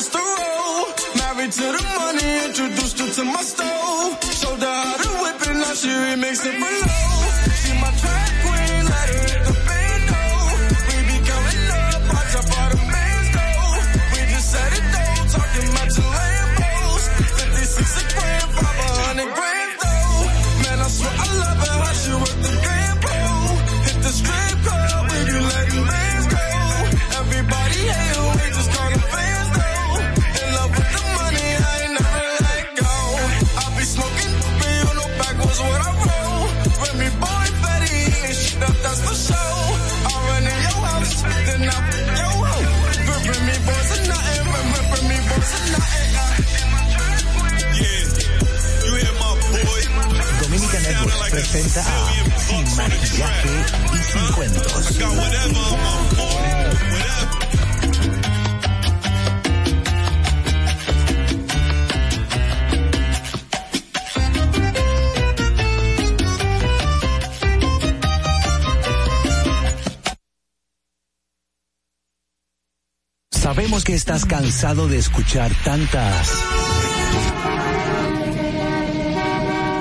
a sack for us to. Married to the money, introduced her to my stove. Showed her how to whip it, now she remixing for low. Presenta a Sin Maquillaje y Sin Cuentos. Sabemos que estás cansado de escuchar tantas.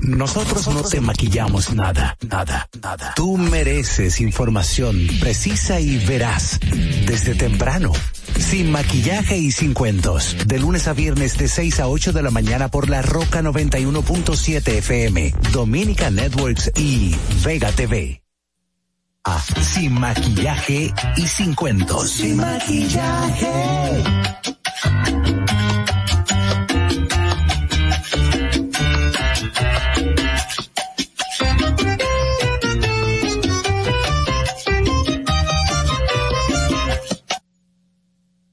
Nosotros no te maquillamos nada, nada, nada. Tú mereces información precisa y veraz desde temprano. Sin maquillaje y sin cuentos. De lunes a viernes de 6 a 8 de la mañana por la Roca 91.7 FM, Dominica Networks y Vega TV. Ah, sin maquillaje y sin cuentos. Sin maquillaje.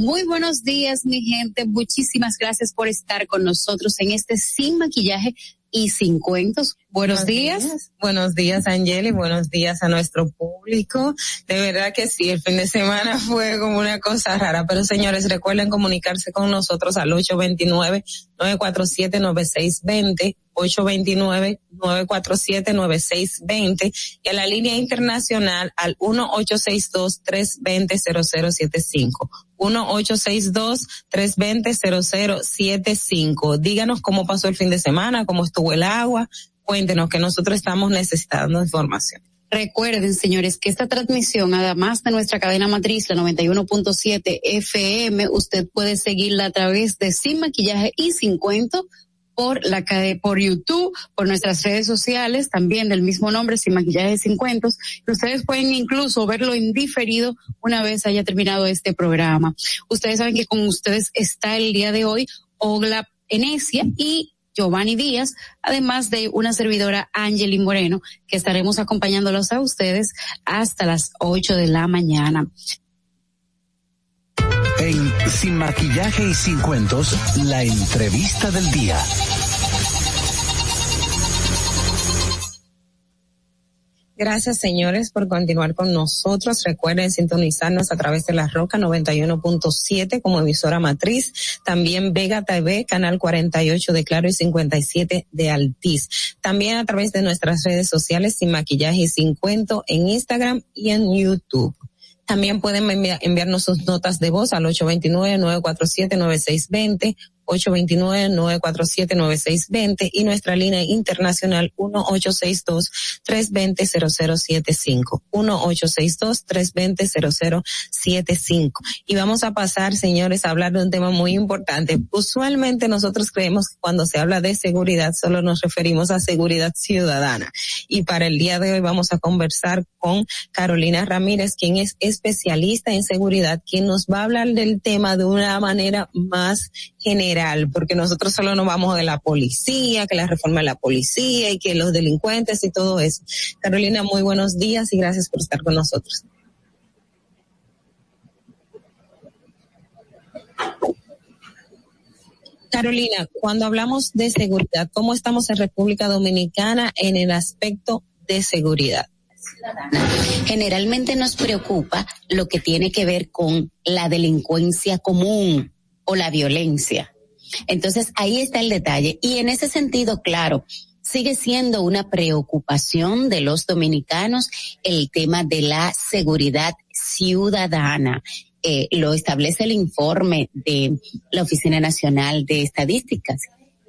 Muy buenos días, mi gente. Muchísimas gracias por estar con nosotros en este Sin Maquillaje y Sin Cuentos. Buenos, días. Buenos días, Angeli. Buenos días a nuestro público. De verdad que sí, el fin de semana fue como una cosa rara. Pero señores, recuerden comunicarse con nosotros al 829-947-9620. 829-947-9620 y a la línea internacional al 1-862-320-0075. 1-862-320-0075. Díganos cómo pasó el fin de semana, cómo estuvo el agua. Cuéntenos que nosotros estamos necesitando información. Recuerden, señores, que esta transmisión, además de nuestra cadena matriz, la 91.7 FM, usted puede seguirla a través de Sin Maquillaje y Sin Cuento por la por YouTube, por nuestras redes sociales, también del mismo nombre, Sin Maquillaje y Sin Cuentos. Ustedes pueden incluso verlo en diferido una vez haya terminado este programa. Ustedes saben que con ustedes está el día de hoy Ogla Enesia y Giovanni Díaz, además de una servidora Angeli Moreno, que estaremos acompañándolos a ustedes hasta las 8 de la mañana. En Sin Maquillaje y Sin Cuentos, la entrevista del día. Gracias, señores, por continuar con nosotros. Recuerden sintonizarnos a través de la Roca 91.7 como emisora matriz. También Vega TV, canal 48 de Claro y 57 de Altiz. También a través de nuestras redes sociales sin maquillaje y sin cuento en Instagram y en YouTube. También pueden enviarnos sus notas de voz al 829-947-9620 829-947-9620 y nuestra línea internacional 1862-320-0075. 1862-320-0075. Y vamos a pasar, señores, a hablar de un tema muy importante. Usualmente nosotros creemos que cuando se habla de seguridad solo nos referimos a seguridad ciudadana. Y para el día de hoy vamos a conversar con Carolina Ramírez, quien es especialista en seguridad, quien nos va a hablar del tema de una manera más general, porque nosotros solo nos vamos de la policía, que la reforma de la policía y que los delincuentes y todo eso. Carolina, muy buenos días y gracias por estar con nosotros. Carolina, cuando hablamos de seguridad, ¿cómo estamos en República Dominicana en el aspecto de seguridad? Generalmente nos preocupa lo que tiene que ver con la delincuencia común o la violencia. Entonces ahí está el detalle. Y en ese sentido, claro, sigue siendo una preocupación de los dominicanos el tema de la seguridad ciudadana. Eh, lo establece el informe de la Oficina Nacional de Estadísticas.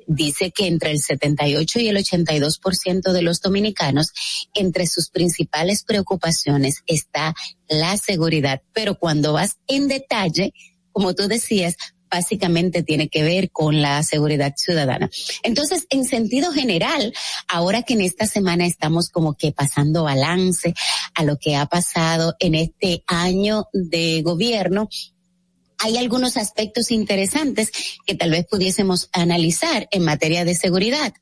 Dice que entre el 78 y el 82% de los dominicanos, entre sus principales preocupaciones está la seguridad. Pero cuando vas en detalle, como tú decías, básicamente tiene que ver con la seguridad ciudadana. Entonces, en sentido general, ahora que en esta semana estamos como que pasando balance a lo que ha pasado en este año de gobierno, hay algunos aspectos interesantes que tal vez pudiésemos analizar en materia de seguridad.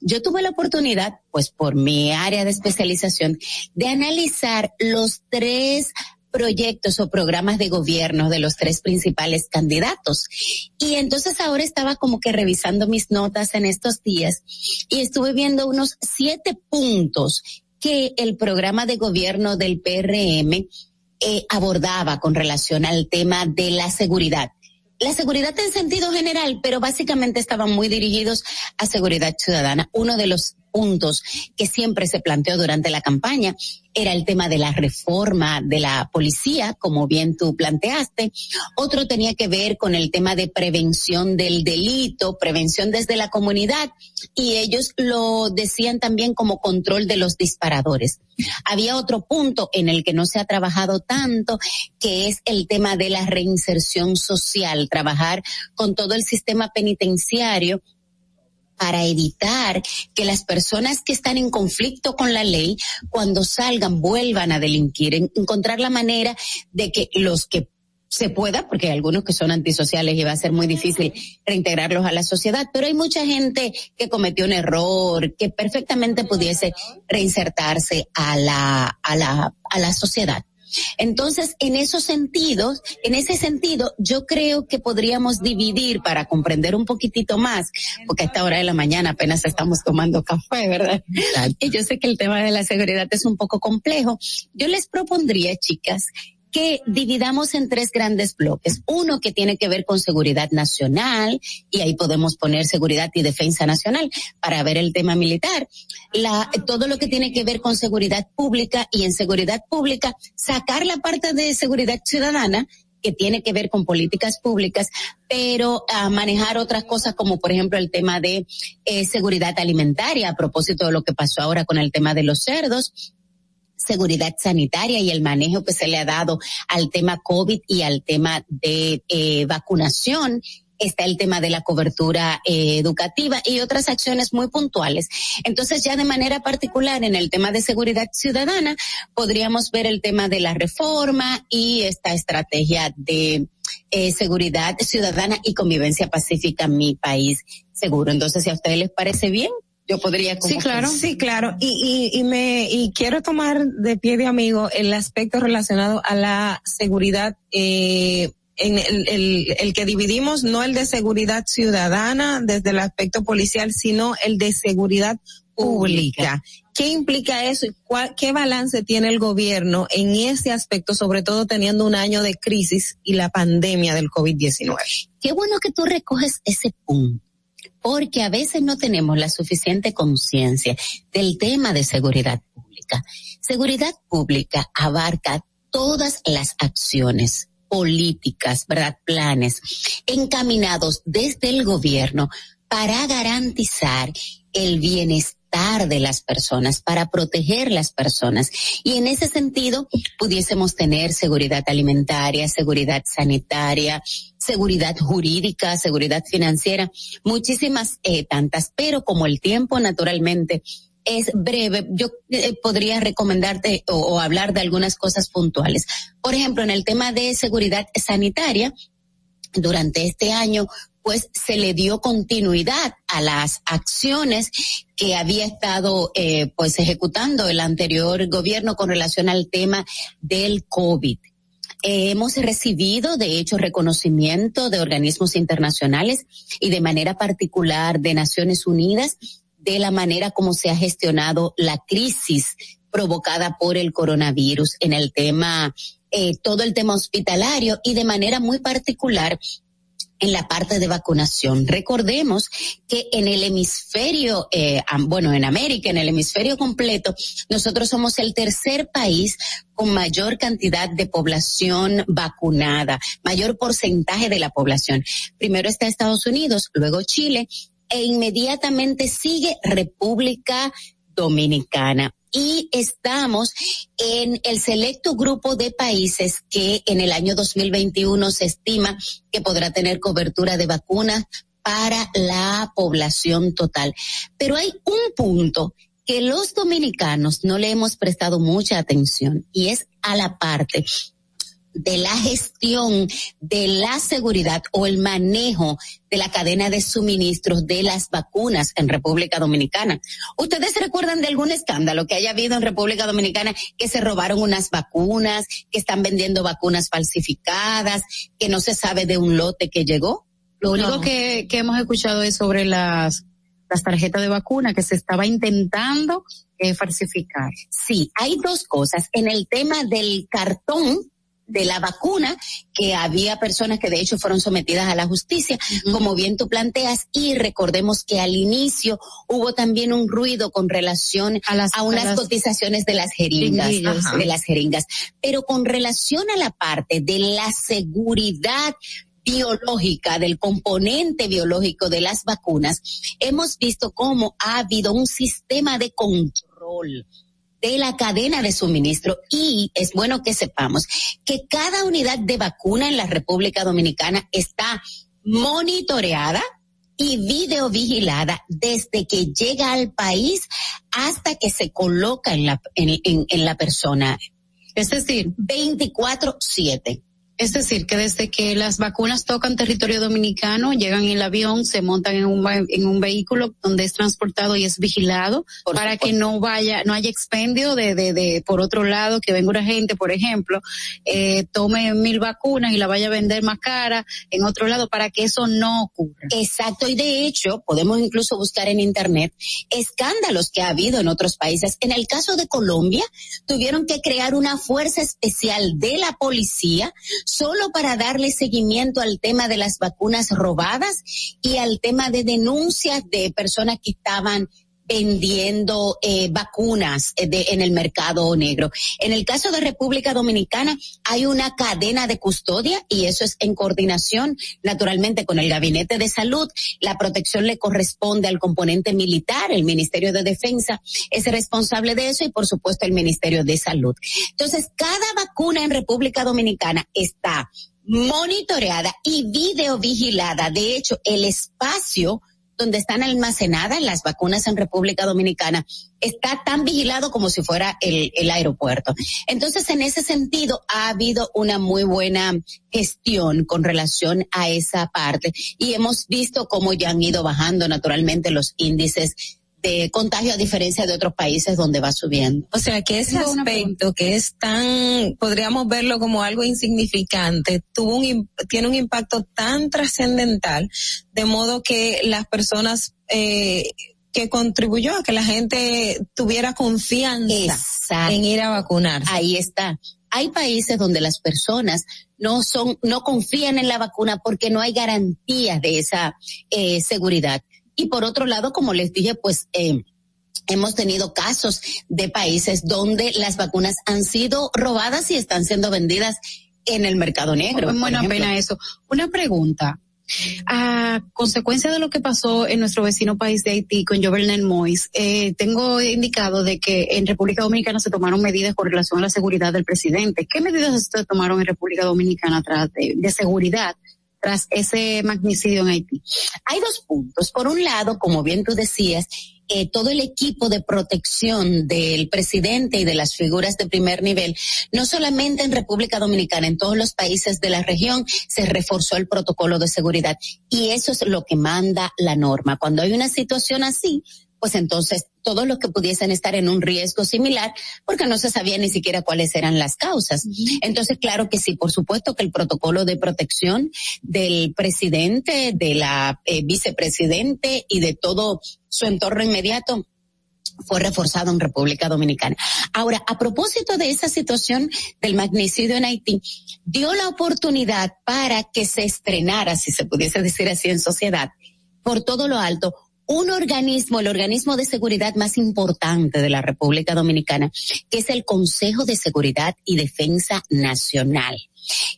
Yo tuve la oportunidad, pues por mi área de especialización, de analizar los tres proyectos o programas de gobierno de los tres principales candidatos. Y entonces ahora estaba como que revisando mis notas en estos días y estuve viendo unos siete puntos que el programa de gobierno del PRM eh, abordaba con relación al tema de la seguridad la seguridad en sentido general, pero básicamente estaban muy dirigidos a seguridad ciudadana. Uno de los puntos que siempre se planteó durante la campaña era el tema de la reforma de la policía, como bien tú planteaste. Otro tenía que ver con el tema de prevención del delito, prevención desde la comunidad, y ellos lo decían también como control de los disparadores. Había otro punto en el que no se ha trabajado tanto, que es el tema de la reinserción social, trabajar con todo el sistema penitenciario para evitar que las personas que están en conflicto con la ley, cuando salgan, vuelvan a delinquir, encontrar la manera de que los que se pueda, porque hay algunos que son antisociales y va a ser muy difícil reintegrarlos a la sociedad, pero hay mucha gente que cometió un error, que perfectamente pudiese reinsertarse a la, a la, a la sociedad. Entonces, en esos sentidos, en ese sentido, yo creo que podríamos dividir para comprender un poquitito más, porque a esta hora de la mañana apenas estamos tomando café, ¿verdad? Y yo sé que el tema de la seguridad es un poco complejo. Yo les propondría, chicas, que dividamos en tres grandes bloques. Uno que tiene que ver con seguridad nacional, y ahí podemos poner seguridad y defensa nacional para ver el tema militar. La, todo lo que tiene que ver con seguridad pública y en seguridad pública, sacar la parte de seguridad ciudadana que tiene que ver con políticas públicas, pero a manejar otras cosas como por ejemplo el tema de eh, seguridad alimentaria a propósito de lo que pasó ahora con el tema de los cerdos seguridad sanitaria y el manejo que se le ha dado al tema COVID y al tema de eh, vacunación está el tema de la cobertura eh, educativa y otras acciones muy puntuales. Entonces, ya de manera particular en el tema de seguridad ciudadana, podríamos ver el tema de la reforma y esta estrategia de eh, seguridad ciudadana y convivencia pacífica en mi país seguro. Entonces, si a ustedes les parece bien, yo podría sí claro sí claro y, y, y me y quiero tomar de pie de amigo el aspecto relacionado a la seguridad eh, en el, el, el, que dividimos no el de seguridad ciudadana desde el aspecto policial, sino el de seguridad pública. ¿Qué implica eso y cuál, qué balance tiene el gobierno en ese aspecto, sobre todo teniendo un año de crisis y la pandemia del COVID-19? Qué bueno que tú recoges ese punto, porque a veces no tenemos la suficiente conciencia del tema de seguridad pública. Seguridad pública abarca todas las acciones políticas, ¿verdad? Planes encaminados desde el gobierno para garantizar el bienestar de las personas, para proteger las personas. Y en ese sentido, pudiésemos tener seguridad alimentaria, seguridad sanitaria, seguridad jurídica, seguridad financiera, muchísimas eh, tantas, pero como el tiempo naturalmente es breve, yo eh, podría recomendarte o, o hablar de algunas cosas puntuales. Por ejemplo, en el tema de seguridad sanitaria, durante este año pues se le dio continuidad a las acciones que había estado eh, pues ejecutando el anterior gobierno con relación al tema del COVID. Eh, hemos recibido, de hecho, reconocimiento de organismos internacionales y de manera particular de Naciones Unidas de la manera como se ha gestionado la crisis provocada por el coronavirus en el tema, eh, todo el tema hospitalario y de manera muy particular en la parte de vacunación. Recordemos que en el hemisferio, eh, bueno, en América, en el hemisferio completo, nosotros somos el tercer país con mayor cantidad de población vacunada, mayor porcentaje de la población. Primero está Estados Unidos, luego Chile e inmediatamente sigue República Dominicana y estamos en el selecto grupo de países que en el año 2021 se estima que podrá tener cobertura de vacunas para la población total. Pero hay un punto que los dominicanos no le hemos prestado mucha atención y es a la parte de la gestión de la seguridad o el manejo de la cadena de suministros de las vacunas en República Dominicana. ¿Ustedes recuerdan de algún escándalo que haya habido en República Dominicana que se robaron unas vacunas, que están vendiendo vacunas falsificadas, que no se sabe de un lote que llegó? Lo único no. que, que hemos escuchado es sobre las, las tarjetas de vacuna que se estaba intentando eh, falsificar. Sí, hay dos cosas. En el tema del cartón, de la vacuna, que había personas que de hecho fueron sometidas a la justicia, uh -huh. como bien tú planteas, y recordemos que al inicio hubo también un ruido con relación a, las, a unas a las cotizaciones de las jeringas, de las jeringas. Pero con relación a la parte de la seguridad biológica, del componente biológico de las vacunas, hemos visto cómo ha habido un sistema de control de la cadena de suministro y es bueno que sepamos que cada unidad de vacuna en la República Dominicana está monitoreada y videovigilada desde que llega al país hasta que se coloca en la, en, en, en la persona. Es decir, 24-7. Es decir, que desde que las vacunas tocan territorio dominicano, llegan en el avión, se montan en un, en un vehículo donde es transportado y es vigilado por para supuesto. que no vaya, no haya expendio de, de, de, por otro lado, que venga una gente, por ejemplo, eh, tome mil vacunas y la vaya a vender más cara en otro lado para que eso no ocurra. Exacto. Y de hecho, podemos incluso buscar en internet escándalos que ha habido en otros países. En el caso de Colombia, tuvieron que crear una fuerza especial de la policía solo para darle seguimiento al tema de las vacunas robadas y al tema de denuncias de personas que estaban vendiendo eh, vacunas de, en el mercado negro. En el caso de República Dominicana hay una cadena de custodia y eso es en coordinación naturalmente con el Gabinete de Salud. La protección le corresponde al componente militar, el Ministerio de Defensa es responsable de eso y por supuesto el Ministerio de Salud. Entonces, cada vacuna en República Dominicana está monitoreada y videovigilada. De hecho, el espacio donde están almacenadas las vacunas en República Dominicana está tan vigilado como si fuera el, aeropuerto. Entonces, en ese sentido, ha habido una muy buena gestión con relación a esa parte y hemos visto cómo ya han ido bajando naturalmente los índices de contagio a diferencia de otros países donde va subiendo. O sea que ese aspecto que es tan, podríamos verlo como algo insignificante, tuvo un, tiene un impacto tan trascendental, de modo que las personas eh, que contribuyó a que la gente tuviera confianza en ir a vacunar. Ahí está. Hay países donde las personas no son, no confían en la vacuna porque no hay garantías de esa eh, seguridad. Y por otro lado, como les dije, pues eh, hemos tenido casos de países donde las vacunas han sido robadas y están siendo vendidas en el mercado negro. Bueno, pena eso. Una pregunta. A consecuencia de lo que pasó en nuestro vecino país de Haití con Jovenel Mois, eh, tengo indicado de que en República Dominicana se tomaron medidas con relación a la seguridad del presidente. ¿Qué medidas se tomaron en República Dominicana tras de seguridad tras ese magnicidio en Haití? Hay dos puntos. Por un lado, como bien tú decías, eh, todo el equipo de protección del presidente y de las figuras de primer nivel, no solamente en República Dominicana, en todos los países de la región se reforzó el protocolo de seguridad. Y eso es lo que manda la norma. Cuando hay una situación así, pues entonces todos los que pudiesen estar en un riesgo similar, porque no se sabía ni siquiera cuáles eran las causas. Entonces, claro que sí, por supuesto que el protocolo de protección del presidente, de la eh, vicepresidente y de todo su entorno inmediato fue reforzado en República Dominicana. Ahora, a propósito de esa situación del magnicidio en Haití, dio la oportunidad para que se estrenara, si se pudiese decir así en sociedad, por todo lo alto, un organismo, el organismo de seguridad más importante de la República Dominicana, que es el Consejo de Seguridad y Defensa Nacional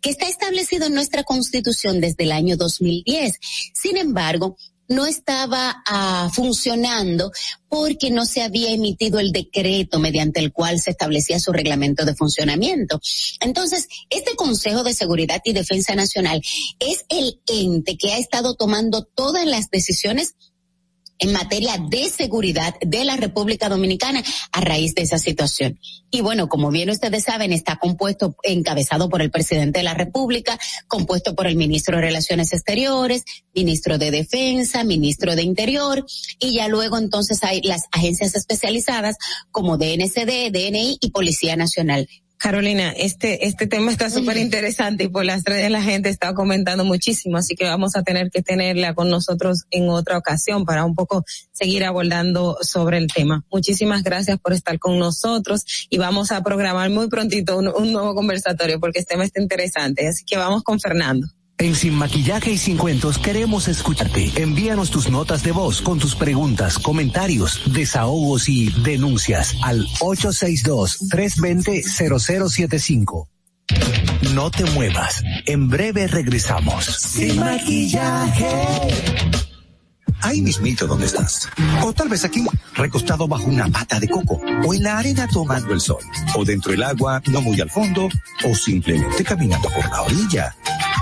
que está establecido en nuestra constitución desde el año 2010. Sin embargo, no estaba ah, funcionando porque no se había emitido el decreto mediante el cual se establecía su reglamento de funcionamiento. Entonces, este Consejo de Seguridad y Defensa Nacional es el ente que ha estado tomando todas las decisiones en materia de seguridad de la República Dominicana a raíz de esa situación. Y bueno, como bien ustedes saben, está compuesto, encabezado por el presidente de la República, compuesto por el ministro de Relaciones Exteriores, ministro de Defensa, ministro de Interior, y ya luego entonces hay las agencias especializadas como DNCD, DNI y Policía Nacional. Carolina, este, este tema está súper interesante y por las redes la gente está comentando muchísimo, así que vamos a tener que tenerla con nosotros en otra ocasión para un poco seguir abordando sobre el tema. Muchísimas gracias por estar con nosotros y vamos a programar muy prontito un, un nuevo conversatorio porque este tema está interesante, así que vamos con Fernando. En Sin Maquillaje y Sin Cuentos queremos escucharte. Envíanos tus notas de voz con tus preguntas, comentarios, desahogos y denuncias al 862-320-0075. No te muevas. En breve regresamos. Sin maquillaje. Ahí mismito donde estás. O tal vez aquí, recostado bajo una pata de coco. O en la arena tomando el sol. O dentro del agua, no muy al fondo. O simplemente caminando por la orilla.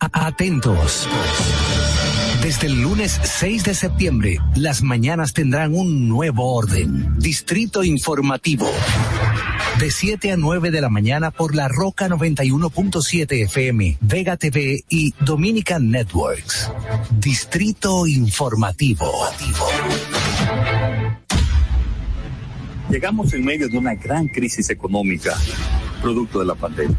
Atentos. Desde el lunes 6 de septiembre, las mañanas tendrán un nuevo orden. Distrito Informativo. de 7 a 9 de la mañana por la Roca 91.7 FM, Vega TV y Dominican Networks. Distrito Informativo. Llegamos en medio de una gran crisis económica, producto de la pandemia.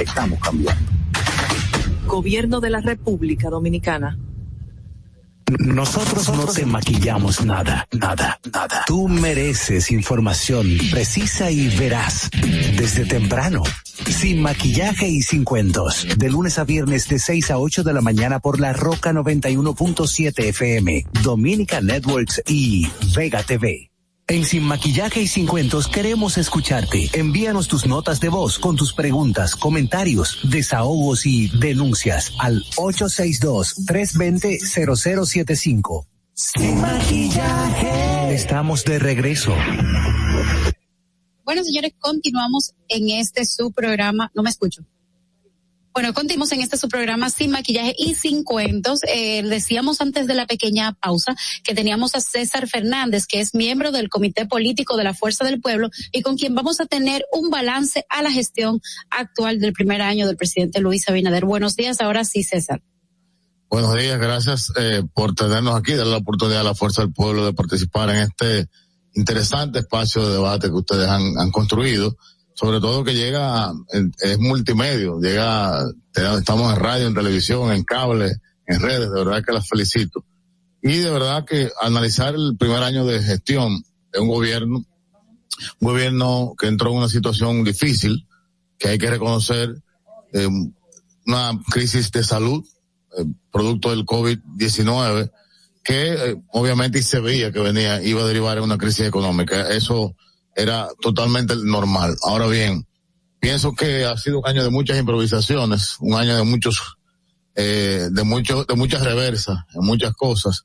Estamos cambiando. Gobierno de la República Dominicana. Nosotros no te maquillamos nada, nada, nada. Tú mereces información precisa y veraz. Desde temprano. Sin maquillaje y sin cuentos. De lunes a viernes de 6 a 8 de la mañana por la Roca 91.7 FM, Dominica Networks y Vega TV. En Sin Maquillaje y Sin Cuentos queremos escucharte. Envíanos tus notas de voz con tus preguntas, comentarios, desahogos y denuncias al 862-320-0075. Sin Maquillaje. Estamos de regreso. Bueno, señores, continuamos en este su programa. No me escucho. Bueno, continuamos en este su programa sin maquillaje y sin cuentos. Eh, decíamos antes de la pequeña pausa que teníamos a César Fernández, que es miembro del Comité Político de la Fuerza del Pueblo y con quien vamos a tener un balance a la gestión actual del primer año del presidente Luis Abinader. Buenos días, ahora sí, César. Buenos días, gracias eh, por tenernos aquí, dar la oportunidad a la Fuerza del Pueblo de participar en este interesante espacio de debate que ustedes han, han construido sobre todo que llega, es multimedio, llega, estamos en radio, en televisión, en cable, en redes, de verdad que las felicito. Y de verdad que analizar el primer año de gestión de un gobierno, un gobierno que entró en una situación difícil, que hay que reconocer, eh, una crisis de salud, eh, producto del COVID-19, que eh, obviamente se veía que venía, iba a derivar en una crisis económica. Eso era totalmente normal. Ahora bien, pienso que ha sido un año de muchas improvisaciones, un año de muchos, eh, de muchos, de muchas reversas, en muchas cosas,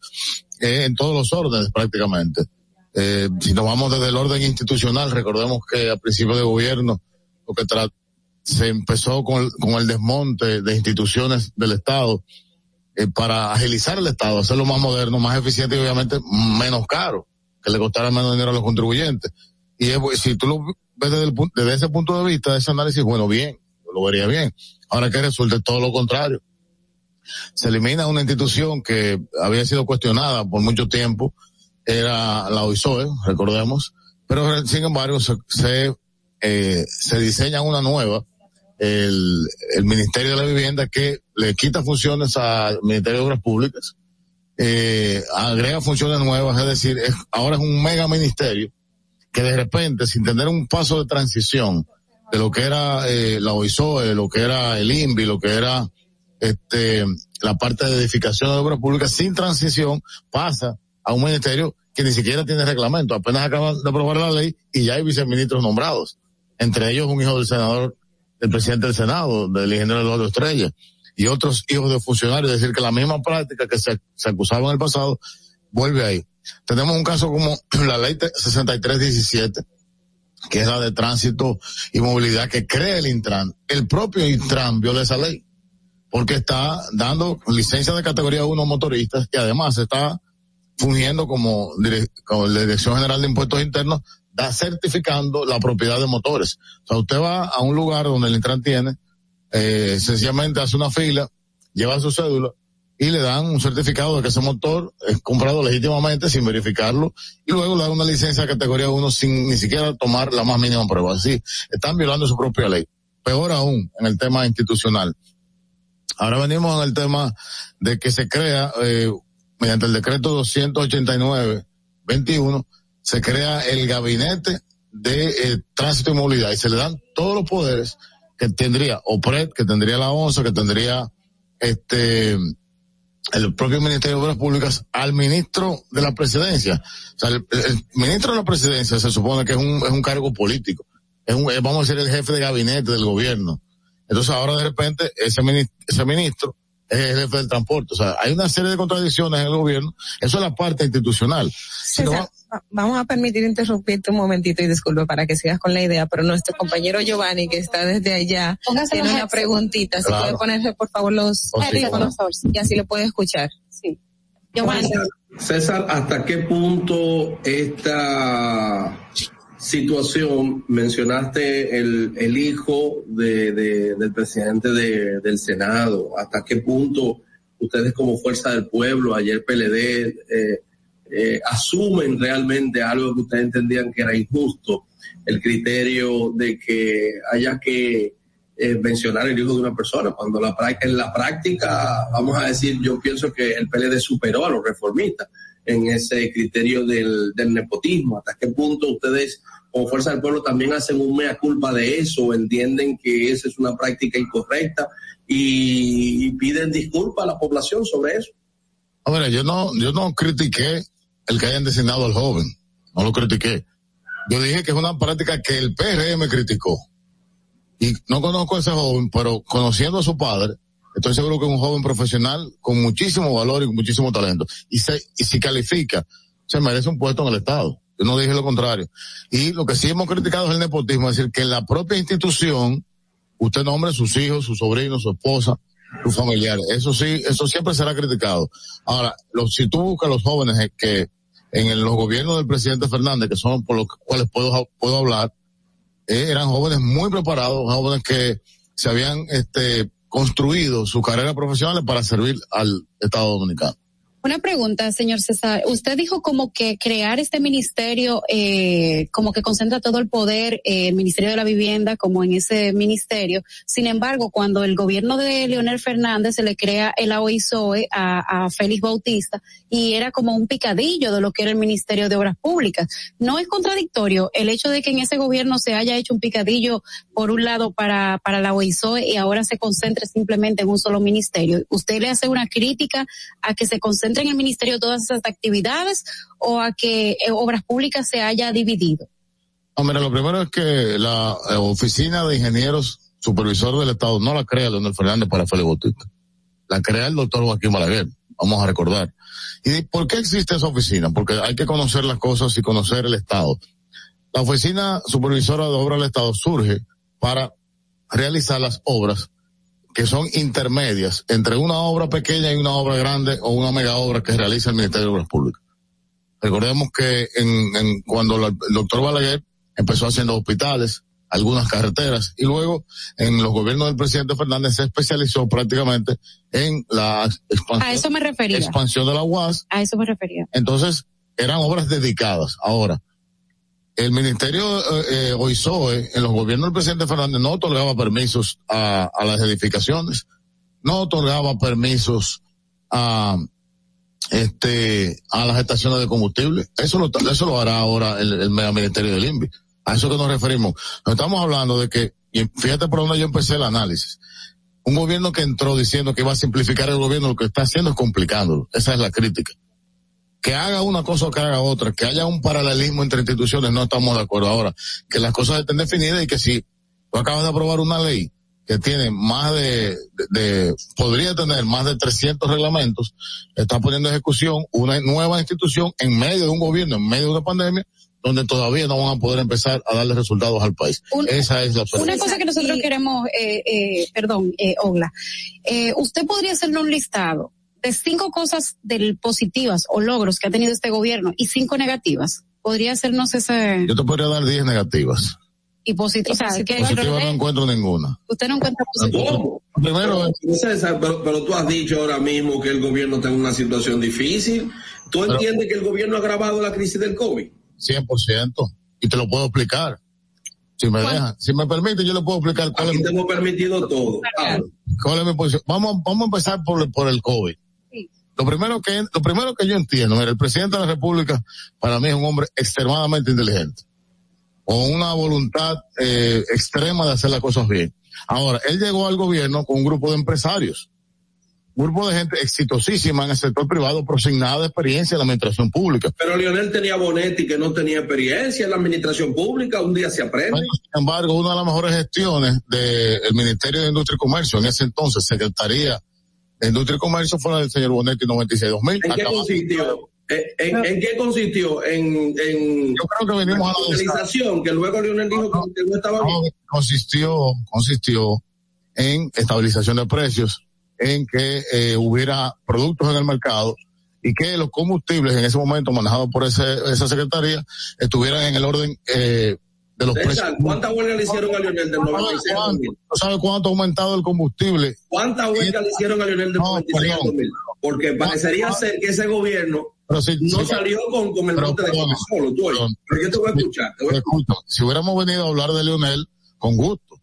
eh, en todos los órdenes prácticamente. Eh, si nos vamos desde el orden institucional, recordemos que a principio de gobierno, lo que se empezó con el, con el desmonte de instituciones del Estado, eh, para agilizar el Estado, hacerlo más moderno, más eficiente y obviamente menos caro, que le costara menos dinero a los contribuyentes y si tú lo ves desde, ese punto de vista, ese análisis, bueno, bien, lo vería bien. Ahora que resulta todo lo contrario. Se elimina una institución que había sido cuestionada por mucho tiempo, era la OISOE, recordemos, pero sin embargo se, se, eh, se diseña una nueva, el, Ministerio de la Vivienda que le quita funciones al Ministerio de Obras Públicas, eh, agrega funciones nuevas, es decir, ahora es un mega ministerio que de repente, sin tener un paso de transición de lo que era eh, la OISOE, lo que era el INVI, lo que era este la parte de edificación de obras públicas, sin transición, pasa a un ministerio que ni siquiera tiene reglamento. Apenas acaban de aprobar la ley y ya hay viceministros nombrados. Entre ellos un hijo del senador, del presidente del Senado, del ingeniero Eduardo Estrella, y otros hijos de funcionarios. Es decir, que la misma práctica que se, se acusaba en el pasado vuelve ahí. Tenemos un caso como la ley 6317, que es la de tránsito y movilidad que crea el Intran. El propio Intran viola esa ley, porque está dando licencia de categoría 1 motoristas y además está fungiendo como, como la Dirección General de Impuestos Internos, da certificando la propiedad de motores. O sea, usted va a un lugar donde el Intran tiene, eh, sencillamente hace una fila, lleva su cédula, y le dan un certificado de que ese motor es comprado legítimamente sin verificarlo y luego le dan una licencia de categoría 1 sin ni siquiera tomar la más mínima prueba. Así, están violando su propia ley. Peor aún en el tema institucional. Ahora venimos en el tema de que se crea, eh, mediante el decreto 289-21, se crea el gabinete de eh, tránsito y movilidad y se le dan todos los poderes que tendría OPRED, que tendría la ONSA, que tendría este el propio Ministerio de Obras Públicas al ministro de la presidencia. O sea, el, el ministro de la presidencia se supone que es un, es un cargo político. Es un, es, vamos a decir, el jefe de gabinete del gobierno. Entonces ahora de repente ese ministro, ese ministro es el jefe del transporte. O sea, hay una serie de contradicciones en el gobierno. Eso es la parte institucional. Si no, César, vamos a permitir interrumpirte un momentito y disculpe para que sigas con la idea, pero nuestro compañero Giovanni, que está desde allá, Póngase tiene una headset. preguntita. Si Claro. puede ponerse, por favor, los Oh, sí, audífonos y así lo puede escuchar. Sí. Giovanni. César, ¿hasta qué punto esta situación, mencionaste el, el hijo de, de- del presidente de- del Senado, hasta qué punto ustedes como Fuerza del Pueblo, ayer PLD, eh, eh, asumen realmente algo que ustedes entendían que era injusto, el criterio de que haya que eh, mencionar el hijo de una persona, cuando la, en la práctica, vamos a decir, yo pienso que el PLD superó a los reformistas en ese criterio del, nepotismo. ¿Hasta qué punto ustedes, como Fuerza del Pueblo, también hacen un mea culpa de eso, entienden que esa es una práctica incorrecta y, y piden disculpas a la población sobre eso? a yo no, yo no critiqué el que hayan designado al joven. No lo critiqué. Yo dije que es una práctica que el PRM criticó. Y no conozco a ese joven, pero conociendo a su padre, estoy seguro que es un joven profesional con muchísimo valor y con muchísimo talento. Y se, y si califica, se merece un puesto en el Estado. Yo no dije lo contrario. Y lo que sí hemos criticado es el nepotismo, es decir, que en la propia institución, usted nombre sus hijos, sus sobrinos, su esposa, sus familiares. Eso sí, eso siempre será criticado. Ahora, si tú buscas a los jóvenes que en los gobiernos del presidente Fernández, que son por los cuales puedo, puedo hablar, eh, eran jóvenes muy preparados, jóvenes que se habían este, construido su carrera profesional para servir al Estado Dominicano. Una pregunta, señor César. Usted dijo como que crear este ministerio, eh, como que concentra todo el poder, eh, el Ministerio de la Vivienda, como en ese ministerio. Sin embargo, cuando el gobierno de Leonel Fernández se le crea el AOISOE a, a Félix Bautista y era como un picadillo de lo que era el Ministerio de Obras Públicas. ¿No es contradictorio el hecho de que en ese gobierno se haya hecho un picadillo, por un lado, para, para la OISOE y ahora se concentre simplemente en un solo ministerio? ¿Usted le hace una crítica a que se concentre en el ministerio todas esas actividades o a que eh, Obras Públicas se haya dividido? No, mira, lo primero es que la eh, oficina de ingenieros supervisor del Estado no la crea Leonel Fernández para Félix Bautista. La crea el doctor Joaquín Balaguer. Vamos a recordar. ¿Y por qué existe esa oficina? Porque hay que conocer las cosas y conocer el Estado. La oficina supervisora de obras del Estado surge para realizar las obras que son intermedias entre una obra pequeña y una obra grande o una mega obra que realiza el Ministerio de Obras Públicas. Recordemos que en, en cuando la- el doctor Balaguer empezó haciendo hospitales, algunas carreteras, y luego en los gobiernos del presidente Fernández se especializó prácticamente en la expansión, A eso me refería. expansión de la UAS. A eso me refería. Entonces, eran obras dedicadas. Ahora, el ministerio eh, eh, OISOE en los gobiernos del presidente Fernández no otorgaba permisos a, las edificaciones, no otorgaba permisos a este a las estaciones de combustible. Eso lo, eso lo hará ahora el, el ministerio del INVI. A eso que nos referimos. Nos estamos hablando de que, y fíjate por dónde yo empecé el análisis. Un gobierno que entró diciendo que iba a simplificar el gobierno, lo que está haciendo es complicándolo. Esa es la crítica que haga una cosa o que haga otra, que haya un paralelismo entre instituciones, no estamos de acuerdo. Ahora, que las cosas estén definidas y que si tú acabas de aprobar una ley que tiene más de, de, de- podría tener más de 300 reglamentos, está poniendo en ejecución una nueva institución en medio de un gobierno, en medio de una pandemia, donde todavía no van a poder empezar a darle resultados al país. Un- Esa es la Una cosa que nosotros queremos, eh, eh, perdón, eh, Ogla, eh, usted podría hacernos un listado de cinco cosas del positivas o logros que ha tenido este gobierno y cinco negativas. Podría hacernos ese Yo te podría dar 10 negativas. y positivo. O sea, Positivas no encuentro ninguna. usted no encuentra positivo. Primero, César, pero, pero tú has dicho ahora mismo que el gobierno está en una situación difícil. ¿Tú entiendes que el gobierno ha agravado la crisis del COVID? 100%. Y te lo puedo explicar. Si me dejan, si me permite, yo le puedo explicar cuál Aquí es, te hemos permitido todo. cuál es mi posición. Vamos, vamos a empezar por, el- por el COVID. Lo primero que, lo primero que yo entiendo, mira, el presidente de la República para mí es un hombre extremadamente inteligente. Con una voluntad eh, extrema de hacer las cosas bien. Ahora, él llegó al gobierno con un grupo de empresarios. grupo de gente exitosísima en el sector privado, pero sin nada de experiencia en la administración pública. Pero Lionel tenía Bonetti que no tenía experiencia en la administración pública, un día se aprende. Bueno, sin embargo, una de las mejores gestiones del Ministerio de Industria y Comercio, en ese entonces, Secretaría de Industria y Comercio, fue la del señor Bonetti 96-2000. ¿En qué consistió? ¿En, en, en qué consistió? En, en Yo creo que venimos la legalización, que luego Lionel dijo que no estaba bien. No, consistió, consistió en estabilización de precios, en que eh, hubiera productos en el mercado y que los combustibles en ese momento manejados por ese, esa secretaría estuvieran en el orden eh, de los precios. ¿cuántas huelgas le hicieron a Lionel del ¿No 96 al sabe 2000? cuánto- no sabe cuánto ha aumentado el combustible? ¿Cuántas huelgas le hicieron a Lionel del No, 96 al perdón. 2000? Porque parecería ser que ese gobierno Pero si, no si- salió con, con el Pero, de coca solo, tú perdón. Pero yo te voy a escuchar. Te voy a Escucha, si hubiéramos venido a hablar de Lionel, con gusto.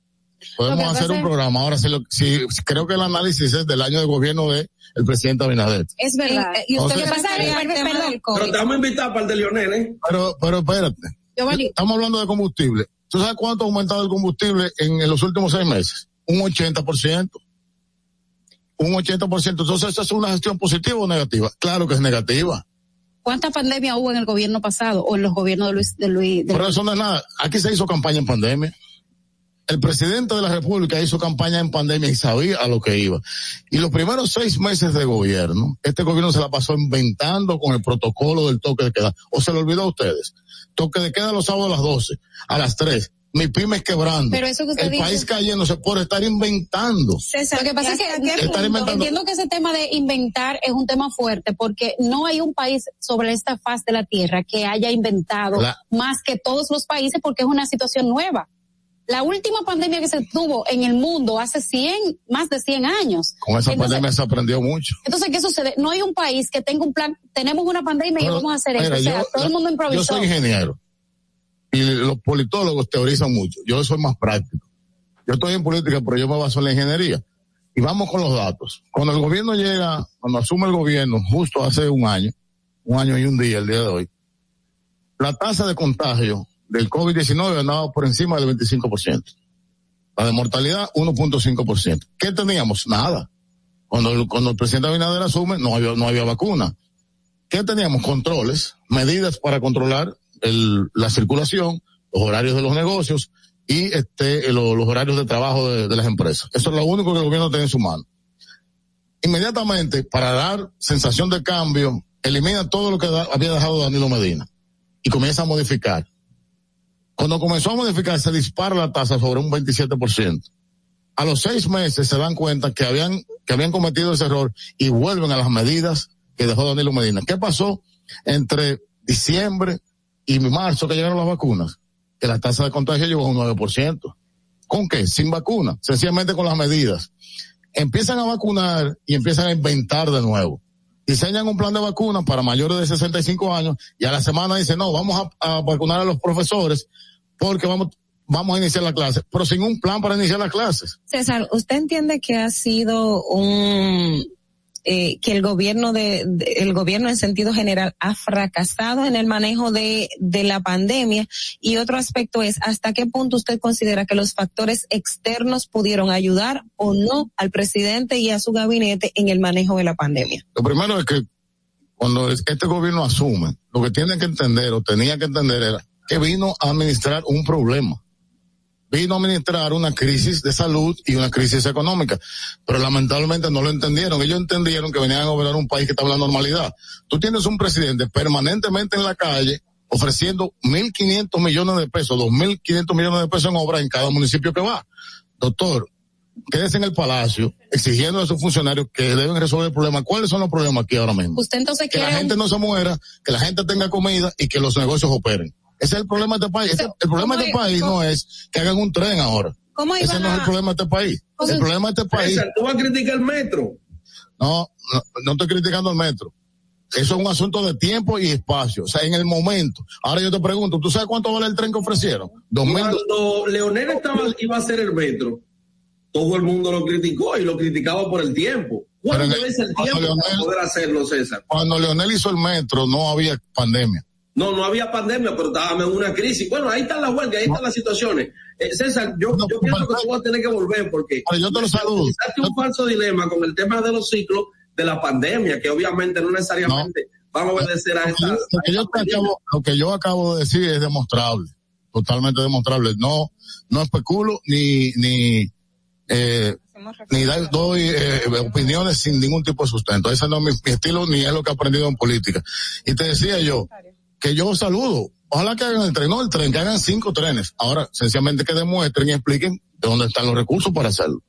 Podemos hacer pasa un programa. Ahora, si, lo- si- si creo que el análisis es del año de gobierno de el presidente Abinader. Es verdad. Eh, Y usted Entonces- pasa el tema del Pero COVID. te vamos a invitar para el de Lionel, ¿eh? Pero, pero espérate. Giovanni, Estamos hablando de combustible. ¿Tú sabes cuánto ha aumentado el combustible en, en los últimos seis meses? Un 80%. Un 80%. Entonces, ¿esa es una gestión positiva o negativa? Claro que es negativa. ¿cuánta pandemia hubo en el gobierno pasado o en los gobiernos de Luis, de Luis, de Pero eso no es nada. Aquí se hizo campaña en pandemia. El presidente de la República hizo campaña en pandemia y sabía a lo que iba. Y los primeros seis meses de gobierno, este gobierno se la pasó inventando con el protocolo del toque de queda. ¿O se lo olvidó a ustedes? Toque de queda los sábados a las 12, a las 3. Mi pymes quebrando. Pero eso que usted el dice- país cayéndose por estar inventando. César, Lo que pasa ¿y es que punto? inventando- entiendo que ese tema de inventar es un tema fuerte porque no hay un país sobre esta faz de la tierra que haya inventado La- más que todos los países porque es una situación nueva. La última pandemia que se tuvo en el mundo hace 100, más de 100 años. Con esa Entonces- pandemia se aprendió mucho. Entonces, ¿qué sucede? No hay un país que tenga un plan, tenemos una pandemia y vamos a hacer mira, O sea, yo- todo el mundo Yo improvisó. soy ingeniero. Y los politólogos teorizan mucho. Yo soy más práctico. Yo estoy en política, pero yo me baso en la ingeniería. Y vamos con los datos. Cuando el gobierno llega, cuando asume el gobierno, justo hace un año, un año y un día, el día de hoy, la tasa de contagio del COVID-19 andaba por encima del 25%. La de mortalidad, 1.5%. ¿Qué teníamos? Nada. Cuando, el- cuando el presidente Abinader asume, no había, no había vacuna. ¿Qué teníamos? Controles, medidas para controlar el- la circulación, los horarios de los negocios y este, lo- los horarios de trabajo de, de las empresas. Eso es lo único que el gobierno tiene en su mano. Inmediatamente, para dar sensación de cambio, elimina todo lo que da- había dejado Danilo Medina y comienza a modificar. Cuando comenzó a modificar, se dispara la tasa sobre un 27%. A los seis meses se dan cuenta que habían, que habían cometido ese error y vuelven a las medidas que dejó Danilo Medina. ¿Qué pasó entre diciembre y marzo que llegaron las vacunas? Que la tasa de contagio llegó a un 9%. ¿Con qué? Sin vacuna, sencillamente con las medidas. Empiezan a vacunar y empiezan a inventar de nuevo. Diseñan un plan de vacuna para mayores de 65 años y a la semana dicen, no, vamos a, a vacunar a los profesores porque vamos, vamos a iniciar la clase, pero sin un plan para iniciar las clases. César, ¿usted entiende que ha sido un eh, que el gobierno de, el gobierno en sentido general ha fracasado en el manejo de, de la pandemia? Y otro aspecto es hasta qué punto usted considera que los factores externos pudieron ayudar o no al presidente y a su gabinete en el manejo de la pandemia. Lo primero es que cuando es- este gobierno asume, lo que tiene que entender o tenía que entender era que vino a administrar un problema. Vino a administrar una crisis de salud y una crisis económica. Pero lamentablemente no lo entendieron. Ellos entendieron que venían a gobernar un país que está en la normalidad. Tú tienes un presidente permanentemente en la calle ofreciendo 1.500 millones de pesos, 2.500 millones de pesos en obra en cada municipio que va. Doctor, quédese en el palacio exigiendo a sus funcionarios que deben resolver el problema. ¿Cuáles son los problemas aquí ahora mismo? Usted entonces que la quiere gente un- no se muera, que la gente tenga comida y que los negocios operen. Ese es el problema de este país. Ese- el problema de este ¿cómo es- país cómo- no es que hagan un tren ahora. ¿Cómo Ese iban no es el a- problema de este país. ¿Cómo- El problema de este país, César, tú vas a criticar el metro. no, no, no estoy criticando el metro. Eso es un asunto de tiempo y espacio. O sea, en el momento. Ahora yo te pregunto, ¿tú sabes cuánto vale el tren que ofrecieron? Dos mil. Cuando Leonel estaba, iba a hacer el metro, todo el mundo lo criticó y lo criticaba por el tiempo. ¿Cuándo Pero en el- es el cuando tiempo para poder hacerlo, César? Cuando Leonel hizo el metro no había pandemia. No, no había pandemia, pero estábamos en una crisis. Bueno, ahí están las huelgas, ahí están las situaciones. Eh, César, yo, yo pienso que tú vas a tener que volver porque yo te lo saludo. Un falso dilema con el tema de los ciclos de la pandemia, que obviamente no necesariamente van a obedecer a esta. Lo que, yo te acabo, lo que yo acabo de decir es demostrable, totalmente demostrable. No, no especulo ni, ni, eh, ni doy eh, opiniones sin ningún tipo de sustento. Ese no es mi, mi estilo ni es lo que he aprendido en política. Y te decía yo que yo saludo. Ojalá que hagan el tren, no el tren, que hagan cinco trenes. Ahora, sencillamente que demuestren y expliquen de dónde están los recursos para hacerlo.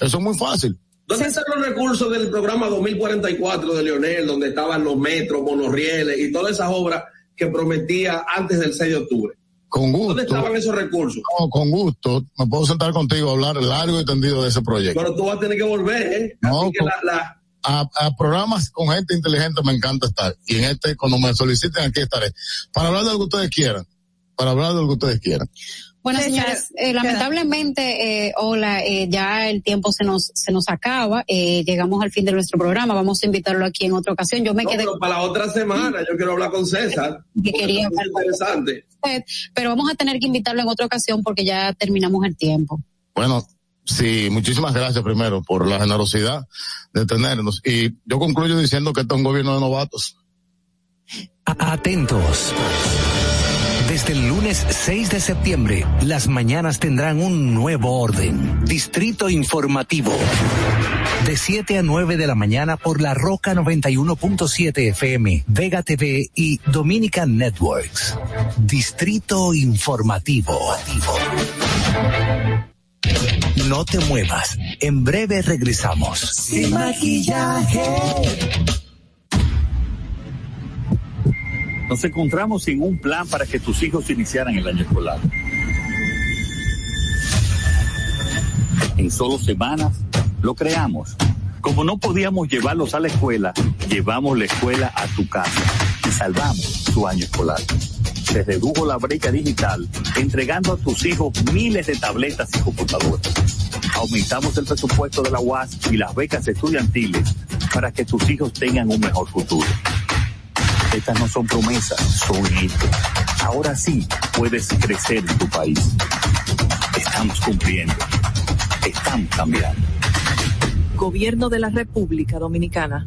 Eso es muy fácil. ¿Dónde están los recursos del programa 2044 de Leonel, donde estaban los metros, monorrieles y todas esas obras que prometía antes del 6 de octubre? Con gusto. ¿Dónde estaban esos recursos? No, con gusto. Me puedo sentar contigo a hablar largo y tendido de ese proyecto. Pero tú vas a tener que volver, ¿eh? No, Así que con- la- la- a, a programas con gente inteligente me encanta estar. Y en este, cuando me soliciten, aquí estaré. Para hablar de lo que ustedes quieran. Para hablar de lo que ustedes quieran. Bueno, señores, eh, lamentablemente, eh, hola, eh, ya el tiempo se nos se nos acaba. Eh, llegamos al fin de nuestro programa. Vamos a invitarlo aquí en otra ocasión. Yo me No, quedé pero para la otra semana yo quiero hablar con César. que quería hablar interesante. usted, pero vamos a tener que invitarlo en otra ocasión porque ya terminamos el tiempo. Bueno, sí, muchísimas gracias primero por la generosidad de tenernos. Y yo concluyo diciendo que este es un gobierno de novatos. Atentos. Desde el lunes 6 de septiembre, las mañanas tendrán un nuevo orden. Distrito Informativo. De 7 a 9 de la mañana por la Roca 91.7 FM, Vega TV y Dominican Networks. Distrito Informativo. No te muevas. En breve regresamos. Sin maquillaje. Nos encontramos sin un plan para que tus hijos iniciaran el año escolar. En solo semanas lo creamos. Como no podíamos llevarlos a la escuela, llevamos la escuela a tu casa y salvamos tu año escolar. Se redujo la brecha digital, entregando a tus hijos miles de tabletas y computadoras. Aumentamos el presupuesto de la UAS y las becas estudiantiles para que tus hijos tengan un mejor futuro. Estas no son promesas, son hechos. Ahora sí puedes crecer en tu país. Estamos cumpliendo. Estamos cambiando. Gobierno de la República Dominicana.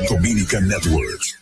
Dominican Networks.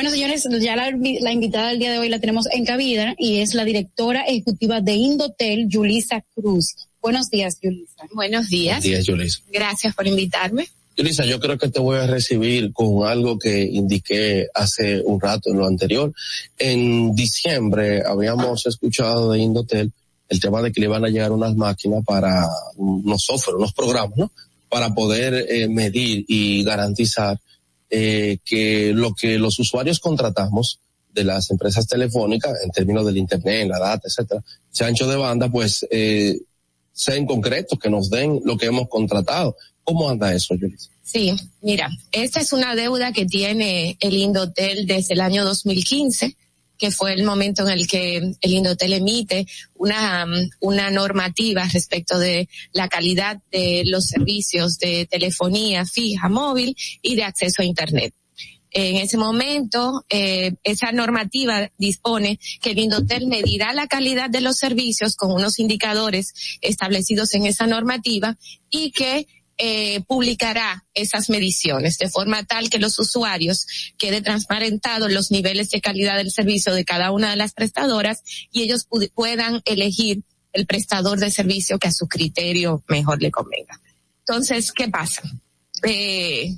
Bueno, señores, ya la, la invitada del día de hoy la tenemos en cabina y es la directora ejecutiva de Indotel, Yulisa Cruz. Buenos días, Yulisa. Buenos días. Buenos días, Yulisa. Gracias por invitarme. Yulisa, yo creo que te voy a recibir con algo que indiqué hace un rato en lo anterior. En diciembre habíamos escuchado de Indotel el tema de que le van a llegar unas máquinas para unos software, unos programas, ¿no? Para poder eh, medir y garantizar eh, que lo que los usuarios contratamos de las empresas telefónicas en términos del internet, la data, etcétera, ese ancho de banda, pues eh, sea en concreto, que nos den lo que hemos contratado. ¿Cómo anda eso? Sí, mira, esta es una deuda que tiene el Indotel desde el año 2015 que fue el momento en el que el Indotel emite una, una normativa respecto de la calidad de los servicios de telefonía fija, móvil y de acceso a Internet. En ese momento, eh, esa normativa dispone que el Indotel medirá la calidad de los servicios con unos indicadores establecidos en esa normativa y que eh, publicará esas mediciones de forma tal que los usuarios quede transparentado los niveles de calidad del servicio de cada una de las prestadoras y ellos puedan elegir el prestador de servicio que a su criterio mejor le convenga. Entonces, ¿qué pasa? Eh,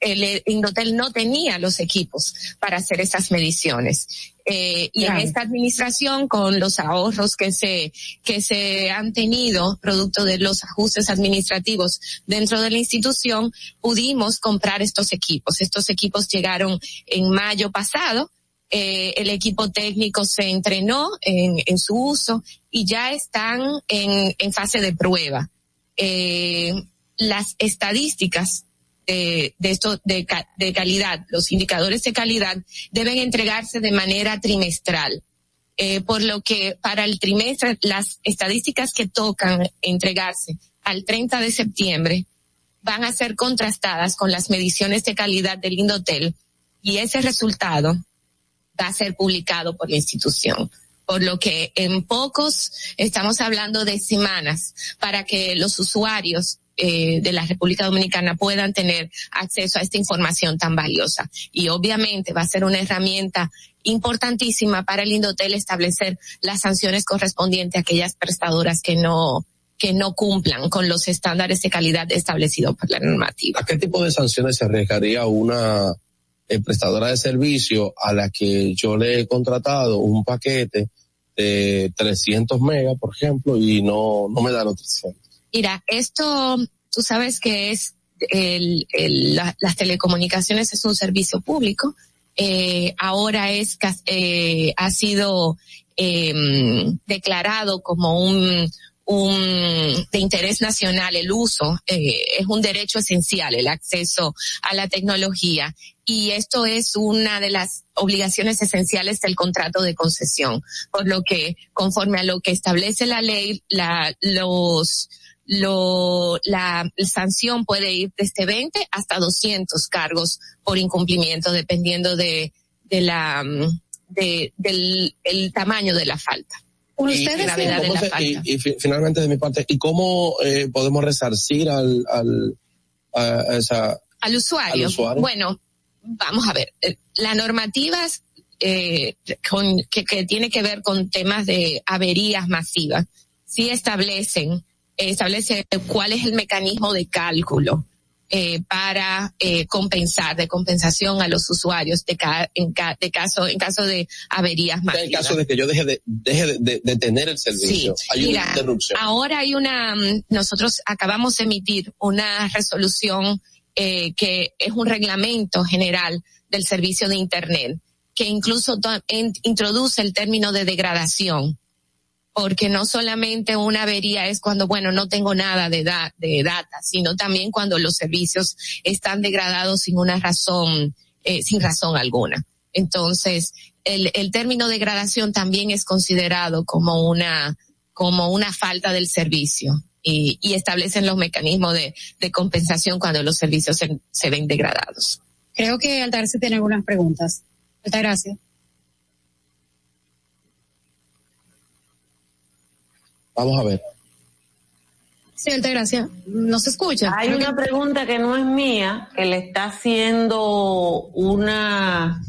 el Indotel no tenía los equipos para hacer esas mediciones. Eh, y en esta administración, con los ahorros que se, que se han tenido producto de los ajustes administrativos dentro de la institución, pudimos comprar estos equipos. Estos equipos llegaron en mayo pasado. Eh, el equipo técnico se entrenó en, en su uso y ya están en, en fase de prueba. Eh, las estadísticas de, esto de, de calidad, los indicadores de calidad deben entregarse de manera trimestral. Eh, por lo que para el trimestre las estadísticas que tocan entregarse al 30 de septiembre van a ser contrastadas con las mediciones de calidad del Indotel y ese resultado va a ser publicado por la institución. Por lo que en pocos estamos hablando de semanas para que los usuarios eh, de la República Dominicana puedan tener acceso a esta información tan valiosa. Y obviamente va a ser una herramienta importantísima para el Indotel establecer las sanciones correspondientes a aquellas prestadoras que no que no cumplan con los estándares de calidad establecidos por la normativa. ¿A qué tipo de sanciones se arriesgaría una eh, prestadora de servicio a la que yo le he contratado un paquete de 300 megas, por ejemplo, y no, no me da los 300? Mira, esto, tú sabes que es el, las telecomunicaciones es un servicio público. Eh, ahora es eh, ha sido eh, declarado como un un de interés nacional el uso eh, es un derecho esencial el acceso a la tecnología y esto es una de las obligaciones esenciales del contrato de concesión por lo que conforme a lo que establece la ley la los lo, la sanción puede ir desde 20 hasta 200 cargos por incumplimiento, dependiendo de, de la, mm, de, del el tamaño de la falta. Y, finalmente de mi parte, ¿y cómo eh, podemos resarcir al, al, a esa, al usuario? Bueno, vamos a ver, eh, la normativa eh, con, que, que tiene que ver con temas de averías masivas, sí establecen establece cuál es el mecanismo de cálculo eh, para eh, compensar, de compensación a los usuarios de, en, de caso en caso de averías masivas. En caso de que yo deje de, deje de, de tener el servicio, hay una interrupción. Ahora hay una, mm, nosotros acabamos de emitir una resolución eh, que es un reglamento general del servicio de Internet que incluso introduce el término de degradación porque no solamente una avería es cuando, bueno, no tengo nada de, de data, sino también cuando los servicios están degradados sin una razón, eh, sin razón alguna. Entonces, el, el término degradación también es considerado como una, como una falta del servicio y, y establecen los mecanismos de, compensación cuando los servicios se, se ven degradados. Creo que Altarse tiene algunas preguntas. Muchas gracias. Vamos a ver. Sí, gracias. No se escucha. Hay una pregunta que no es mía, que le está haciendo una,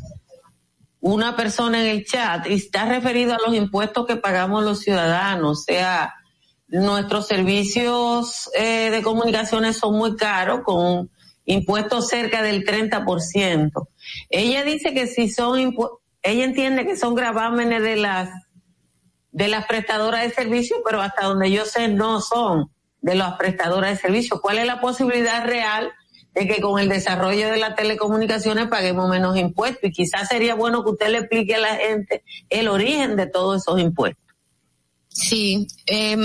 una persona en el chat y está referido a los impuestos que pagamos los ciudadanos. O sea, nuestros servicios eh, de comunicaciones son muy caros, con impuestos cerca del 30%. Ella dice que si son, ella entiende que son gravámenes de las de las prestadoras de servicio, pero hasta donde yo sé no son de las prestadoras de servicio. ¿Cuál es la posibilidad real de que con el desarrollo de las telecomunicaciones paguemos menos impuestos? Y quizás sería bueno que usted le explique a la gente el origen de todos esos impuestos. Sí, eh,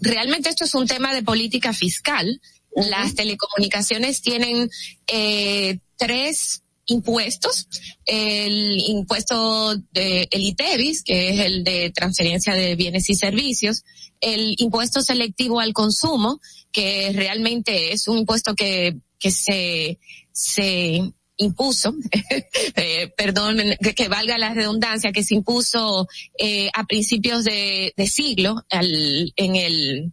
realmente esto es un tema de política fiscal. Las telecomunicaciones tienen eh, tres impuestos, el impuesto de el ITEVIS, que es el de transferencia de bienes y servicios, el impuesto selectivo al consumo, que realmente es un impuesto que, que se, se impuso, eh, perdón, que, valga la redundancia, que se impuso eh, a principios de, de siglo al, en el,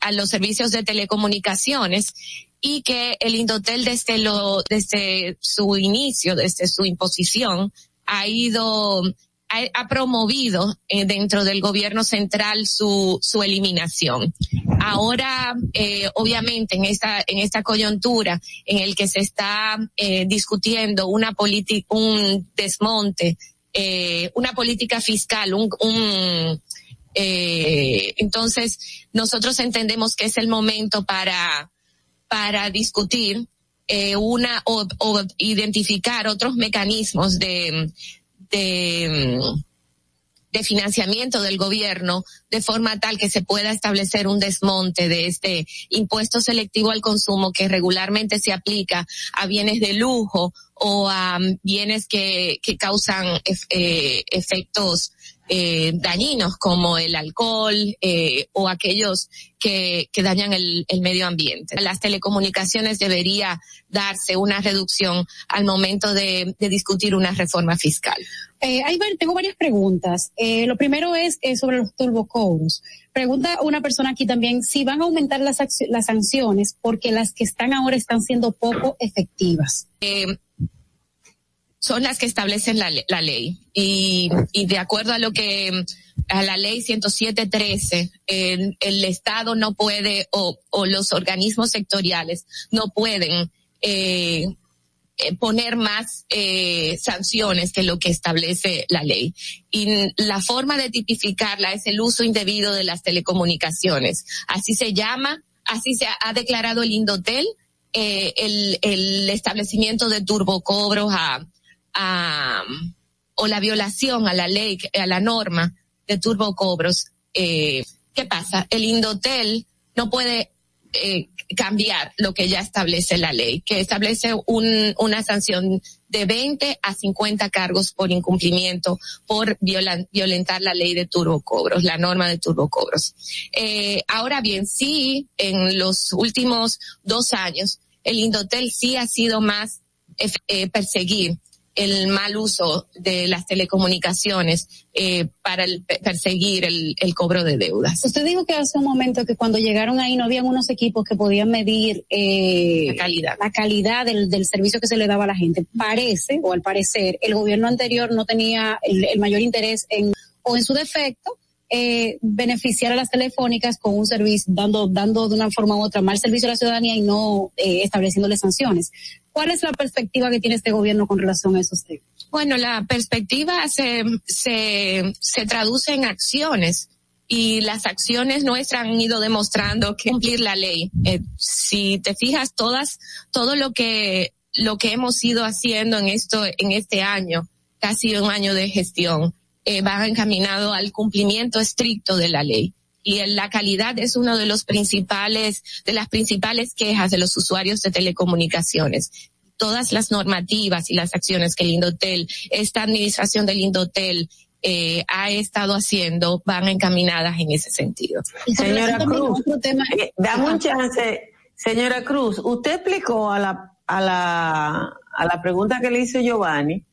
a los servicios de telecomunicaciones y que el Indotel desde lo, desde su inicio, desde su imposición, ha ido, ha, promovido eh, dentro del gobierno central su, su eliminación. Ahora, eh, obviamente, en esta, en esta coyuntura en el que se está eh, discutiendo una política, un desmonte, eh, una política fiscal, un, un eh, entonces nosotros entendemos que es el momento para para discutir eh, una o, o, identificar otros mecanismos de, de, de financiamiento del gobierno de forma tal que se pueda establecer un desmonte de este impuesto selectivo al consumo que regularmente se aplica a bienes de lujo o a um, bienes que, que causan eh, efectos eh, dañinos como el alcohol eh, o aquellos que, que dañan el, el, medio ambiente. Las telecomunicaciones debería darse una reducción al momento de, de discutir una reforma fiscal. Eh, hay, tengo varias preguntas. Eh, lo primero es eh, sobre los turbocobros. Pregunta una persona aquí también si van a aumentar las, las sanciones porque las que están ahora están siendo poco efectivas. Eh, son las que establecen la, la ley. Y, y, de acuerdo a lo que, a la ley 107.13, el, el Estado no puede, o, o los organismos sectoriales no pueden, eh, poner más eh, sanciones que lo que establece la ley. Y la forma de tipificarla es el uso indebido de las telecomunicaciones. Así se llama, así se ha, ha declarado el Indotel, eh, el, el establecimiento de turbocobros a, a, o la violación a la ley, a la norma de turbocobros, eh, ¿qué pasa? El Indotel no puede eh, cambiar lo que ya establece la ley, que establece un, una sanción de 20 a 50 cargos por incumplimiento por violentar la ley de turbocobros, la norma de turbocobros. Eh, ahora bien, sí, en los últimos dos años, el Indotel sí ha sido más eh, perseguir el mal uso de las telecomunicaciones eh, para el, perseguir el, el, cobro de deudas. Usted dijo que hace un momento que cuando llegaron ahí no habían unos equipos que podían medir eh, la calidad, la calidad del, del, servicio que se le daba a la gente. Parece, o al parecer, el gobierno anterior no tenía el, el mayor interés en, o en su defecto, eh, beneficiar a las telefónicas con un servicio, dando, dando de una forma u otra mal servicio a la ciudadanía y no eh, estableciéndole sanciones. ¿Cuál es la perspectiva que tiene este gobierno con relación a esos temas? Bueno, la perspectiva se, se, traduce en acciones y las acciones nuestras han ido demostrando que cumplir la ley. Eh, si te fijas, todas, todo lo que, lo que hemos ido haciendo en esto, en este año, casi un año de gestión, eh, va encaminado al cumplimiento estricto de la ley. Y la calidad es uno de los principales, de las principales quejas de los usuarios de telecomunicaciones. Todas las normativas y las acciones que el Indotel, esta administración del Indotel, eh, ha estado haciendo van encaminadas en ese sentido. Señora Cruz, eh, dame un chance. Señora Cruz, usted explicó a la, a la, a la pregunta que le hizo Giovanni,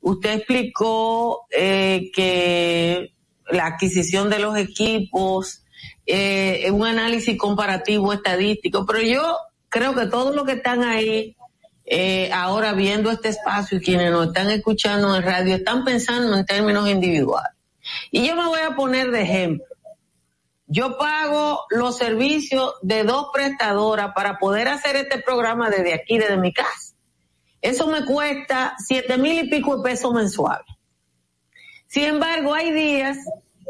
usted explicó eh, que la adquisición de los equipos, eh, un análisis comparativo estadístico, pero yo creo que todos los que están ahí eh, ahora viendo este espacio y quienes nos están escuchando en radio están pensando en términos individuales. Y yo me voy a poner de ejemplo. Yo pago los servicios de dos prestadoras para poder hacer este programa desde aquí, desde mi casa. Eso me cuesta siete mil y pico de pesos mensuales. Sin embargo, hay días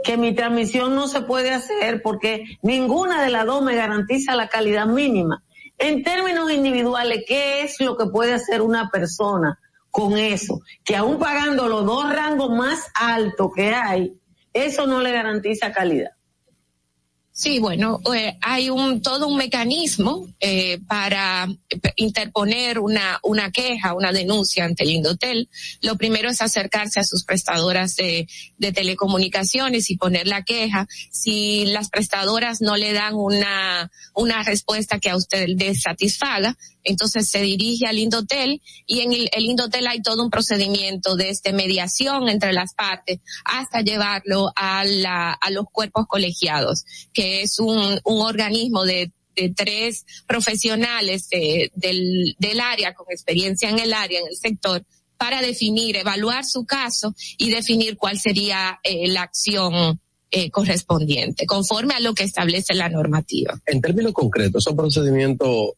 que mi transmisión no se puede hacer porque ninguna de las dos me garantiza la calidad mínima. En términos individuales, ¿qué es lo que puede hacer una persona con eso? Que aún pagando los dos rangos más altos que hay, eso no le garantiza calidad. Sí, bueno, eh, hay un todo un mecanismo eh, para interponer una una queja, una denuncia ante el Indotel. Lo primero es acercarse a sus prestadoras de, de telecomunicaciones y poner la queja. Si las prestadoras no le dan una una respuesta que a usted le satisfaga, entonces se dirige al Indotel y en el, el Indotel hay todo un procedimiento de este mediación entre las partes hasta llevarlo a, la, a los cuerpos colegiados, que es un, un organismo de tres profesionales de, del, del área con experiencia en el área, en el sector, para definir, evaluar su caso y definir cuál sería eh, la acción eh, correspondiente, conforme a lo que establece la normativa. En términos concretos, esos procedimientos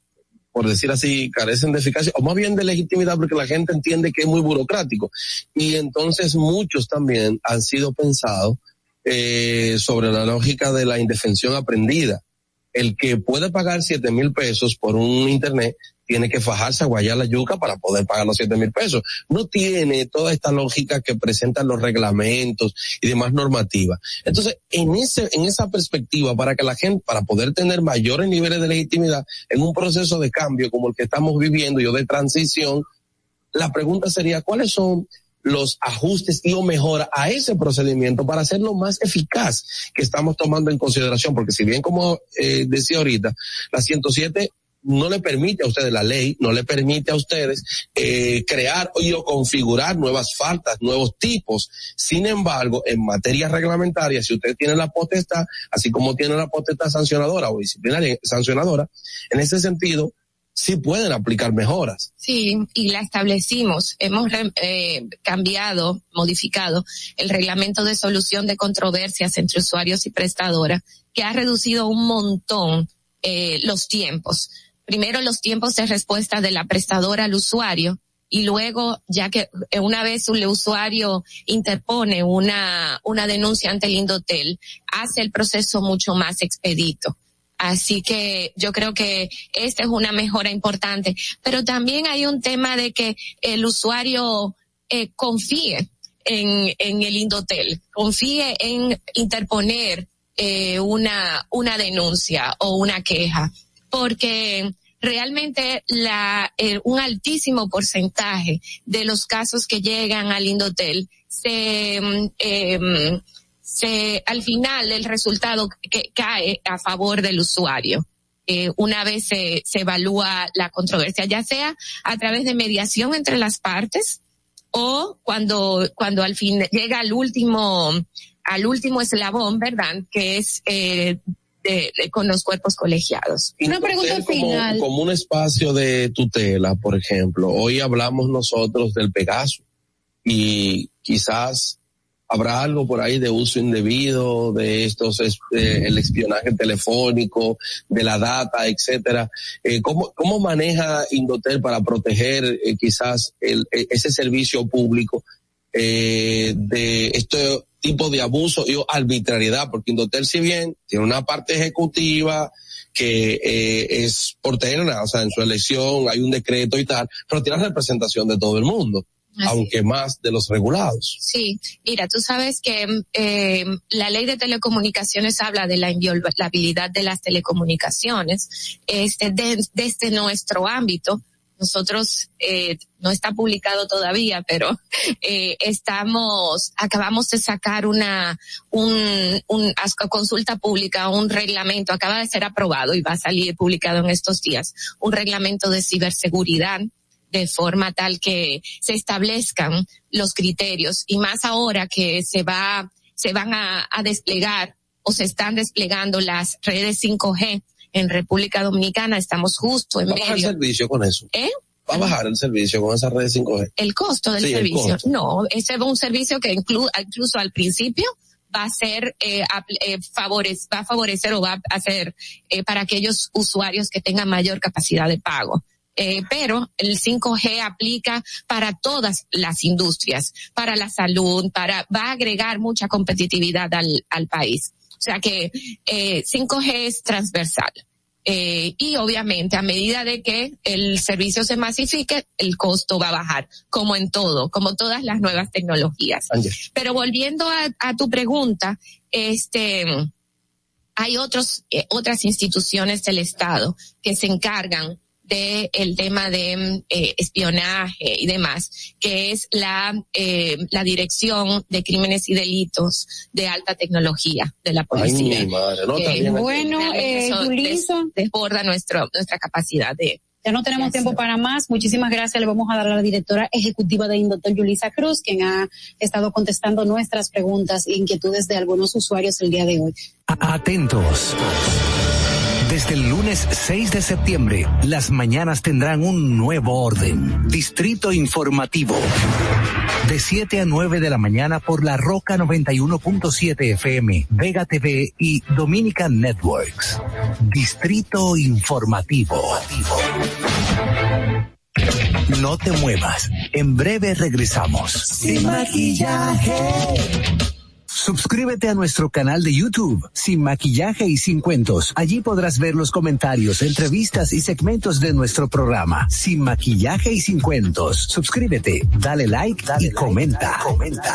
por decir así, carecen de eficacia, o más bien de legitimidad porque la gente entiende que es muy burocrático. Y entonces muchos también han sido pensados eh, sobre la lógica de la indefensión aprendida. El que puede pagar siete mil pesos por un internet tiene que fajarse a guayar la yuca para poder pagar los siete mil pesos. No tiene toda esta lógica que presentan los reglamentos y demás normativas. Entonces, en ese, en esa perspectiva, para que la gente, para poder tener mayores niveles de legitimidad en un proceso de cambio como el que estamos viviendo y o de transición, la pregunta sería, ¿cuáles son los ajustes y o mejora a ese procedimiento para hacerlo más eficaz que estamos tomando en consideración, porque si bien como eh, decía ahorita, la 107 no le permite a ustedes, la ley no le permite a ustedes eh, crear o configurar nuevas faltas, nuevos tipos. Sin embargo, en materia reglamentaria, si usted tiene la potestad, así como tiene la potestad sancionadora o disciplinaria sancionadora, en ese sentido, sí pueden aplicar mejoras. Sí, y la establecimos. Hemos eh, cambiado, modificado el reglamento de solución de controversias entre usuarios y prestadoras, que ha reducido un montón eh, los tiempos primero los tiempos de respuesta de la prestadora al usuario y luego, ya que una vez un usuario interpone una, una denuncia ante el Indotel, hace el proceso mucho más expedito. Así que yo creo que esta es una mejora importante. Pero también hay un tema de que el usuario eh, confíe en, en el Indotel, confíe en interponer eh, una, una denuncia o una queja. Porque realmente la, eh, un altísimo porcentaje de los casos que llegan al Indotel se, eh, se, al final el resultado que cae a favor del usuario. Eh, una vez se, se evalúa la controversia, ya sea a través de mediación entre las partes o cuando, cuando al fin llega al último, al último eslabón, ¿verdad? Que es eh, de, con los cuerpos colegiados. Una pregunta final. Como un espacio de tutela, por ejemplo, hoy hablamos nosotros del Pegaso y quizás habrá algo por ahí de uso indebido de estos el espionaje telefónico de la data etcétera eh, cómo cómo maneja Indotel para proteger eh, quizás el, e, ese servicio público eh, de esto tipo de abuso y arbitrariedad, porque Indotel si bien tiene una parte ejecutiva que eh, es porterna, o sea, en su elección hay un decreto y tal, pero tiene representación de todo el mundo. aunque más de los regulados. Sí, mira, tú sabes que eh, la ley de telecomunicaciones habla de la inviolabilidad de las telecomunicaciones este, desde nuestro ámbito nosotros eh, no está publicado todavía, pero eh, estamos, acabamos de sacar una, un, un consulta pública, un reglamento, acaba de ser aprobado y va a salir publicado en estos días, un reglamento de ciberseguridad de forma tal que se establezcan los criterios y más ahora que se va, se van a, a desplegar o se están desplegando las redes 5G en República Dominicana, estamos justo en ¿Va medio. bajar el servicio con eso? ¿Eh? ¿Va a bajar el servicio con esa red 5G? El costo del Sí, servicio. costo. No, ese es un servicio que inclu- incluso al principio va a ser eh, eh, favorec- va a favorecer o va a hacer eh, para aquellos usuarios que tengan mayor capacidad de pago. Eh, pero el 5G aplica para todas las industrias, para la salud, para, va a agregar mucha competitividad al, al país. O sea que eh, 5G es transversal. Eh, y obviamente a medida de que el servicio se masifique, el costo va a bajar, como en todo, como todas las nuevas tecnologías. Pero volviendo a, a, tu pregunta, este, hay otros, eh, otras instituciones del Estado que se encargan de el tema de eh, espionaje y demás, que es la eh, la dirección de crímenes y delitos de alta tecnología de la policía. Ay, mi madre, no, Que. Bueno, eh, des- desborda nuestro nuestra capacidad de Ya no tenemos tiempo para más. Muchísimas gracias. Le vamos a dar a la directora ejecutiva de Indotel, Yulisa Cruz, quien ha estado contestando nuestras preguntas e inquietudes de algunos usuarios el día de hoy. Atentos. Desde el lunes 6 de septiembre, las mañanas tendrán un nuevo orden. Distrito Informativo. De 7 a 9 de la mañana por la Roca 91.7 FM, Vega TV y Dominican Networks. Distrito Informativo. No te muevas. En breve regresamos. Sin maquillaje. Suscríbete a nuestro canal de YouTube, Sin Maquillaje y Sin Cuentos. Allí podrás ver los comentarios, entrevistas y segmentos de nuestro programa, Sin Maquillaje y Sin Cuentos. Suscríbete, dale like y comenta. comenta.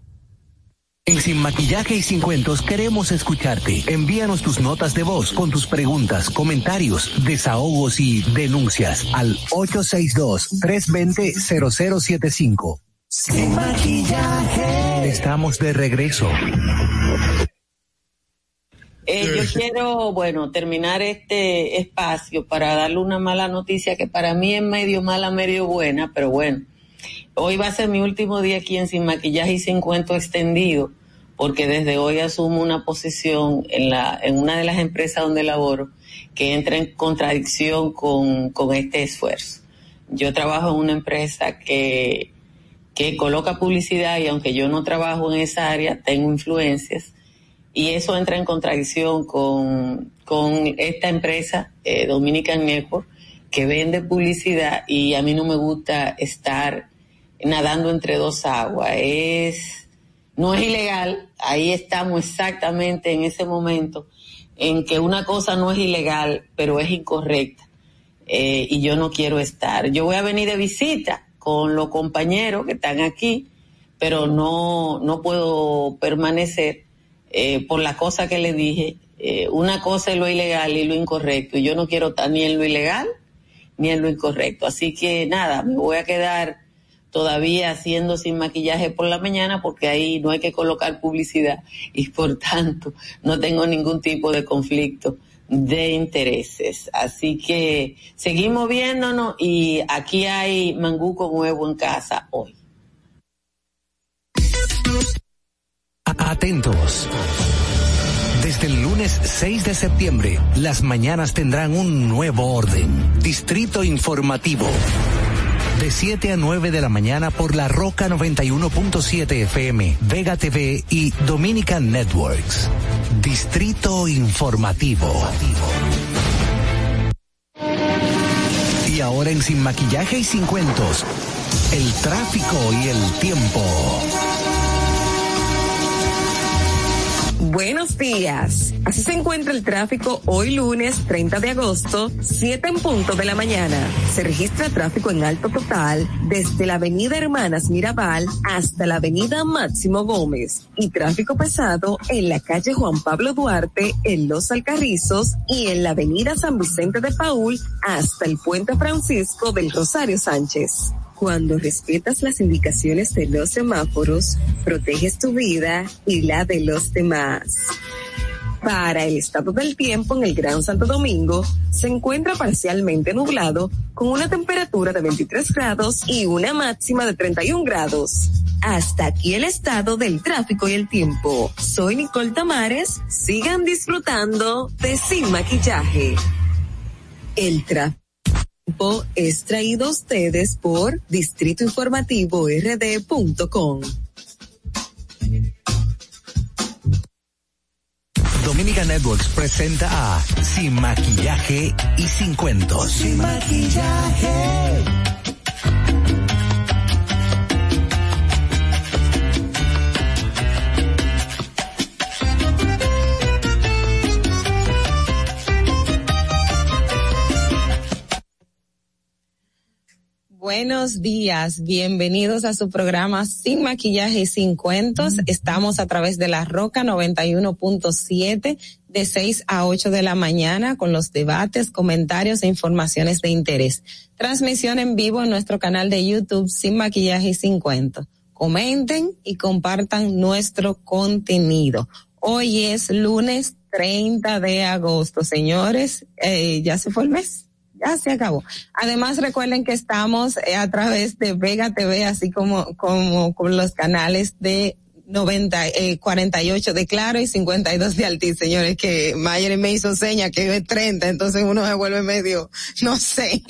En Sin Maquillaje y Sin Cuentos queremos escucharte. Envíanos tus notas de voz con tus preguntas, comentarios, desahogos y denuncias al 862-320-0075. Sin Maquillaje. Estamos de regreso. Eh, yo quiero, bueno, terminar este espacio para darle una mala noticia que para mí es medio mala, medio buena, pero bueno. Hoy va a ser mi último día aquí en Sin Maquillaje y Sin Cuento Extendido, porque desde hoy asumo una posición en, la, en una de las empresas donde laboro que entra en contradicción con, con este esfuerzo. Yo trabajo en una empresa que, que coloca publicidad y aunque yo no trabajo en esa área, tengo influencias y eso entra en contradicción con, con esta empresa, eh, Dominican Network, que vende publicidad y a mí no me gusta estar nadando entre dos aguas. Es, no es ilegal, ahí estamos exactamente en ese momento en que una cosa no es ilegal, pero es incorrecta. Eh, y yo no quiero estar. Yo voy a venir de visita con los compañeros que están aquí, pero no, no puedo permanecer eh, por la cosa que le dije. Eh, una cosa es lo ilegal y lo incorrecto. Y yo no quiero estar ni en lo ilegal ni en lo incorrecto. Así que nada, me voy a quedar todavía haciendo sin maquillaje por la mañana porque ahí no hay que colocar publicidad y por tanto no tengo ningún tipo de conflicto de intereses. Así que seguimos viéndonos y aquí hay manguco nuevo en casa hoy. Atentos. Desde el lunes 6 de septiembre, las mañanas tendrán un nuevo orden. Distrito Informativo. De 7 a 9 de la mañana por la Roca 91.7 FM, Vega TV y Dominican Networks. Distrito Informativo. Y ahora en Sin Maquillaje y Sin Cuentos, el tráfico y el tiempo. Buenos días. Así se encuentra el tráfico hoy lunes 30 de agosto, 7 en punto de la mañana. Se registra tráfico en alto total desde la avenida Hermanas Mirabal hasta la avenida Máximo Gómez y tráfico pesado en la calle Juan Pablo Duarte en Los Alcarrizos y en la avenida San Vicente de Paul hasta el puente Francisco del Rosario Sánchez. Cuando respetas las indicaciones de los semáforos, proteges tu vida y la de los demás. Para el estado del tiempo en el Gran Santo Domingo, se encuentra parcialmente nublado con una temperatura de 23 grados y una máxima de 31 grados. Hasta aquí el estado del tráfico y el tiempo. Soy Nicole Tamares. Sigan disfrutando de Sin Maquillaje. El tráfico es traído a ustedes por Distrito Informativo RD.com. Dominica Networks presenta a Sin Maquillaje y Sin Cuentos. Sin maquillaje. Buenos días, bienvenidos a su programa Sin Maquillaje y Sin Cuentos. Estamos a través de la Roca 91.7 de 6 a 8 de la mañana con los debates, comentarios e informaciones de interés. Transmisión en vivo en nuestro canal de YouTube Sin Maquillaje y Sin Cuentos. Comenten y compartan nuestro contenido. Hoy es lunes 30 de agosto, señores. Eh, ya se fue el mes ya se acabó. Además, recuerden que estamos eh, a través de Vega TV, así como, como con los canales de 90, eh, 48 de Claro y 52 de Altiz, señores, que Mayer me hizo seña que es 30, entonces uno se vuelve medio, no sé.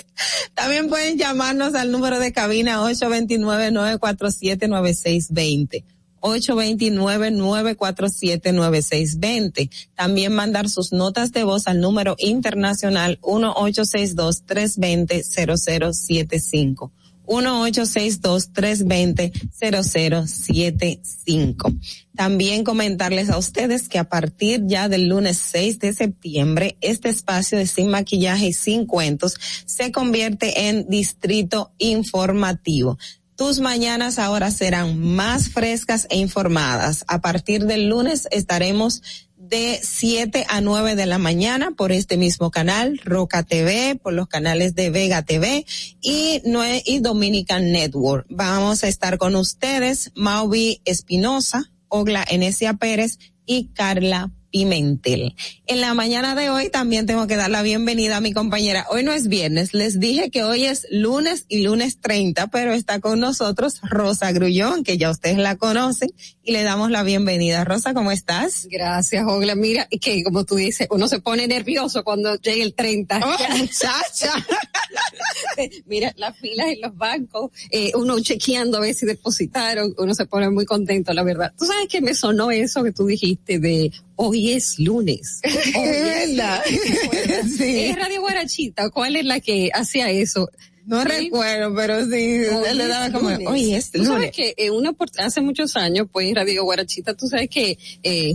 También pueden llamarnos al número de cabina 829-947-9620. 829-947-9620. También mandar sus notas de voz al número internacional 1862-320-0075. 1-862-320-0075. También comentarles a ustedes que a partir ya del lunes 6 de septiembre, este espacio de Sin Maquillaje y Sin Cuentos se convierte en distrito informativo. Tus mañanas ahora serán más frescas e informadas. A partir del lunes estaremos de 7 a 9 de la mañana por este mismo canal, Roca TV, por los canales de Vega TV y, y Dominican Network. Vamos a estar con ustedes, Mauvi Espinosa, Ogla Enesia Pérez y Carla Pimentel. En la mañana de hoy también tengo que dar la bienvenida a mi compañera. Hoy no es viernes, les dije que hoy es lunes y lunes 30, pero está con nosotros Rosa Grullón, que ya ustedes la conocen, y le damos la bienvenida. Rosa, ¿cómo estás? Gracias, Ogla. Mira, que como tú dices, uno se pone nervioso cuando llegue el 30. Oh. Mira, las filas en los bancos, eh, uno chequeando a ver si depositaron, uno se pone muy contento, la verdad. Tú sabes que me sonó eso que tú dijiste de hoy es lunes. Hoy es verdad. sí. ¿Es Radio Guarachita? ¿Cuál es la que hacía eso? No recuerdo, pero sí, Hoy le daba como, lunes. oye, es Tú lunes. sabes que eh, una por- hace muchos años, pues Radio Guarachita, tú sabes que eh,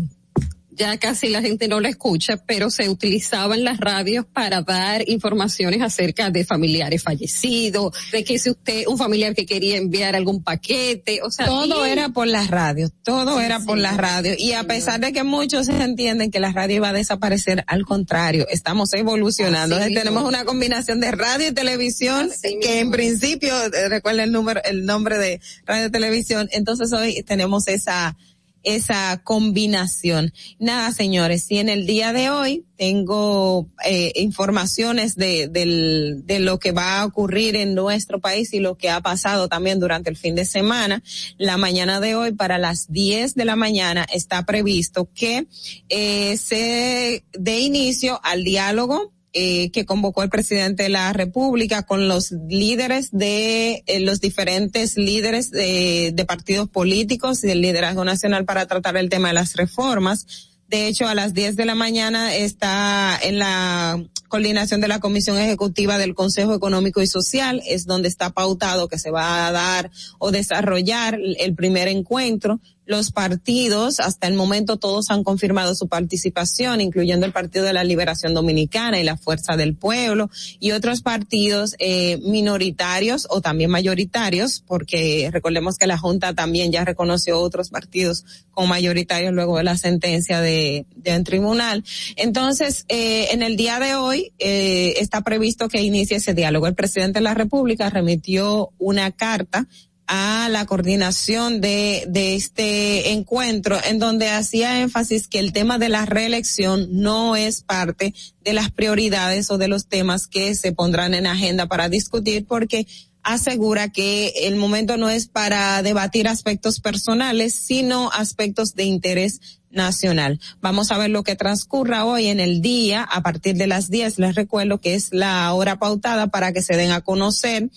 ya casi la gente no la escucha, pero se utilizaban las radios para dar informaciones acerca de familiares fallecidos, de que si usted, un familiar que quería enviar algún paquete, o sea. Todo bien. era por las radios, todo Sí, era por las radios. Y a pesar de que muchos entienden que la radio iba a desaparecer, al contrario, estamos evolucionando. Entonces, tenemos una combinación de radio y televisión, que en principio, eh, recuerda el número, el nombre de radio y televisión. Entonces hoy tenemos esa, esa combinación. Nada, señores, y en el día de hoy tengo eh, informaciones de, del, de lo que va a ocurrir en nuestro país y lo que ha pasado también durante el fin de semana. La mañana de hoy, para las 10 de la mañana, está previsto que eh, se dé inicio al diálogo eh, que convocó el presidente de la República con los líderes de eh, los diferentes líderes de, de partidos políticos y del liderazgo nacional para tratar el tema de las reformas. De hecho, a las 10 de la mañana está en la coordinación de la Comisión Ejecutiva del Consejo Económico y Social, es donde está pautado que se va a dar o desarrollar el primer encuentro. Los partidos, hasta el momento todos han confirmado su participación, incluyendo el Partido de la Liberación Dominicana y la Fuerza del Pueblo y otros partidos eh, minoritarios o también mayoritarios, porque recordemos que la Junta también ya reconoció otros partidos como mayoritarios luego de la sentencia de, de un tribunal. Entonces, eh, en el día de hoy eh, está previsto que inicie ese diálogo. El presidente de la República remitió una carta a la coordinación de, de este encuentro en donde hacía énfasis que el tema de la reelección no es parte de las prioridades o de los temas que se pondrán en agenda para discutir porque asegura que el momento no es para debatir aspectos personales, sino aspectos de interés nacional. Vamos a ver lo que transcurra hoy en el día a partir de las 10. Les recuerdo que es la hora pautada para que se den a conocer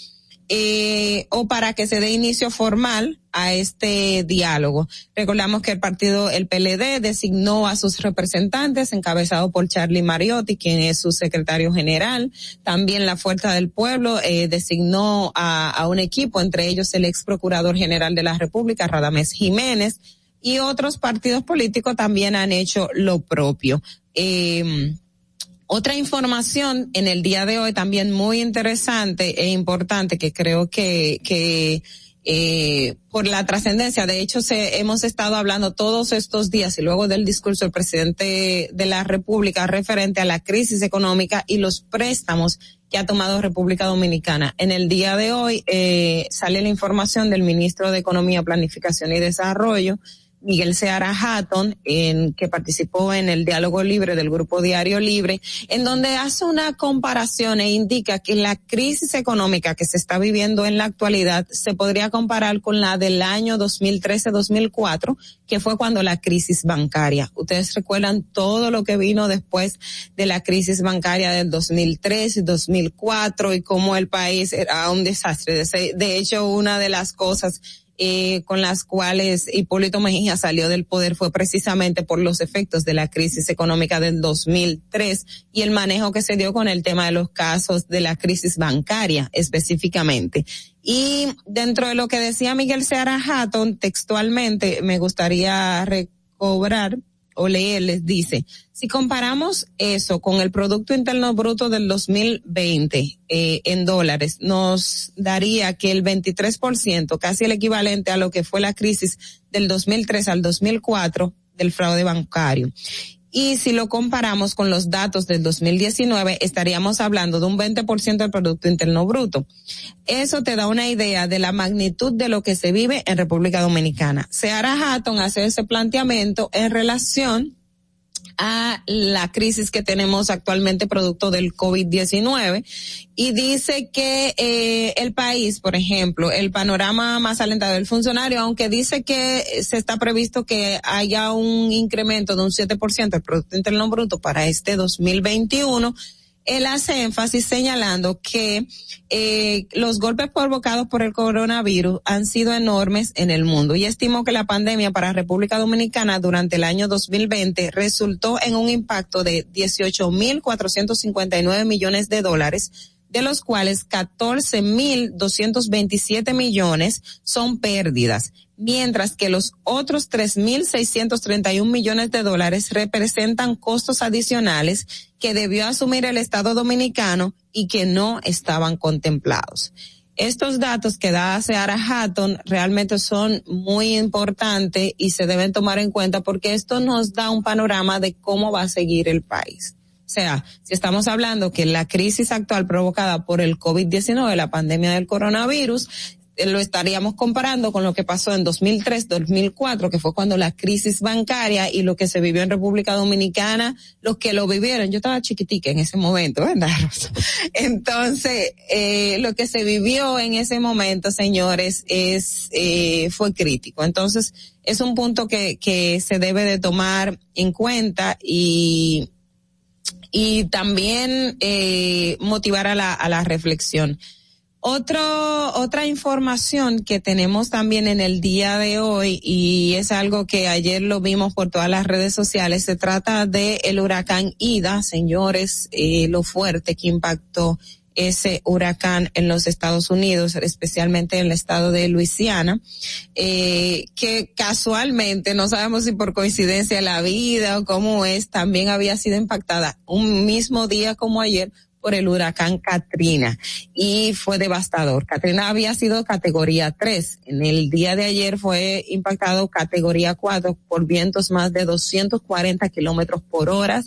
eh, o para que se dé inicio formal a este diálogo. Recordamos que el partido, el PLD, designó a sus representantes, encabezado por Charlie Mariotti, quien es su secretario general. También la Fuerza del Pueblo eh, designó a, a un equipo, entre ellos el ex procurador general de la República, Radamés Jiménez, y otros partidos políticos también han hecho lo propio. Eh, otra información en el día de hoy también muy interesante e importante que creo que, que eh, por la trascendencia, de hecho se, hemos estado hablando todos estos días y luego del discurso del presidente de la República referente a la crisis económica y los préstamos que ha tomado República Dominicana. En el día de hoy eh, sale la información del ministro de Economía, Planificación y Desarrollo, Miguel Seara Hatton, en, que participó en el diálogo libre del Grupo Diario Libre, en donde hace una comparación e indica que la crisis económica que se está viviendo en la actualidad se podría comparar con la del año 2013-2004, que fue cuando la crisis bancaria. Ustedes recuerdan todo lo que vino después de la crisis bancaria del 2003 y 2004 y cómo el país era un desastre. De, de hecho, una de las cosas eh, con las cuales Hipólito Mejía salió del poder fue precisamente por los efectos de la crisis económica del 2003 y el manejo que se dio con el tema de los casos de la crisis bancaria específicamente. Y dentro de lo que decía Miguel Seara Hatton, textualmente me gustaría recobrar o leerles, dice, si comparamos eso con el Producto Interno Bruto del 2020 eh, en dólares, nos daría que el 23%, casi el equivalente a lo que fue la crisis del 2003 al 2004 del fraude bancario. Y si lo comparamos con los datos del 2019, estaríamos hablando de un 20% del Producto Interno Bruto. Eso te da una idea de la magnitud de lo que se vive en República Dominicana. Seara Hatton hace ese planteamiento en relación a la crisis que tenemos actualmente producto del COVID-19 y dice que eh, el país, por ejemplo, el panorama más alentado del funcionario, aunque dice que se está previsto que haya un incremento de un 7% del Producto Interno Bruto para este 2021, él hace énfasis señalando que eh, los golpes provocados por el coronavirus han sido enormes en el mundo y estimó que la pandemia para República Dominicana durante el año 2020 resultó en un impacto de 18.459 millones de dólares de los cuales 14.227 millones son pérdidas, mientras que los otros 3.631 millones de dólares representan costos adicionales que debió asumir el Estado dominicano y que no estaban contemplados. Estos datos que da Seara Hatton realmente son muy importantes y se deben tomar en cuenta porque esto nos da un panorama de cómo va a seguir el país. O sea, si estamos hablando que la crisis actual provocada por el COVID-19, la pandemia del coronavirus, eh, lo estaríamos comparando con lo que pasó en 2003, 2004, que fue cuando la crisis bancaria y lo que se vivió en República Dominicana, los que lo vivieron, yo estaba chiquitica en ese momento, ¿verdad? Entonces, eh, lo que se vivió en ese momento, señores, es eh, fue crítico. Entonces, es un punto que que se debe de tomar en cuenta y y también eh, motivar a la a la reflexión. Otro, otra información que tenemos también en el día de hoy y es algo que ayer lo vimos por todas las redes sociales, se trata de el huracán Ida, señores, eh, lo fuerte que impactó ese huracán en los Estados Unidos, especialmente en el estado de Luisiana, eh, que casualmente, no sabemos si por coincidencia la vida o cómo es, también había sido impactada un mismo día como ayer por el huracán Katrina y fue devastador. Katrina había sido categoría 3. En el día de ayer fue impactado categoría 4 por vientos más de 240 kilómetros por hora.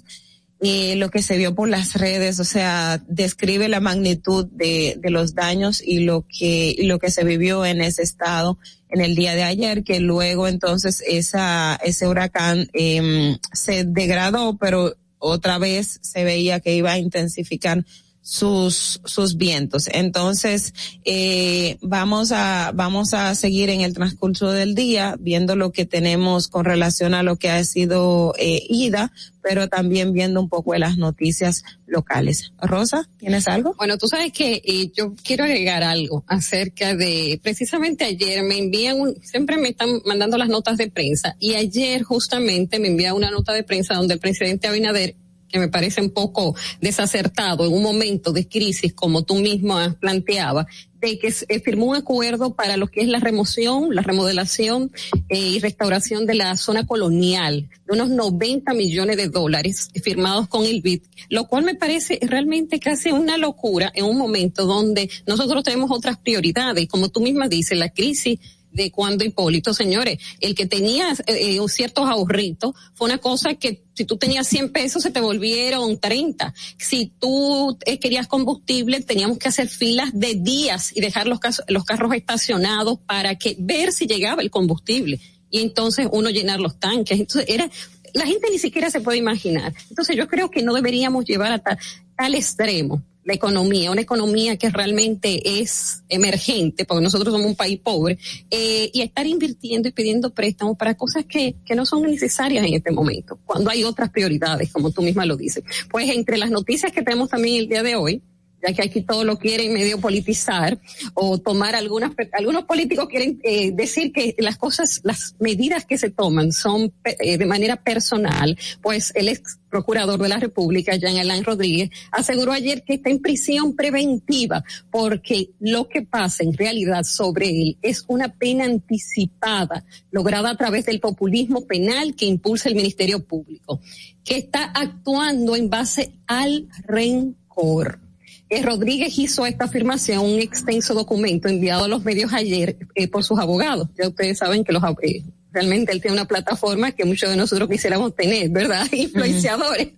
Y lo que se vio por las redes, o sea, describe la magnitud de, de los daños y lo que, y lo que se vivió en ese estado en el día de ayer, que luego entonces esa, ese huracán eh, se degradó, pero otra vez se veía que iba a intensificar sus sus vientos. Entonces, eh, vamos a vamos a seguir en el transcurso del día viendo lo que tenemos con relación a lo que ha sido eh, ida, pero también viendo un poco de las noticias locales. Rosa, ¿tienes algo? Bueno, tú sabes que eh, yo quiero agregar algo acerca de, precisamente ayer me envían, un, siempre me están mandando las notas de prensa y ayer justamente me envía una nota de prensa donde el presidente Abinader que me parece un poco desacertado en un momento de crisis, como tú mismo has planteado, de que se firmó un acuerdo para lo que es la remoción, la remodelación eh, y restauración de la zona colonial, de unos 90 millones de dólares firmados con el BID, lo cual me parece realmente casi una locura en un momento donde nosotros tenemos otras prioridades. Como tú misma dices, la crisis de cuando Hipólito, señores, el que tenía eh, ciertos ahorritos fue una cosa que si tú tenías 100 pesos se te volvieron 30. Si tú eh, querías combustible teníamos que hacer filas de días y dejar los carros estacionados para que ver si llegaba el combustible y entonces uno llenar los tanques. Entonces era la gente ni siquiera se puede imaginar. Entonces yo creo que no deberíamos llevar a tal extremo la economía, una economía que realmente es emergente, porque nosotros somos un país pobre, eh, y estar invirtiendo y pidiendo préstamos para cosas que, que no son necesarias en este momento, cuando hay otras prioridades, como tú misma lo dices. Pues entre las noticias que tenemos también el día de hoy, ya que aquí todo lo quieren medio politizar o tomar algunas, algunos políticos quieren eh, decir que las cosas, las medidas que se toman son eh, de manera personal, pues el ex procurador de la República, Jean Alain Rodríguez, aseguró ayer que está en prisión preventiva porque lo que pasa en realidad sobre él es una pena anticipada lograda a través del populismo penal que impulsa el Ministerio Público, que está actuando en base al rencor eh, Rodríguez hizo esta afirmación, un extenso documento enviado a los medios ayer eh, por sus abogados. Ya ustedes saben que los eh, realmente él tiene una plataforma que muchos de nosotros quisiéramos tener, ¿verdad? Influenciadores.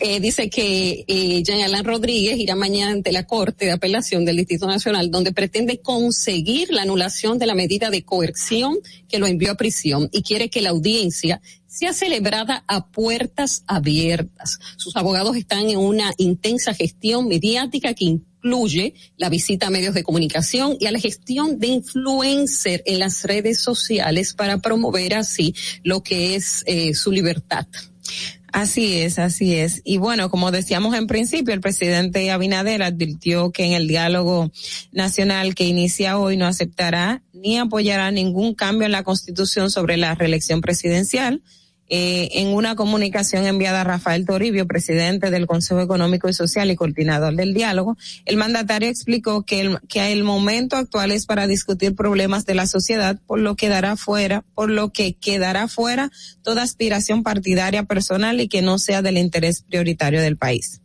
eh, dice que eh, Jean Alain Rodríguez irá mañana ante la Corte de Apelación del Distrito Nacional, donde pretende conseguir la anulación de la medida de coerción que lo envió a prisión y quiere que la audiencia sea celebrada a puertas abiertas. Sus abogados están en una intensa gestión mediática que incluye la visita a medios de comunicación y a la gestión de influencer en las redes sociales para promover así lo que es eh, su libertad. Así es, así es. Y bueno, como decíamos en principio, el presidente Abinader advirtió que en el diálogo nacional que inicia hoy no aceptará ni apoyará ningún cambio en la constitución sobre la reelección presidencial Eh, en una comunicación enviada a Rafael Toribio, presidente del Consejo Económico y Social y coordinador del diálogo, el mandatario explicó que el, que el momento actual es para discutir problemas de la sociedad, por lo que dará fuera, por lo que quedará fuera toda aspiración partidaria personal y que no sea del interés prioritario del país.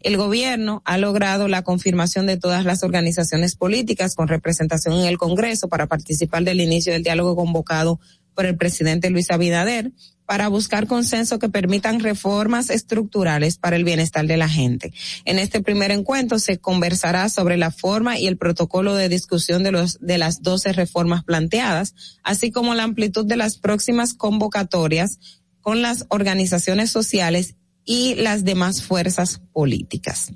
El gobierno ha logrado la confirmación de todas las organizaciones políticas con representación en el Congreso para participar del inicio del diálogo convocado por el presidente Luis Abinader para buscar consenso que permitan reformas estructurales para el bienestar de la gente. En este primer encuentro se conversará sobre la forma y el protocolo de discusión de los de las 12 reformas planteadas, así como la amplitud de las próximas convocatorias con las organizaciones sociales y las demás fuerzas políticas.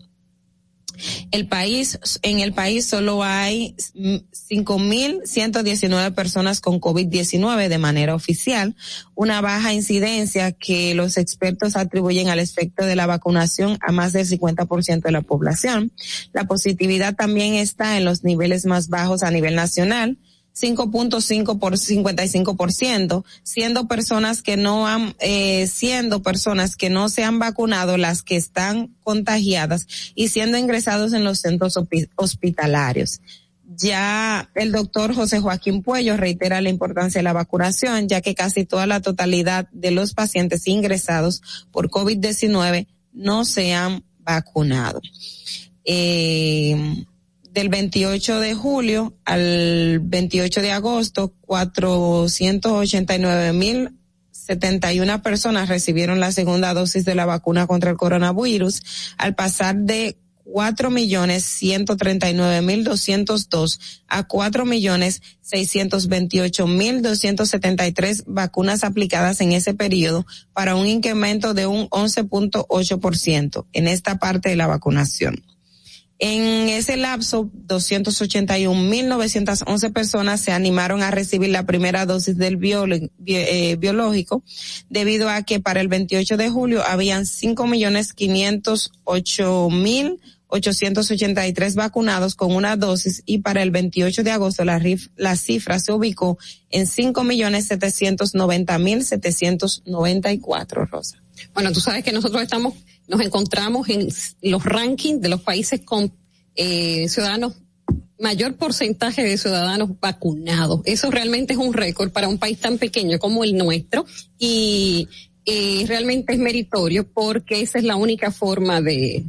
El país, en el país solo hay 5.119 personas con COVID-19 de manera oficial, una baja incidencia que los expertos atribuyen al efecto de la vacunación a más del 50% de la población. La positividad también está en los niveles más bajos a nivel nacional 5.5 por 55%, siendo personas que no han, eh, siendo personas que no se han vacunado las que están contagiadas y siendo ingresados en los centros hospitalarios. Ya el doctor José Joaquín Puello reitera la importancia de la vacunación, ya que casi toda la totalidad de los pacientes ingresados por COVID-19 no se han vacunado. Eh, del 28 de julio al 28 de agosto, 489 mil 71 personas recibieron la segunda dosis de la vacuna contra el coronavirus, al pasar de cuatro millones ciento treinta y nueve mil doscientos dos a cuatro millones seiscientos veintiocho mil doscientos setenta y tres vacunas aplicadas en ese periodo para un incremento de un once punto ocho por ciento en esta parte de la vacunación. En ese lapso, 281.911 personas se animaron a recibir la primera dosis del eh, biológico, debido a que para el 28 de julio habían 5.508.883 vacunados con una dosis y para el 28 de agosto la, la cifra se ubicó en 5.790.794, Rosa. Bueno, tú sabes que nosotros estamos nos encontramos en los rankings de los países con eh, ciudadanos mayor porcentaje de ciudadanos vacunados. Eso realmente es un récord para un país tan pequeño como el nuestro y eh, realmente es meritorio porque esa es la única forma de,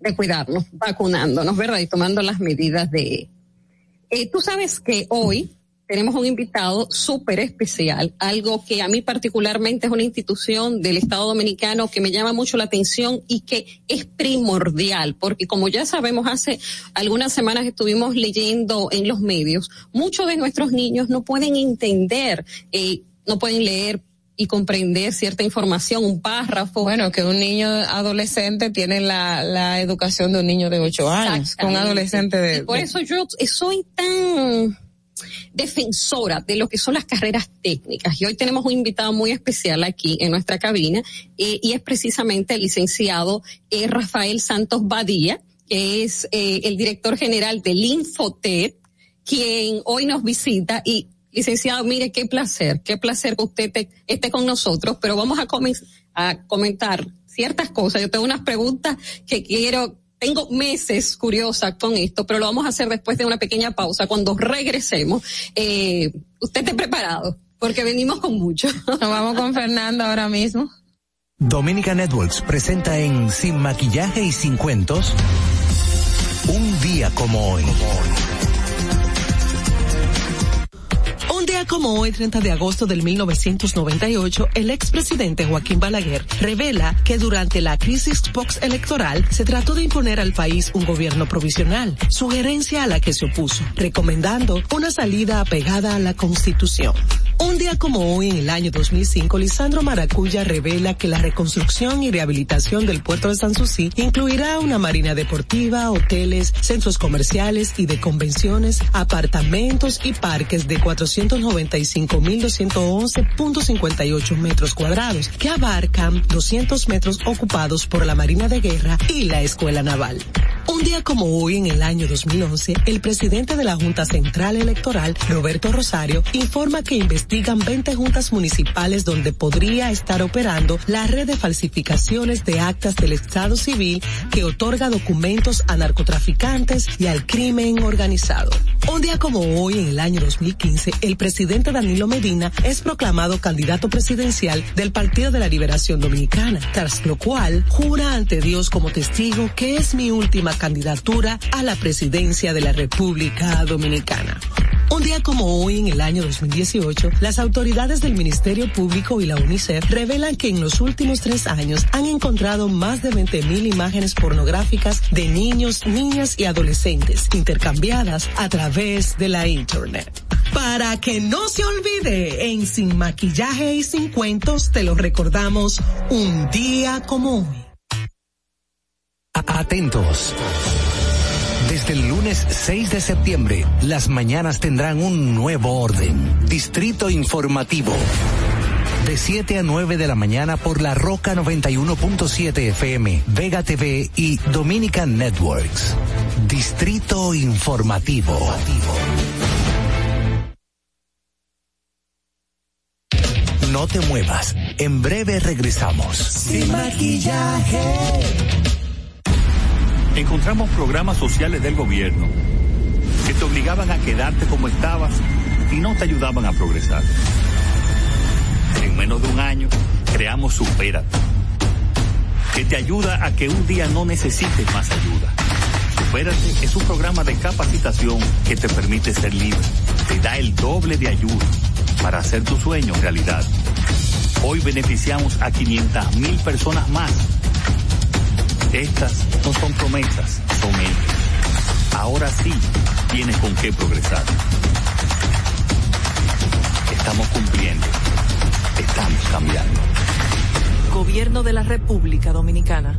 de cuidarnos, vacunándonos, ¿verdad? Y tomando las medidas de... Eh, tú sabes que hoy tenemos un invitado súper especial, algo que a mí particularmente es una institución del Estado Dominicano que me llama mucho la atención y que es primordial, porque como ya sabemos, hace algunas semanas estuvimos leyendo en los medios, muchos de nuestros niños no pueden entender, eh, no pueden leer y comprender cierta información, un párrafo. Bueno, que un niño adolescente tiene la, la educación de un niño de ocho años, con un adolescente de... por eso yo soy tan defensora de lo que son las carreras técnicas. Y hoy tenemos un invitado muy especial aquí en nuestra cabina eh, y es precisamente el licenciado eh, Rafael Santos Badía, que es eh, el director general del Infotet, quien hoy nos visita y licenciado, mire qué placer, qué placer que usted esté con nosotros, pero vamos a, a comentar ciertas cosas. Yo tengo unas preguntas que quiero tengo meses curiosa con esto, pero lo vamos a hacer después de una pequeña pausa. Cuando regresemos, eh, usted esté preparado, porque venimos con mucho. Nos vamos con Fernando ahora mismo. Dominica Networks presenta en Sin Maquillaje y Sin Cuentos, un día como hoy. Un día como hoy, 30 de agosto del 1998, el expresidente Joaquín Balaguer revela que durante la crisis post-electoral se trató de imponer al país un gobierno provisional, sugerencia a la que se opuso, recomendando una salida apegada a la Constitución. Un día como hoy, en el año 2005, Lisandro Maracuya revela que la reconstrucción y rehabilitación del puerto de Sanssouci incluirá una marina deportiva, hoteles, centros comerciales y de convenciones, apartamentos y parques de 495.211.58 metros cuadrados, que abarcan 200 metros ocupados por la Marina de Guerra y la Escuela Naval. Un día como hoy, en el año 2011, el presidente de la Junta Central Electoral, Roberto Rosario, informa que investigan 20 juntas municipales donde podría estar operando la red de falsificaciones de actas del Estado civil que otorga documentos a narcotraficantes y al crimen organizado. Un día como hoy, en el año 2015, el presidente Danilo Medina es proclamado candidato presidencial del Partido de la Liberación Dominicana, tras lo cual jura ante Dios como testigo que es mi última candidatura a la presidencia de la República Dominicana. Un día como hoy, en el año 2018, las autoridades del Ministerio Público y la UNICEF revelan que en los últimos tres años han encontrado más de 20.000 imágenes pornográficas de niños, niñas y adolescentes intercambiadas a través de la Internet. Para que no se olvide, en Sin Maquillaje y Sin Cuentos te lo recordamos un día como hoy. Atentos. Desde el lunes 6 de septiembre, las mañanas tendrán un nuevo orden. Distrito Informativo. De 7 a 9 de la mañana por la Roca 91.7 FM, Vega TV y Dominican Networks. Distrito Informativo. No te muevas. En breve regresamos. Sin maquillaje. Encontramos programas sociales del gobierno que te obligaban a quedarte como estabas y no te ayudaban a progresar. En menos de un año creamos Supérate, que te ayuda a que un día no necesites más ayuda. Supérate es un programa de capacitación que te permite ser libre, te da el doble de ayuda para hacer tu sueño realidad. Hoy beneficiamos a 500 mil personas más. Estas no son promesas, son hechos. Ahora sí tienes con qué progresar. Estamos cumpliendo. Estamos cambiando. Gobierno de la República Dominicana.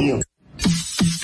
You.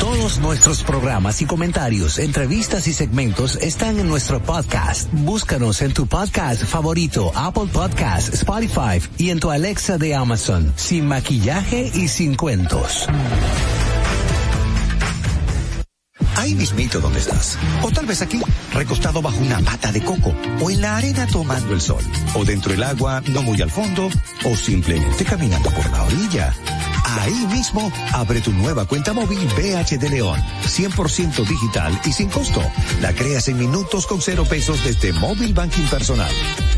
Todos nuestros programas y comentarios, entrevistas y segmentos están en nuestro podcast. Búscanos en tu podcast favorito, Apple Podcast, Spotify y en tu Alexa de Amazon, sin maquillaje y sin cuentos. Ahí mismito donde estás. O tal vez aquí, recostado bajo una mata de coco. O en la arena tomando el sol. O dentro del agua, no muy al fondo. O simplemente caminando por la orilla. Ahí mismo, abre tu nueva cuenta móvil BH de León. 100% digital y sin costo. La creas en minutos con cero pesos desde Móvil Banking Personal.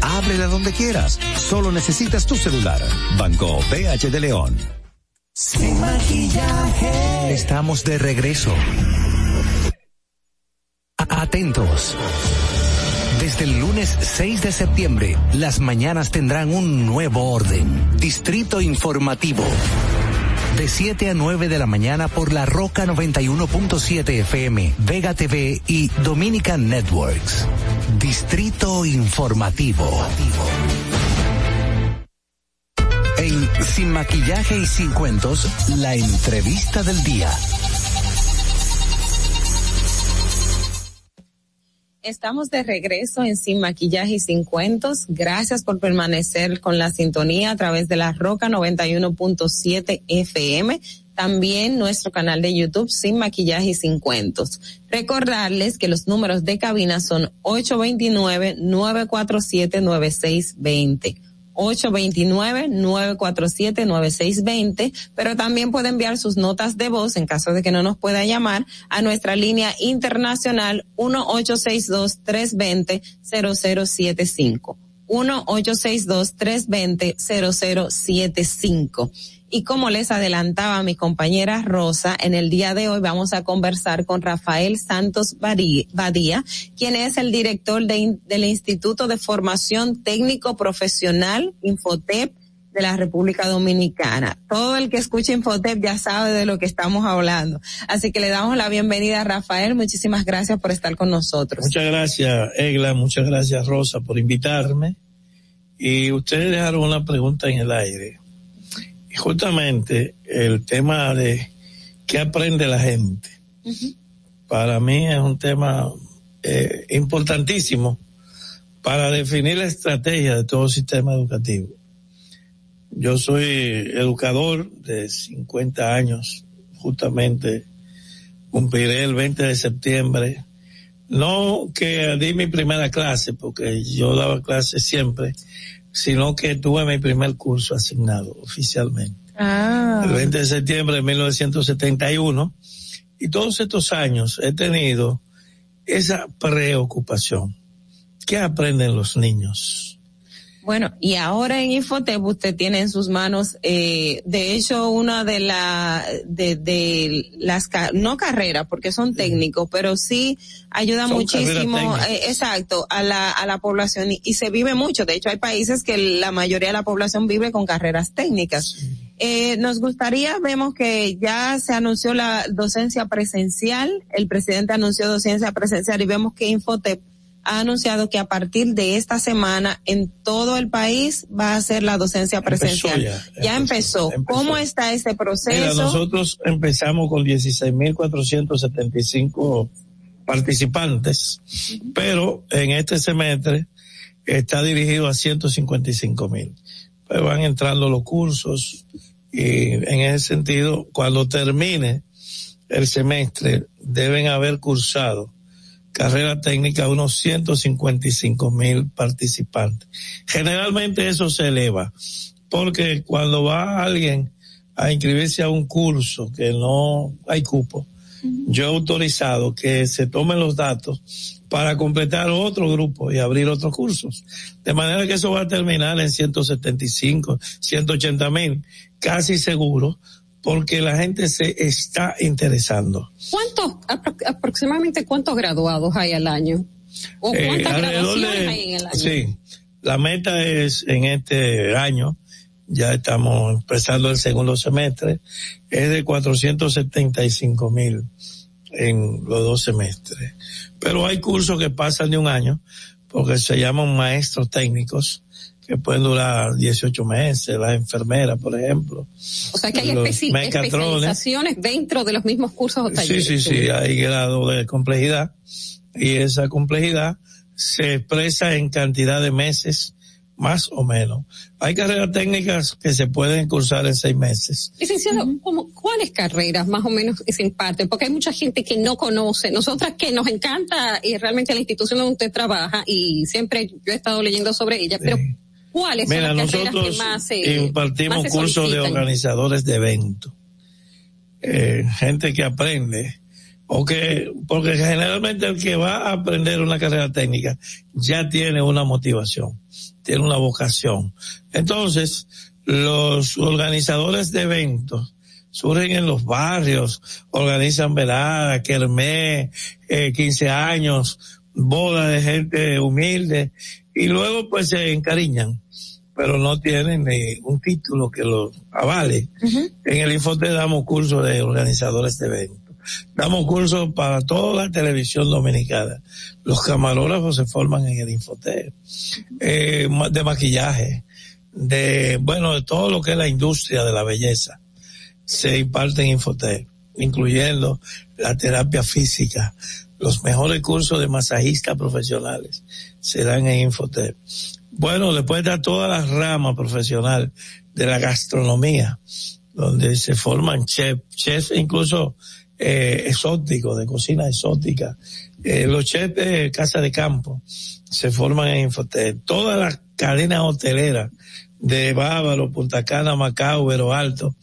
Ábrela donde quieras. Solo necesitas tu celular. Banco BH de León. Sin maquillaje. Estamos de regreso. Atentos. Desde el lunes 6 de septiembre, las mañanas tendrán un nuevo orden. Distrito Informativo. De 7 a 9 de la mañana por la Roca 91.7 FM, Vega TV y Dominican Networks. Distrito Informativo. En Sin Maquillaje y Sin Cuentos, la entrevista del día. Estamos de regreso en Sin Maquillaje y Sin Cuentos. Gracias por permanecer con la sintonía a través de la Roca 91.7 FM. También nuestro canal de YouTube Sin Maquillaje y Sin Cuentos. Recordarles que los números de cabina son 829-947-9620. 829-947-9620, pero también puede enviar sus notas de voz en caso de que no nos pueda llamar a nuestra línea internacional 1-862-320-0075. 1-862-320-0075. Y como les adelantaba mi compañera Rosa, en el día de hoy vamos a conversar con Rafael Santos Badía, quien es el director de, del Instituto de Formación Técnico Profesional, Infotep, de la República Dominicana. Todo el que escuche Infotep ya sabe de lo que estamos hablando. Así que le damos la bienvenida a Rafael. Muchísimas gracias por estar con nosotros. Muchas gracias, Egla. Muchas gracias, Rosa, por invitarme. Y ustedes dejaron una pregunta en el aire justamente el tema de qué aprende la gente. Para mí es un tema eh, importantísimo para definir la estrategia de todo sistema educativo. Yo soy educador de 50 años, justamente cumpliré el 20 de septiembre. No que di mi primera clase, porque yo daba clase siempre, sino que tuve mi primer curso asignado oficialmente. Ah. El 20 de septiembre de 1971. Y todos estos años he tenido esa preocupación. ¿Qué aprenden los niños? Bueno, y ahora en Infotep usted tiene en sus manos, eh, de hecho, una de, la, de, de las, no carreras, porque son técnicos, pero sí ayuda Son muchísimo, eh, exacto, a la, a la población y, y se vive mucho. De hecho, hay países que la mayoría de la población vive con carreras técnicas. Eh, nos gustaría, vemos que ya se anunció la docencia presencial, el presidente anunció docencia presencial y vemos que Infotep ha anunciado que a partir de esta semana en todo el país va a ser la docencia presencial. ya, ya empezó. ¿Cómo está ese proceso? Mira, nosotros empezamos con 16.475 participantes, pero en este semestre está dirigido a 155.000. Pues van entrando los cursos y en ese sentido, cuando termine el semestre, deben haber cursado carrera técnica unos 155 mil participantes. Generalmente eso se eleva, porque cuando va alguien a inscribirse a un curso que no hay cupo, yo he autorizado que se tomen los datos para completar otro grupo y abrir otros cursos. De manera que eso va a terminar en 175, 180 mil, casi seguro, porque la gente se está interesando. ¿Cuántos, apro- aproximadamente cuántos graduados hay al año? ¿O Eh, cuántas graduaciones de- hay en el año? Sí, la meta es en este año, ya estamos empezando el segundo semestre, es de 475 mil en los dos semestres. Pero hay cursos que pasan de un año, porque se llaman maestros técnicos, que pueden durar 18 meses, las enfermeras, por ejemplo. O sea que hay especializaciones dentro de los mismos cursos o Sí, talleres. sí, sí, hay grado de complejidad y esa complejidad se expresa en cantidad de meses, más o menos. Hay carreras técnicas que se pueden cursar en seis meses. Licenciado, ¿cómo- ¿cuáles carreras más o menos se imparten? Porque hay mucha gente que no conoce. Nosotras que nos encanta y realmente la institución donde usted trabaja y siempre yo he estado leyendo sobre ella, pero ¿cuáles Mira, son las nosotros que más se impartimos más cursos de organizadores de eventos. Eh, gente que aprende o que, porque generalmente el que va a aprender una carrera técnica ya tiene una motivación, tiene una vocación. Entonces, los organizadores de eventos surgen en los barrios, organizan veladas, kermés, eh, 15 años, bodas de gente humilde y luego pues se encariñan, pero no tienen ni un título que los avale. En el Infote damos cursos de organizadores de eventos. Damos cursos para toda la televisión dominicana. Los camarógrafos se forman en el Infote. Eh, de maquillaje, de, bueno, de todo lo que es la industria de la belleza. Se imparte en Infote, incluyendo la terapia física. Los mejores cursos de masajistas profesionales se dan en Infotep. Bueno, después está toda la rama profesional de la gastronomía, donde se forman chefs, chefs incluso eh, exóticos, de cocina exótica. Eh, los chefs de casa de campo se forman en Infotep. Todas las cadena hotelera de Bávaro, Punta Cana, Macao, Vero Alto,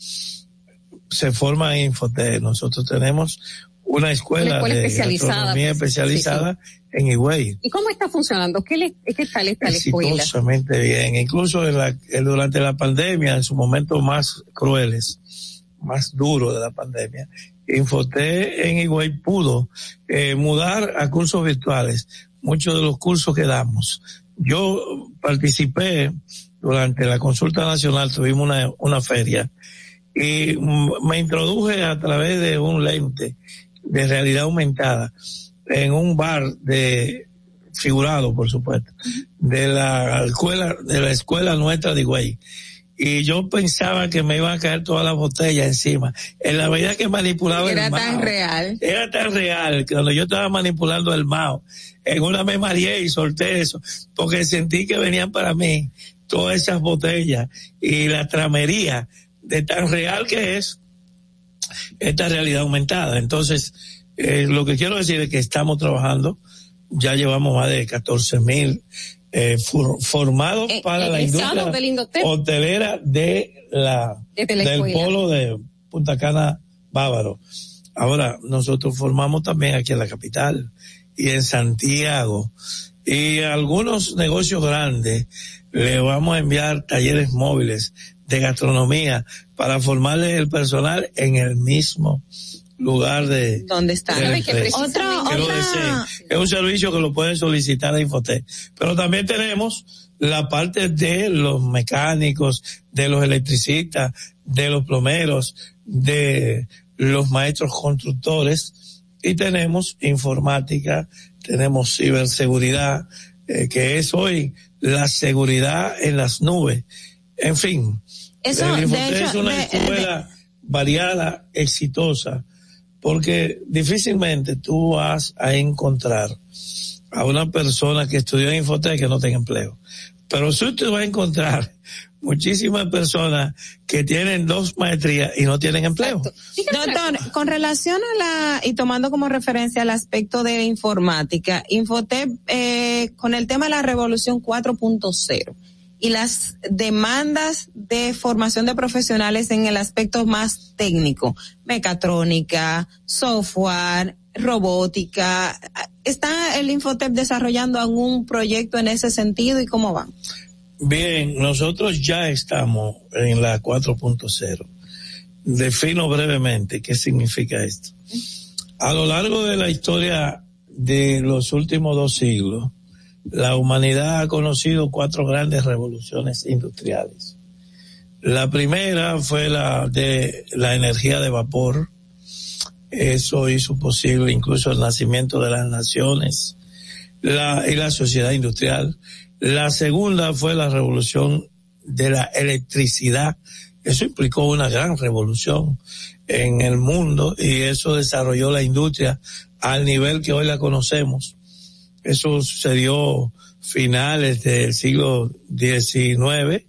se forma en Infotec. Nosotros tenemos una escuela, Una escuela de especializada, pues, especializada en Higüey. ¿Y cómo está funcionando? ¿Qué, le, qué tal está la escuela? Exitosamente bien. Incluso en la, en- durante la pandemia, en sus momentos más crueles, más duros de la pandemia, Infoté en Higüey pudo eh, mudar a cursos virtuales muchos de los cursos que damos. Yo participé durante la consulta nacional, tuvimos una, una feria y me introduje a través de un lente de realidad aumentada en un bar de figurado, por supuesto, de la escuela, de la escuela nuestra de Higüey. Y yo pensaba que me iban a caer todas las botellas encima. En la medida que manipulaba Era el tan mao, real. Era tan real que cuando yo estaba manipulando el mao, en una me mareé y solté eso, porque sentí que venían para mí todas esas botellas y la tramería de tan real que es esta realidad aumentada. Entonces, eh, lo que quiero decir es que estamos trabajando, ya llevamos más de 14 mil eh, for- formados para la industria del hotelera de la, Desde del polo de Punta Cana Bávaro. Ahora, nosotros formamos también aquí en la capital y en Santiago. Y algunos negocios grandes le vamos a enviar talleres móviles de gastronomía para formarles el personal en el mismo lugar de ¿Dónde está? de la ¿Sabe que lo. Es un servicio que lo pueden solicitar a Infotec. Pero también tenemos la parte de los mecánicos, de los electricistas, de los plomeros, de los maestros constructores y tenemos informática, tenemos ciberseguridad, eh, que es hoy la seguridad en las nubes. En fin, Eso, el de Infotec hecho, es una de- escuela variada, exitosa, porque difícilmente tú vas a encontrar a una persona que estudió en Infotec que no tenga empleo. Pero sí te vas a encontrar muchísimas personas que tienen dos maestrías y no tienen empleo. Doctor, con relación a la, y tomando como referencia el aspecto de informática, Infotep, eh, con el tema de la revolución 4.0 y las demandas de formación de profesionales en el aspecto más técnico, mecatrónica, software, robótica, ¿está el Infotep desarrollando algún proyecto en ese sentido y cómo va? Bien, nosotros ya estamos en la 4.0. Defino brevemente qué significa esto. A lo largo de la historia de los últimos dos siglos, la humanidad ha conocido cuatro grandes revoluciones industriales. La primera fue la de la energía de vapor. Eso hizo posible incluso el nacimiento de las naciones y la sociedad industrial. La segunda fue la revolución de la electricidad. Eso implicó una gran revolución en el mundo y eso desarrolló la industria al nivel que hoy la conocemos. Eso sucedió finales del siglo XIX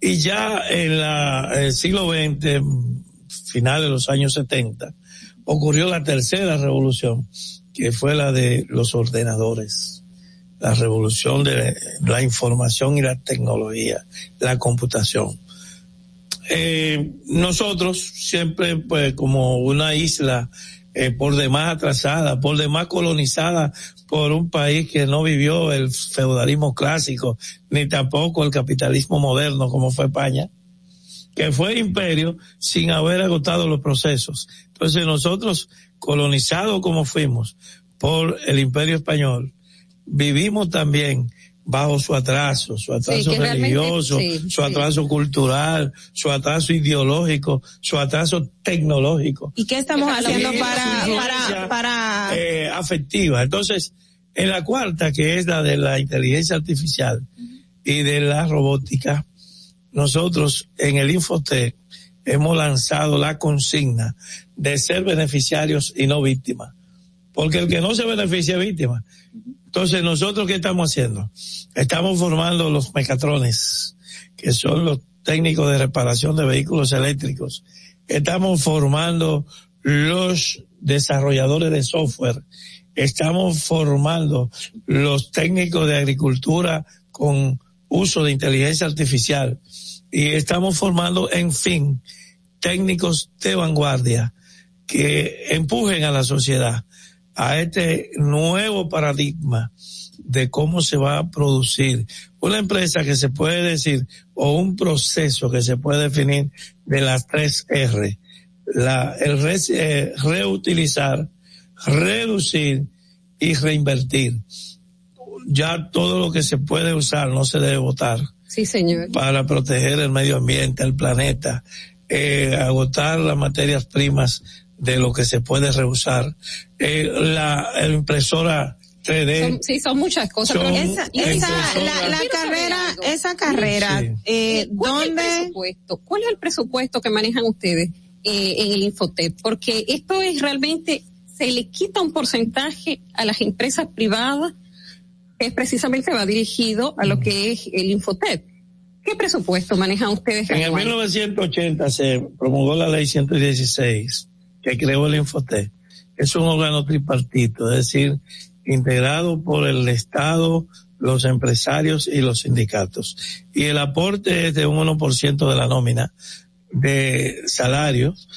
y ya en la, el siglo XX, finales de los años 70, ocurrió la tercera revolución, que fue la de los ordenadores, la revolución de la información y la tecnología, la computación. Eh, nosotros siempre, pues, como una isla eh, por demás atrasada, por demás colonizada por un país que no vivió el feudalismo clásico, ni tampoco el capitalismo moderno como fue España, que fue imperio sin haber agotado los procesos. Entonces nosotros, colonizados como fuimos por el imperio español, vivimos también bajo su atraso, su atraso religioso, sí, su sí. atraso cultural, su atraso ideológico, su atraso tecnológico. ¿Y qué estamos haciendo para, para, para, eh, afectiva. Entonces, en la cuarta, que es la de la inteligencia artificial y de la robótica, nosotros en el Infotec hemos lanzado la consigna de ser beneficiarios y no víctimas. Porque el que no se beneficia es víctima. Entonces, nosotros, ¿qué estamos haciendo? Estamos formando los mecatrones, que son los técnicos de reparación de vehículos eléctricos. Estamos formando los desarrolladores de software. Estamos formando los técnicos de agricultura con uso de inteligencia artificial y estamos formando, en fin, técnicos de vanguardia que empujen a la sociedad a este nuevo paradigma de cómo se va a producir una empresa que se puede decir o un proceso que se puede definir de las tres R, la, el re, eh, reutilizar, reducir y reinvertir. Ya todo lo que se puede usar no se debe votar. Sí, señor. Para proteger el medio ambiente, el planeta, eh, agotar las materias primas de lo que se puede reusar. Eh, la, la impresora 3D. Son- sí, son muchas cosas. Son pero Esa, esa, la, la carrera, esa carrera, Sí. eh, ¿Cuál es el ¿dónde? presupuesto? ¿Cuál es el presupuesto que manejan ustedes eh, en el Infotep? Porque esto es realmente, se le quita un porcentaje a las empresas privadas que es precisamente va dirigido a lo que es el Infotep. ¿Qué presupuesto manejan ustedes? En el anual? 1980 se promulgó la ley 116 que creó el Infotec. Es un órgano tripartito, es decir, integrado por el Estado, los empresarios y los sindicatos. Y el aporte es de un 1% de la nómina de salarios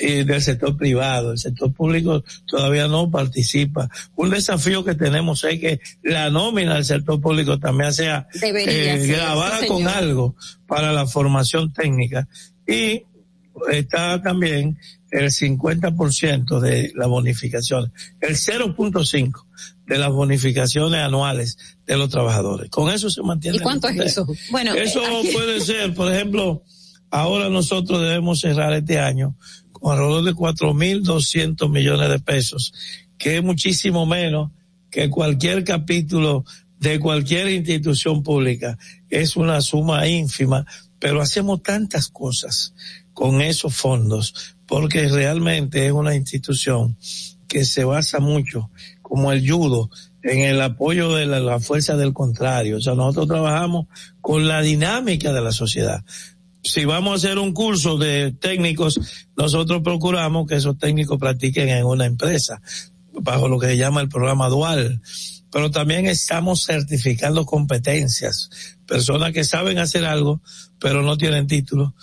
eh, del sector privado. El sector público todavía no participa. Un desafío que tenemos es que la nómina del sector público también sea eh, grabada sí, con algo para la formación técnica. Y está también el 50% de las bonificaciones, el 0.5 de las bonificaciones anuales de los trabajadores. Con eso se mantiene. ¿Y cuánto es eso? Bueno, eso eh, aquí- puede ser, por ejemplo, ahora nosotros debemos cerrar este año con alrededor de 4.200 millones de pesos, que es muchísimo menos que cualquier capítulo de cualquier institución pública. Es una suma ínfima, pero hacemos tantas cosas con esos fondos, porque realmente es una institución que se basa mucho, como el judo, en el apoyo de la, fuerza del contrario. O sea, nosotros trabajamos con la dinámica de la sociedad. Si vamos a hacer un curso de técnicos, nosotros procuramos que esos técnicos practiquen en una empresa, bajo lo que se llama el programa dual. Pero también estamos certificando competencias. Personas que saben hacer algo, pero no tienen título,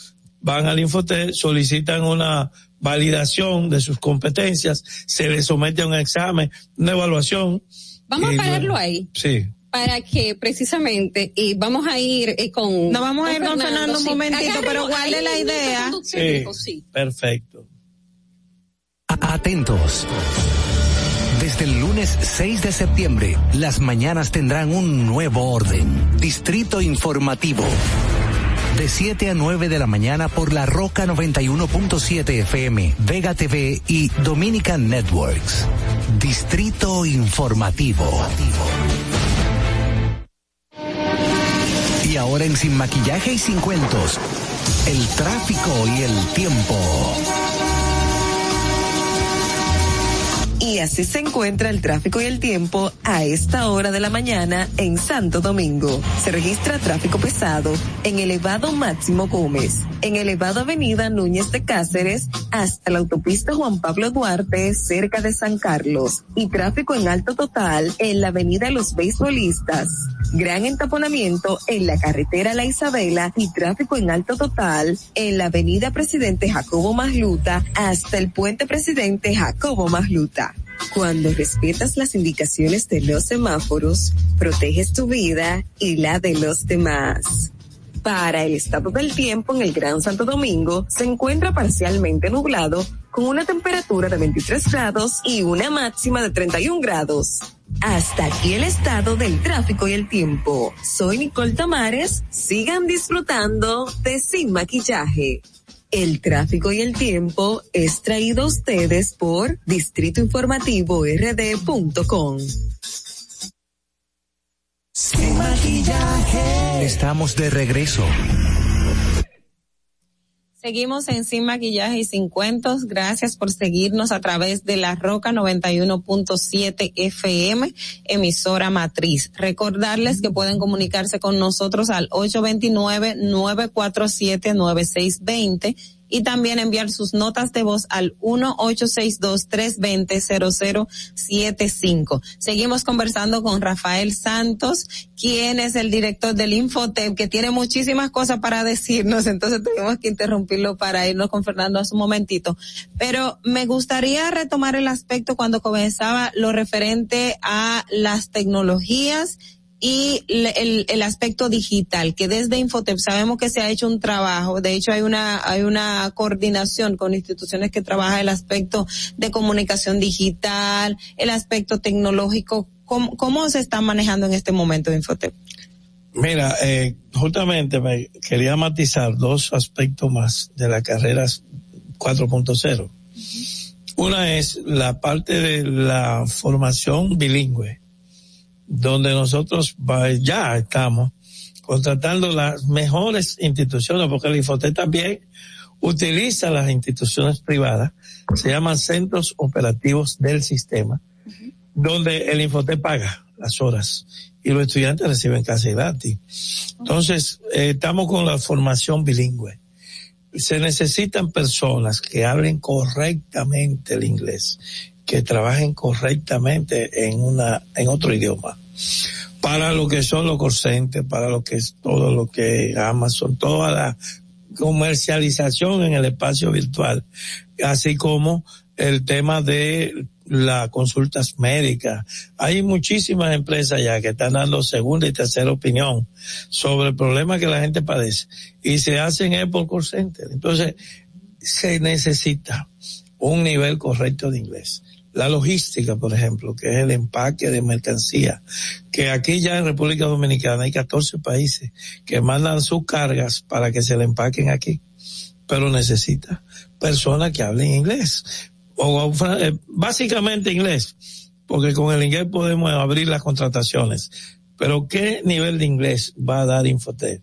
van al Infotec, solicitan una validación de sus competencias, se les somete a un examen, una evaluación. Vamos a pararlo ahí. Sí. Para que precisamente, y vamos a ir eh, con... Nos vamos a ir con Fernando un sí. momentito, pero guarde la idea. Sí, dijo, sí. perfecto. Atentos. Desde el lunes 6 de septiembre, las mañanas tendrán un nuevo orden. Distrito Informativo. De 7 a 9 de la mañana por la Roca 91.7 FM, Vega TV y Dominican Networks. Distrito Informativo. Y ahora en Sin Maquillaje y Sin Cuentos, el tráfico y el tiempo. Y así se encuentra el tráfico y el tiempo a esta hora de la mañana en Santo Domingo. Se registra tráfico pesado en elevado Máximo Gómez, en elevado Avenida Núñez de Cáceres hasta la autopista Juan Pablo Duarte cerca de San Carlos y tráfico en alto total en la Avenida Los Beisbolistas. Gran entaponamiento en la carretera La Isabela y tráfico en alto total en la Avenida Presidente Jacobo Masluta hasta el puente Presidente Jacobo Masluta. Cuando respetas las indicaciones de los semáforos, proteges tu vida y la de los demás. Para el estado del tiempo en el Gran Santo Domingo se encuentra parcialmente nublado con una temperatura de 23 grados y una máxima de 31 grados. Hasta aquí el estado del tráfico y el tiempo. Soy Nicole Tamares. Sigan disfrutando de Sin Maquillaje. El tráfico y el tiempo es traído a ustedes por Distrito Informativo RD.com. Sin maquillaje. Estamos de regreso. Seguimos en Sin Maquillaje y Sin Cuentos. Gracias por seguirnos a través de la Roca 91.7 FM, emisora matriz. Recordarles que pueden comunicarse con nosotros al 829-947-9620 y también enviar sus notas de voz al 1-862-320-0075. Seguimos conversando con Rafael Santos, quien es el director del Infotep, que tiene muchísimas cosas para decirnos, entonces tuvimos que interrumpirlo para irnos con Fernando hace un momentito. Pero me gustaría retomar el aspecto cuando comenzaba lo referente a las tecnologías y el, el, aspecto digital, que desde Infotep sabemos que se ha hecho un trabajo, de hecho hay una, hay una coordinación con instituciones que trabajan el aspecto de comunicación digital, el aspecto tecnológico, ¿cómo, cómo se está manejando en este momento Infotep? Mira, eh, justamente me quería matizar dos aspectos más de la carrera 4.0. Una es la parte de la formación bilingüe, donde nosotros ya estamos contratando las mejores instituciones, porque el Infotec también utiliza las instituciones privadas, se llaman centros operativos del sistema, donde el Infotec paga las horas y los estudiantes reciben casi gratis. Entonces, eh, estamos con la formación bilingüe. Se necesitan personas que hablen correctamente el inglés, que trabajen correctamente en una, en otro idioma. Para lo que son los corcentes, para lo que es todo lo que Amazon, toda la comercialización en el espacio virtual, así como el tema de las consultas médicas. Hay muchísimas empresas ya que están dando segunda y tercera opinión sobre el problema que la gente padece y se hacen en por call. Entonces, se necesita un nivel correcto de inglés. La logística, por ejemplo, que es el empaque de mercancía, que aquí ya en República Dominicana hay 14 países que mandan sus cargas para que se le empaquen aquí, pero necesita personas que hablen inglés o eh, básicamente inglés, porque con el inglés podemos abrir las contrataciones. Pero ¿qué nivel de inglés va a dar Infotec?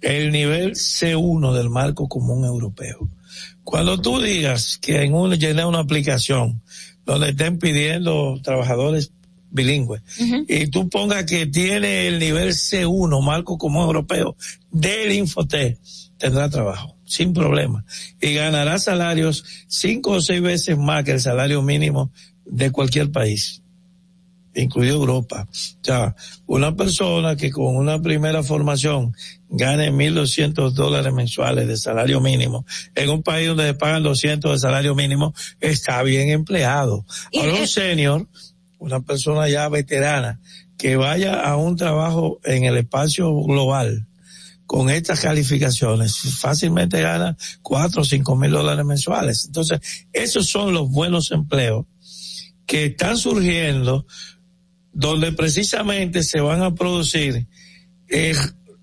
El nivel C1 del marco común europeo. Cuando tú digas que en un llené una aplicación donde estén pidiendo trabajadores bilingües. Y tú pongas que tiene el nivel C1 marco común europeo del Infotec, tendrá trabajo sin problema. Y ganará salarios cinco o seis veces más que el salario mínimo de cualquier país, incluido Europa. O sea, una persona que con una primera formación gane 1.200 dólares mensuales de salario mínimo en un país donde se pagan 200 de salario mínimo está bien empleado. Ahora un senior, una persona ya veterana, que vaya a un trabajo en el espacio global, con estas calificaciones fácilmente gana cuatro o cinco mil dólares mensuales. Entonces, esos son los buenos empleos que están surgiendo donde precisamente se van a producir eh,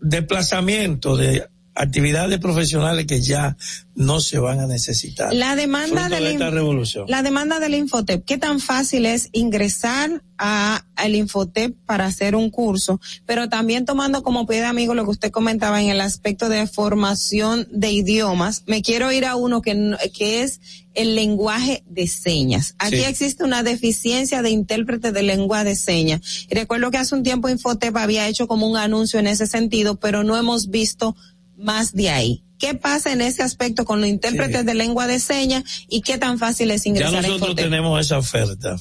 desplazamientos de actividades profesionales que ya no se van a necesitar. La demanda de esta revolución. La demanda del Infotep, ¿qué tan fácil es ingresar a al Infotep para hacer un curso? Pero también tomando como pie de amigo lo que usted comentaba en el aspecto de formación de idiomas, me quiero ir a uno que, que es el lenguaje de señas. Aquí existe una deficiencia de intérprete de lengua de señas. Y recuerdo que hace un tiempo Infotep había hecho como un anuncio en ese sentido, pero no hemos visto más de ahí. ¿Qué pasa en ese aspecto con los intérpretes de lengua de señas y qué tan fácil es ingresar ya nosotros tenemos esa oferta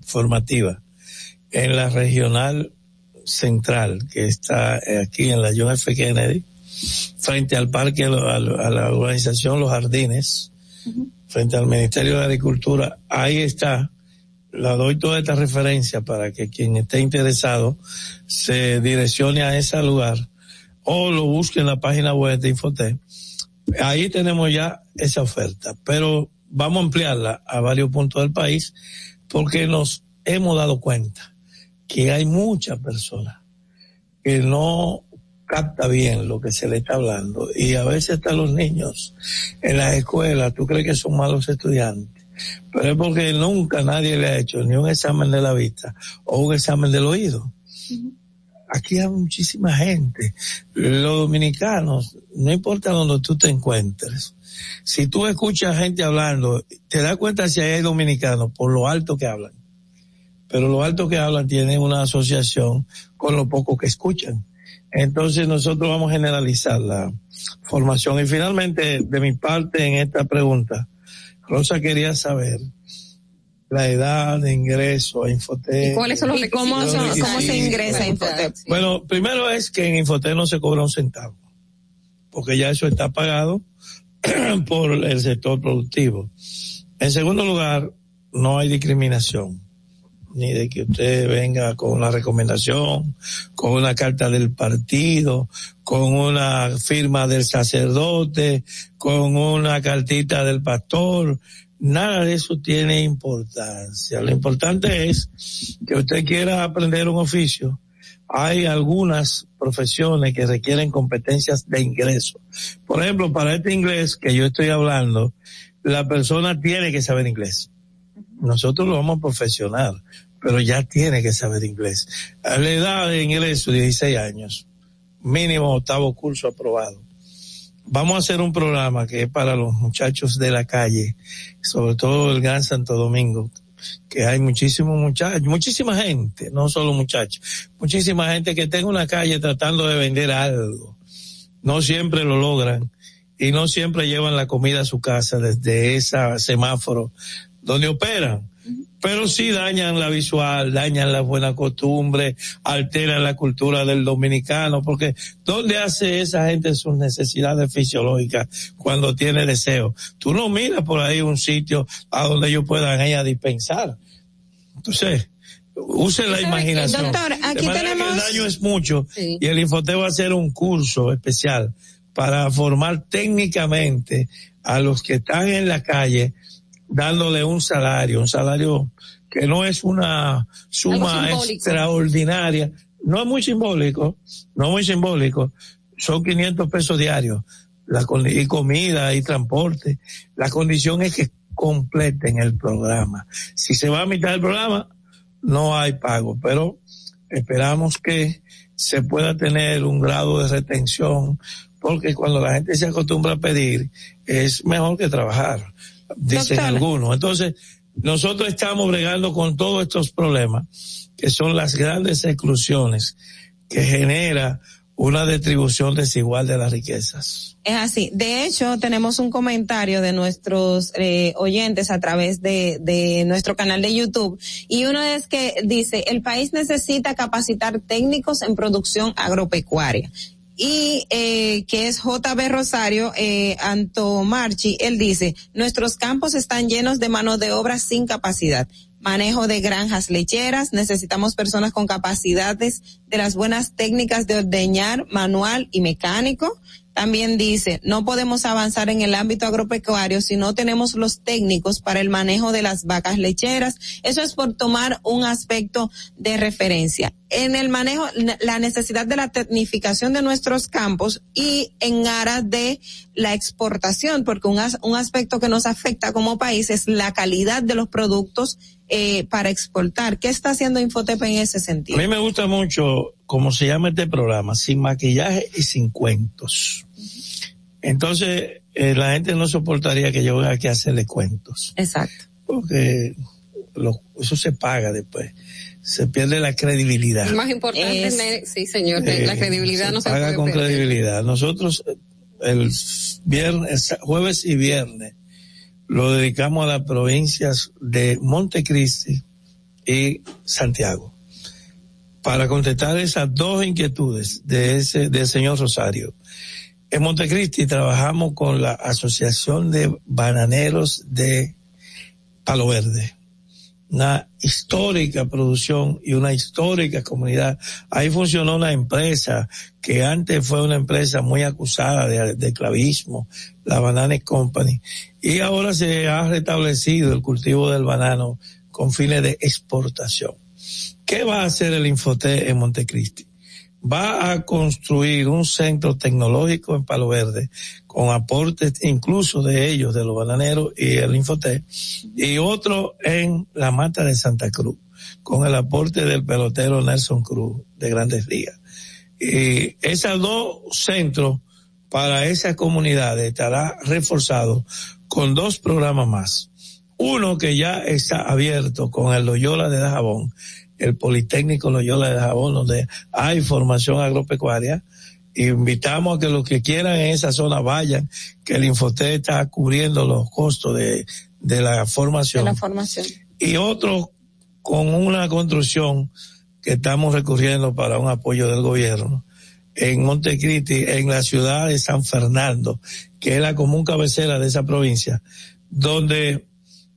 formativa en la regional central que está aquí en la John F. Kennedy frente al parque, a la organización Los Jardines, frente al Ministerio de Agricultura. Ahí está. La doy toda esta referencia para que quien esté interesado se direccione a ese lugar o lo busque en la página web de Infotec. Ahí tenemos ya esa oferta, pero vamos a ampliarla a varios puntos del país porque nos hemos dado cuenta que hay muchas personas que no capta bien lo que se le está hablando y a veces hasta los niños en las escuelas, tú crees que son malos estudiantes, pero es porque nunca nadie le ha hecho ni un examen de la vista o un examen del oído aquí hay muchísima gente. Los dominicanos, no importa donde tú te encuentres, si tú escuchas gente hablando, te das cuenta si hay dominicanos por lo alto que hablan. Pero lo alto que hablan tienen una asociación con lo poco que escuchan. Entonces nosotros vamos a generalizar la formación. Y finalmente, de mi parte en esta pregunta, Rosa quería saber la edad de ingreso a Infotep. ¿Y cuáles son los cómo, los son- requisitos. cómo se ingresa a Infotep? Bueno, primero es que en Infotep no se cobra un centavo, porque ya eso está pagado por el sector productivo. En segundo lugar, no hay discriminación, ni de que usted venga con una recomendación, con una carta del partido, con una firma del sacerdote, con una cartita del pastor. Nada de eso tiene importancia. Lo importante es que usted quiera aprender un oficio. Hay algunas profesiones que requieren competencias de ingreso. Por ejemplo, para este inglés que yo estoy hablando, la persona tiene que saber inglés. Nosotros lo vamos a profesionar, pero ya tiene que saber inglés. A la edad de ingreso, 16 años, mínimo octavo curso aprobado. Vamos a hacer un programa que es para los muchachos de la calle, sobre todo el Gran Santo Domingo, que hay muchísimos muchachos, muchísima gente, no solo muchachos, muchísima gente que está en una calle tratando de vender algo. No siempre lo logran y no siempre llevan la comida a su casa desde ese semáforo donde operan. Pero sí dañan la visual, dañan la buena costumbre, alteran la cultura del dominicano, porque ¿dónde hace esa gente sus necesidades fisiológicas cuando tiene deseo? Tú no miras por ahí un sitio a donde ellos puedan ir a dispensar. Entonces, use la imaginación. Doctor, aquí De manera que tenemos- el daño es mucho Sí. y el Infotep va a hacer un curso especial para formar técnicamente a los que están en la calle dándole un salario, un salario que no es una suma extraordinaria, no es muy simbólico, no es muy simbólico, son 500 pesos diarios, la, con- y comida y transporte. La condición es que completen el programa. Si se va a mitad del programa, no hay pago, pero esperamos que se pueda tener un grado de retención, porque cuando la gente se acostumbra a pedir, es mejor que trabajar, dicen Doctora. algunos. Entonces, nosotros estamos bregando con todos estos problemas, que son las grandes exclusiones que genera una distribución desigual de las riquezas. Es así. De hecho, tenemos un comentario de nuestros eh, oyentes a través de, de nuestro canal de YouTube y uno es que dice, el país necesita capacitar técnicos en producción agropecuaria. Y eh, que es JB Rosario, eh, Anto Marchi, él dice, nuestros campos están llenos de mano de obra sin capacidad. Manejo de granjas lecheras, necesitamos personas con capacidades de las buenas técnicas de ordeñar manual y mecánico. También dice, no podemos avanzar en el ámbito agropecuario si no tenemos los técnicos para el manejo de las vacas lecheras. Eso es por tomar un aspecto de referencia. En el manejo, la necesidad de la tecnificación de nuestros campos y en aras de la exportación, porque un, un aspecto que nos afecta como país es la calidad de los productos eh, para exportar. ¿Qué está haciendo Infotep en ese A sentido? mí me gusta mucho cómo se llama este programa, sin maquillaje y sin cuentos. Entonces, eh, la gente no soportaría que yo venga aquí a hacerle cuentos, Exacto. porque lo- eso se paga después. Se pierde la credibilidad. Lo más importante es, tener- sí señor, Eh, la credibilidad no se paga puede con perder. credibilidad. Nosotros eh, el viernes, jueves y viernes lo dedicamos a las provincias de Montecristi y Santiago para contestar esas dos inquietudes de ese del señor Rosario. En Montecristi trabajamos con la Asociación de Bananeros de Palo Verde una histórica producción y una histórica comunidad. Ahí funcionó una empresa que antes fue una empresa muy acusada de, de clavismo, la Banana Company, y ahora se ha restablecido el cultivo del banano con fines de exportación. ¿Qué va a hacer el Infoté en Montecristi? Va a construir un centro tecnológico en Palo Verde con aportes incluso de ellos, de los bananeros y el Infoté, y otro en la Mata de Santa Cruz, con el aporte del pelotero Nelson Cruz de Grandes Ligas. Y esos dos centros para esas comunidades estará reforzado con dos programas más. Uno que ya está abierto con el Loyola de Dajabón el Politécnico Loyola de Jabón, donde hay formación agropecuaria. Invitamos a que los que quieran en esa zona vayan, que el Infotec está cubriendo los costos de, de la formación. De la formación. Y otro con una construcción que estamos recurriendo para un apoyo del gobierno en Montecristi, en la ciudad de San Fernando, que es la común cabecera de esa provincia, donde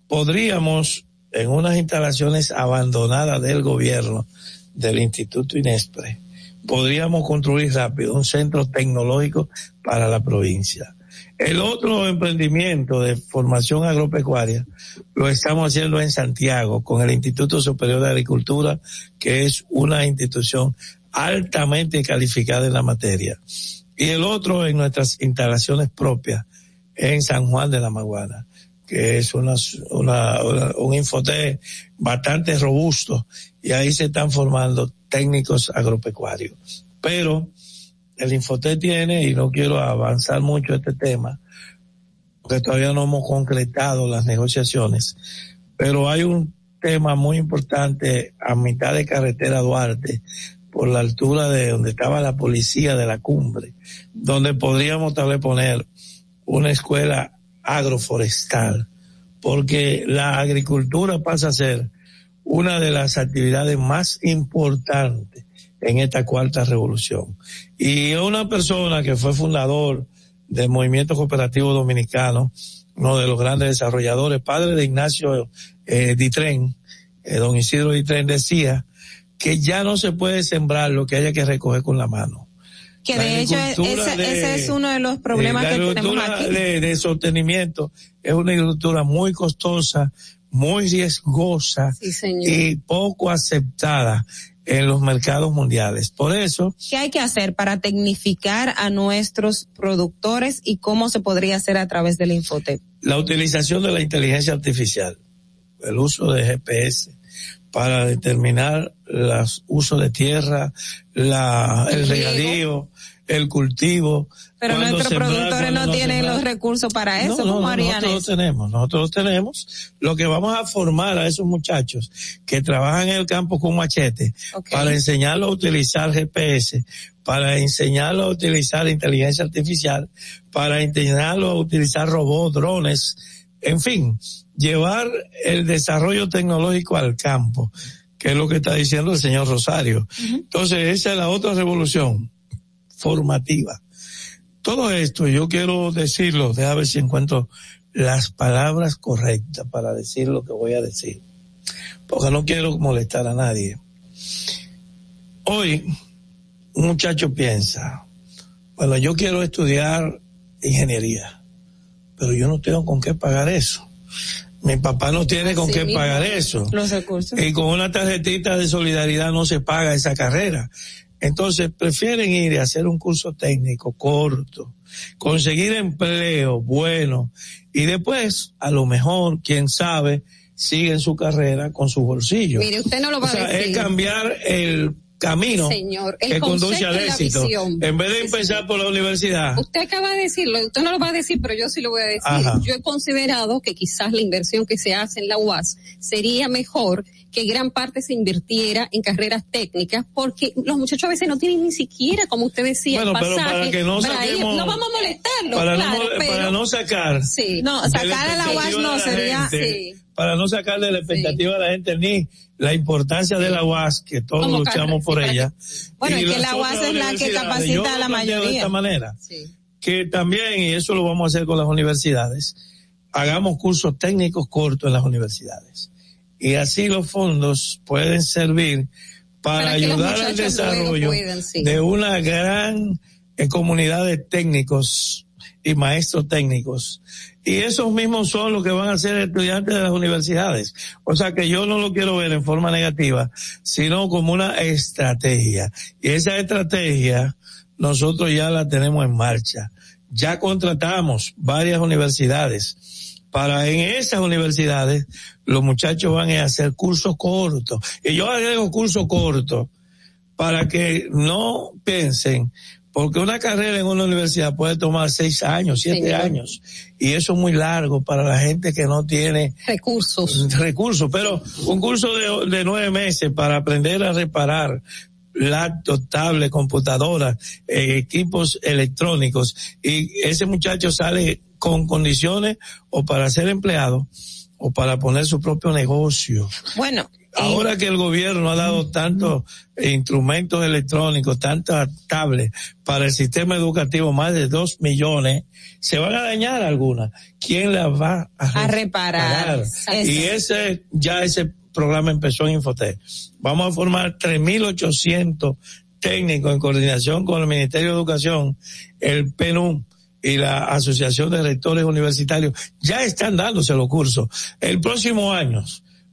podríamos, en unas instalaciones abandonadas del gobierno, del Instituto Inespre, podríamos construir rápido un centro tecnológico para la provincia. El otro emprendimiento de formación agropecuaria lo estamos haciendo en Santiago con el Instituto Superior de Agricultura, que es una institución altamente calificada en la materia. Y el otro en nuestras instalaciones propias en San Juan de la Maguana, que es una, una, un infote bastante robusto y ahí se están formando técnicos agropecuarios. Pero el Infoté tiene, y no quiero avanzar mucho este tema, porque todavía no hemos concretado las negociaciones, pero hay un tema muy importante a mitad de carretera Duarte, por la altura de donde estaba la policía de la cumbre, donde podríamos tal vez poner una escuela agroforestal, porque la agricultura pasa a ser una de las actividades más importantes en esta cuarta revolución. Y una persona que fue fundador del movimiento cooperativo dominicano, uno de los grandes desarrolladores, padre de Ignacio eh, Ditren, eh, don Isidro Ditren decía que ya no se puede sembrar lo que haya que recoger con la mano. Que de hecho ese, es uno de los problemas que tenemos aquí. De, de sostenimiento es una agricultura muy costosa, muy riesgosa y poco aceptada en los mercados mundiales. Por eso. ¿Qué hay que hacer para tecnificar a nuestros productores y cómo se podría hacer a través del Infotec? La utilización de la inteligencia artificial, el uso de GPS para determinar los usos de tierra, la, el regadío, el cultivo. Pero nuestros productores no tienen los recursos para eso, no, no, nosotros lo tenemos, nosotros tenemos. Lo que vamos a formar a esos muchachos que trabajan en el campo con machete, para enseñarlos a utilizar GPS, para enseñarlos a utilizar inteligencia artificial, para enseñarlos a utilizar robots, drones, en fin, llevar el desarrollo tecnológico al campo, que es lo que está diciendo el señor Rosario. Entonces, esa es la otra revolución formativa. Todo esto, yo quiero decirlo, déjame ver si encuentro las palabras correctas para decir lo que voy a decir, porque no quiero molestar a nadie. Hoy, un muchacho piensa, bueno, yo quiero estudiar ingeniería, pero yo no tengo con qué pagar eso. Mi papá no tiene con qué pagar eso. Los recursos. Y con una tarjetita de solidaridad no se paga esa carrera. Entonces prefieren ir a hacer un curso técnico corto, conseguir empleo bueno y después, a lo mejor, quién sabe, siguen su carrera con su bolsillo. Mire, usted no lo va o sea, a decir. Es cambiar el camino Señor, el que conduce al éxito. En vez de empezar por la universidad. Usted acaba de decirlo, usted no lo va a decir, pero yo sí lo voy a decir. Ajá. Yo he considerado que quizás la inversión que se hace en la UAS sería mejor que gran parte se invirtiera en carreras técnicas, porque los muchachos a veces no tienen ni siquiera, como usted decía, Bueno, pero pasaje para que no para ir. saquemos- no vamos a molestarlos, para, claro, no, pero para no sacar Sí. No, sacar a la UAS no sería. gente, para no sacar de la expectativa de la gente ni la importancia de la UAS que todos Como luchamos por ella Bueno, y es que la UAS es la que capacita a la planteo de mayoría. esta manera que también y eso lo vamos a hacer con las universidades hagamos cursos técnicos cortos en las universidades y así los fondos pueden servir para, ayudar al desarrollo sí. de una gran eh, comunidad de técnicos y maestros técnicos. Y esos mismos son los que van a ser estudiantes de las universidades. O sea que yo no lo quiero ver en forma negativa, sino como una estrategia. Y esa estrategia nosotros ya la tenemos en marcha. Ya contratamos varias universidades para en esas universidades los muchachos van a hacer cursos cortos. Y yo agrego cursos cortos para que no piensen, Porque una carrera en una universidad puede tomar seis años, siete años. Y eso es muy largo para la gente que no tiene recursos. Recursos, pero un curso de, de nueve meses para aprender a reparar laptop, tablet, computadoras, eh, equipos electrónicos. Y ese muchacho sale con condiciones o para ser empleado o para poner su propio negocio. Bueno, Ahora que el gobierno ha dado tantos instrumentos electrónicos, tantas tablets para el sistema educativo, más de dos millones, se van a dañar algunas. ¿Quién las va a, a reparar. reparar? Y ese, ya ese programa empezó en Infotec. Vamos a formar 3.800 técnicos en coordinación con el Ministerio de Educación, el PNUM, y la Asociación de Rectores Universitarios ya están dándose los cursos. El próximo año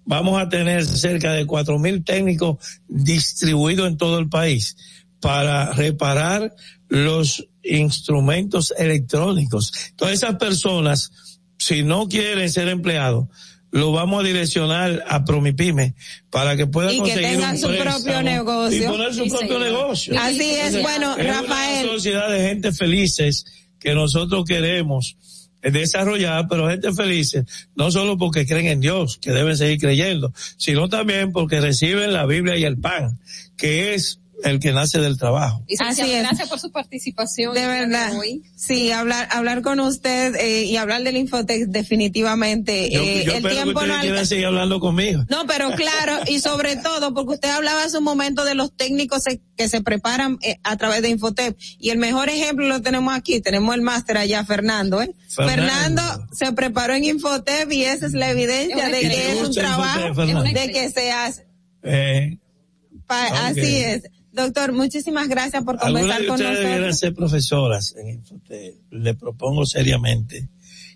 vamos a tener cerca de cuatro mil técnicos distribuidos en todo el país para reparar los instrumentos electrónicos. Todas esas personas, si no quieren ser empleados, lo vamos a direccionar a Promipyme para que y que conseguir tengan un su préstamo propio negocio. y poner su Sí, propio señor. negocio. Así es, bueno, Es Rafael. Una sociedad de gente felices que nosotros queremos desarrollar, pero gente felices, no solo porque creen en Dios, que deben seguir creyendo, sino también porque reciben la Biblia y el pan, que es el que nace del trabajo. Así es. Gracias por su participación. De verdad. Sí, hablar, hablar con usted eh, y hablar del Infotec definitivamente. Yo, eh, yo el espero que tiempo no ustedes quieran alca- seguir hablando conmigo. No, pero claro, y sobre todo, porque usted hablaba hace un momento de los técnicos se- que se preparan eh, a través de Infotep, y el mejor ejemplo lo tenemos aquí, tenemos el máster allá, Fernando, ¿eh? Fernando. Fernando se preparó en Infotep y esa es la evidencia Es de que es un trabajo, Infotep, de que se hace. Eh, Pa-. Así es. Doctor, muchísimas gracias por conversar con nosotros. ser profesoras en Infotec. Le propongo seriamente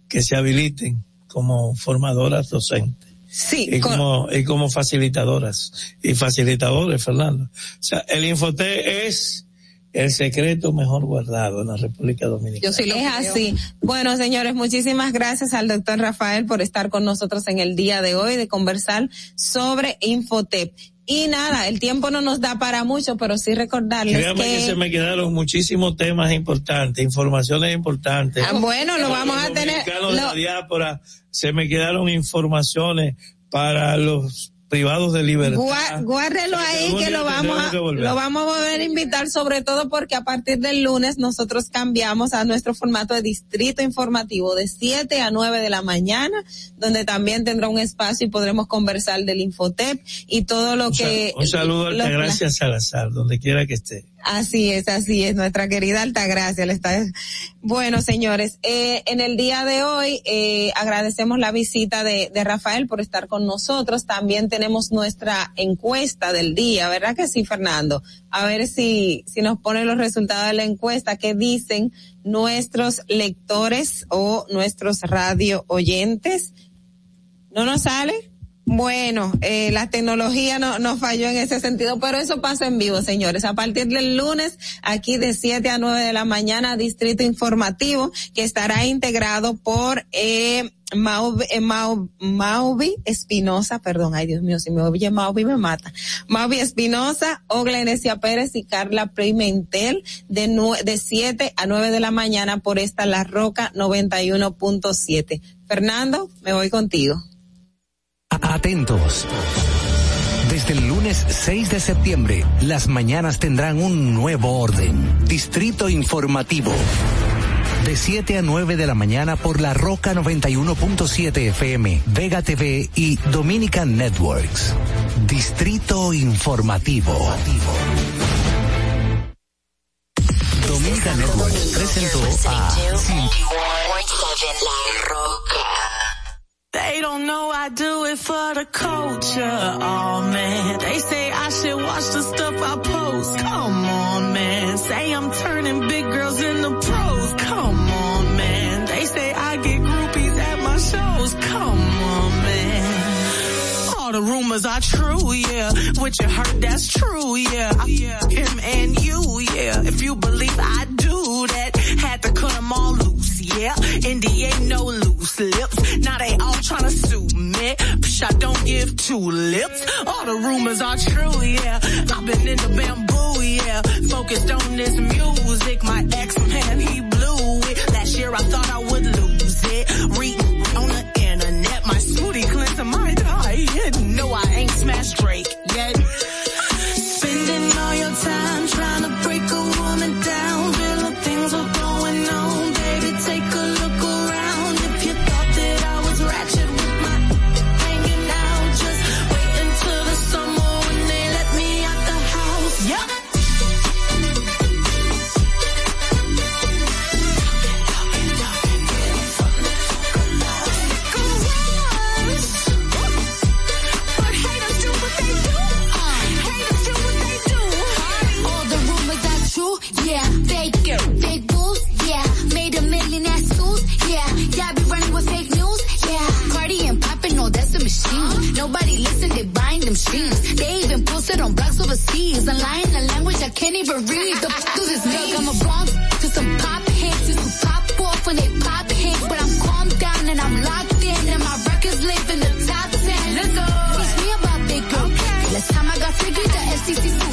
que se habiliten como formadoras docentes. Sí, y con- como, y como facilitadoras y facilitadores, Fernando. O sea, el Infoté es el secreto mejor guardado en la República Dominicana. es así. Bueno, señores, muchísimas gracias al doctor Rafael por estar con nosotros en el día de hoy de conversar sobre Infotep. Y nada, el tiempo no nos da para mucho, pero sí recordarles Créame que... que... se me quedaron muchísimos temas importantes, informaciones importantes. Ah, bueno, lo vamos a tener- Dominicanos de lo- la diáspora, se me quedaron informaciones para los privados de libertad. Gua- Guárdelo ahí que lo vamos a, lo vamos a volver a invitar sobre todo porque a partir del lunes nosotros cambiamos a nuestro formato de distrito informativo de 7 a 9 de la mañana, donde también tendrá un espacio y podremos conversar del Infotep y todo lo Un que... un saludo a Altagracia Salazar, donde quiera que esté. Así es, así es, nuestra querida Altagracia. Le está... Bueno, señores, eh, en el día de hoy eh, agradecemos la visita de, de Rafael por estar con nosotros. También tenemos nuestra encuesta del día, ¿verdad que sí, Fernando? A ver si, si nos ponen los resultados de la encuesta que dicen nuestros lectores o nuestros radio oyentes. ¿No nos sale? Bueno, eh, la tecnología no, no falló en ese sentido, pero eso pasa en vivo, señores. A partir del lunes, aquí de 7 a 9 de la mañana, Distrito Informativo, que estará integrado por eh, Mauvi, eh, Mau- Mauvi Espinosa, perdón, ay Dios mío, si me oye Mauvi me mata. Mauvi Espinosa, Ogla Enesia Pérez y Carla Pimentel de, de 7 a 9 de la mañana por esta La Roca 91.7. Fernando, me voy contigo. Atentos. Desde el lunes 6 de septiembre, las mañanas tendrán un nuevo orden. Distrito Informativo. De 7 a 9 de la mañana por la Roca 91.7 FM, Vega TV y Dominican Networks. Distrito Informativo. Dominican Networks presentó a Sin They don't know I do it for the culture. Oh man, they say I should watch the stuff I post. Come on, man. Say I'm turning big girls into pros. Come on, man. They say I get groupies at my shows. Come on, man. All the rumors are true, yeah. What you heard, that's true, yeah. Him and you, yeah. If you believe I do that, had to cut them all loose, yeah. NDA no loose loose lips. Now they all tryna sue me. Psh, I don't give two lips. All the rumors are true, yeah. I've been in the bamboo, yeah. Focused on this music. My ex-man, he blew it. Last year I thought I would lose it. Reading on the internet. My smoothie cleanser, my eye. No, I ain't smashed Drake yet. Yeah, I be running with fake news. Yeah, Cardi and popping, no, that's the machine. Nobody listen, they buying them streams. They even posted on blogs overseas. I'm lying the language I can't even read. The do this Look, I'm a bomb to some pop hits, to some pop off when they pop hits. But I'm calm down and I'm locked in, and my records live in the top ten. Look, teach me about big girl. Okay. Last time I got figured, the FCC.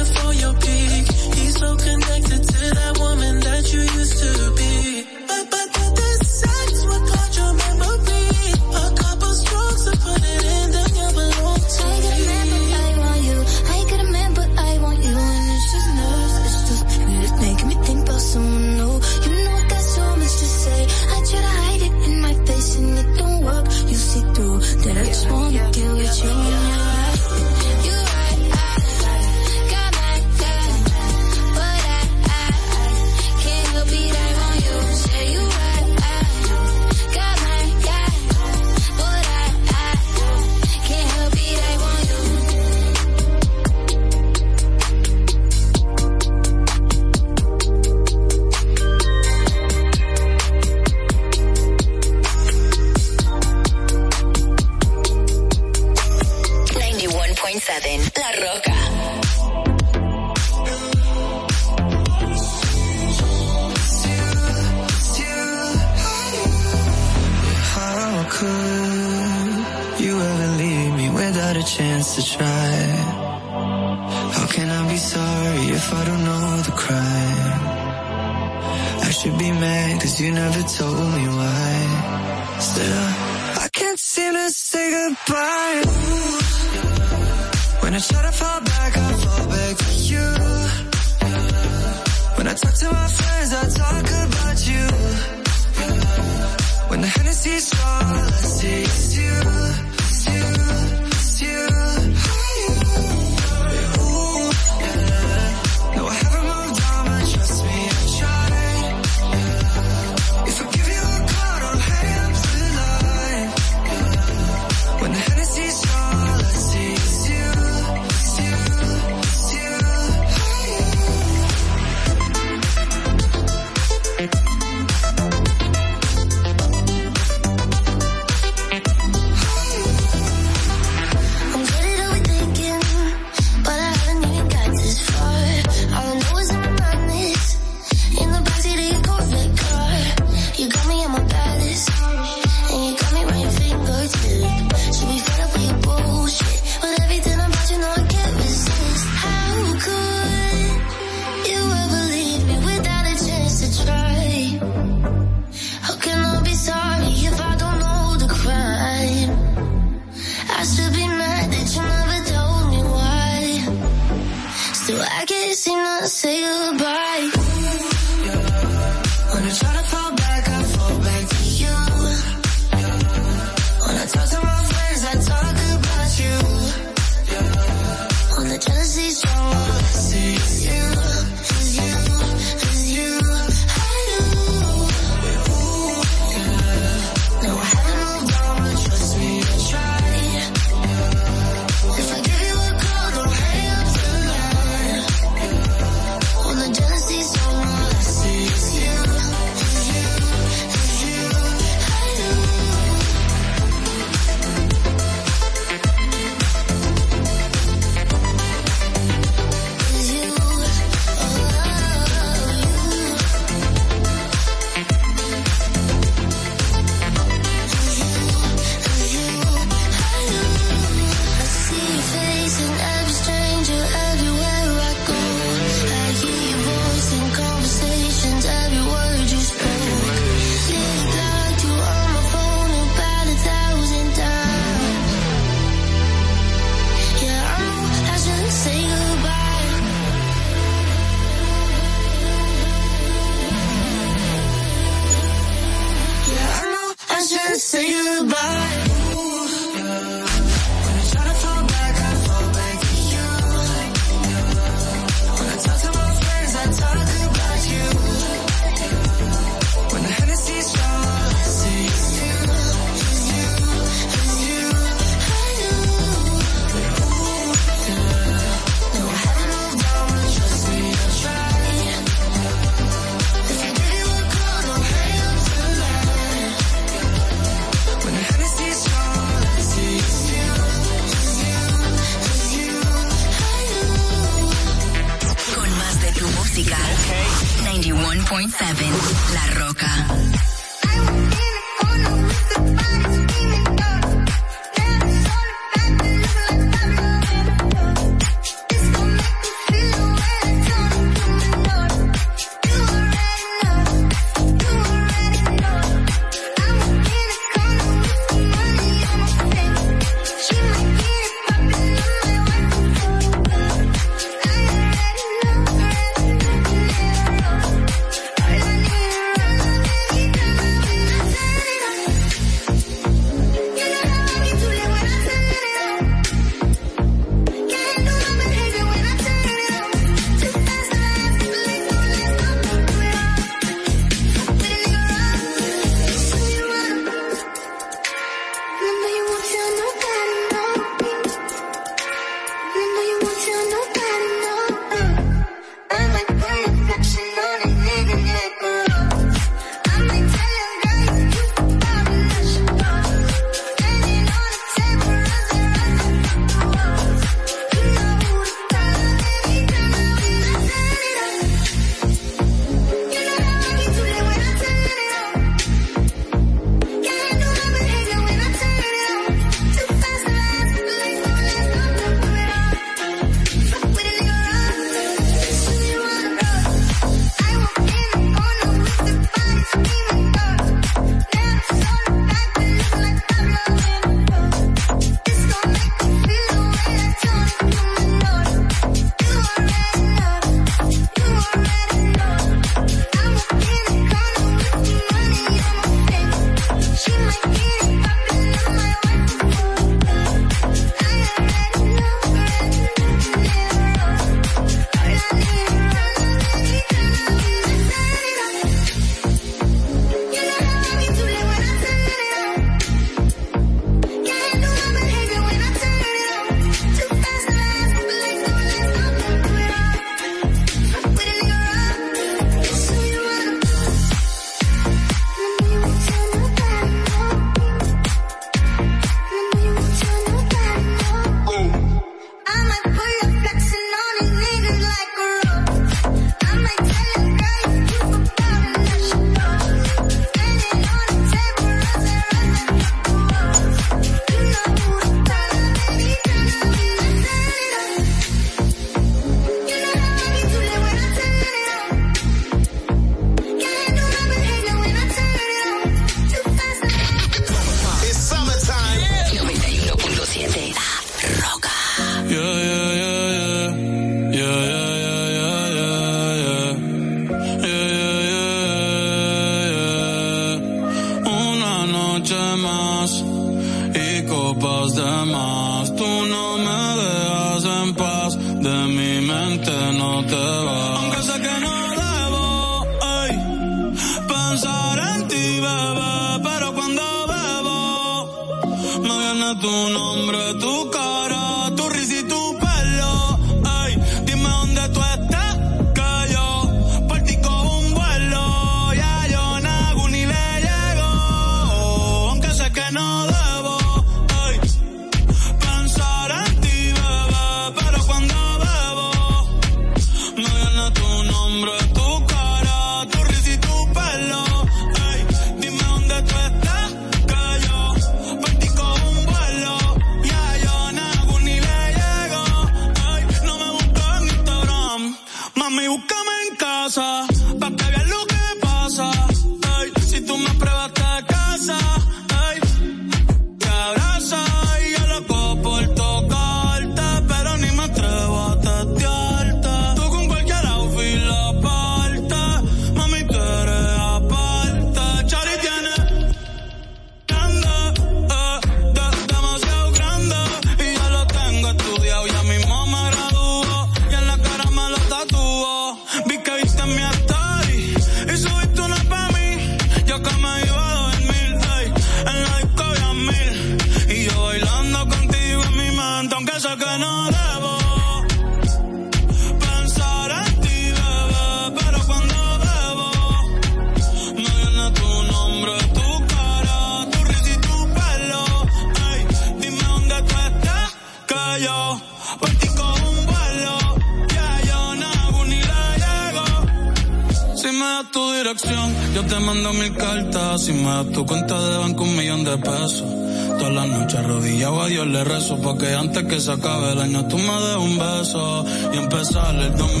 se acabe el año tú me des un beso y empezar el domingo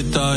určitá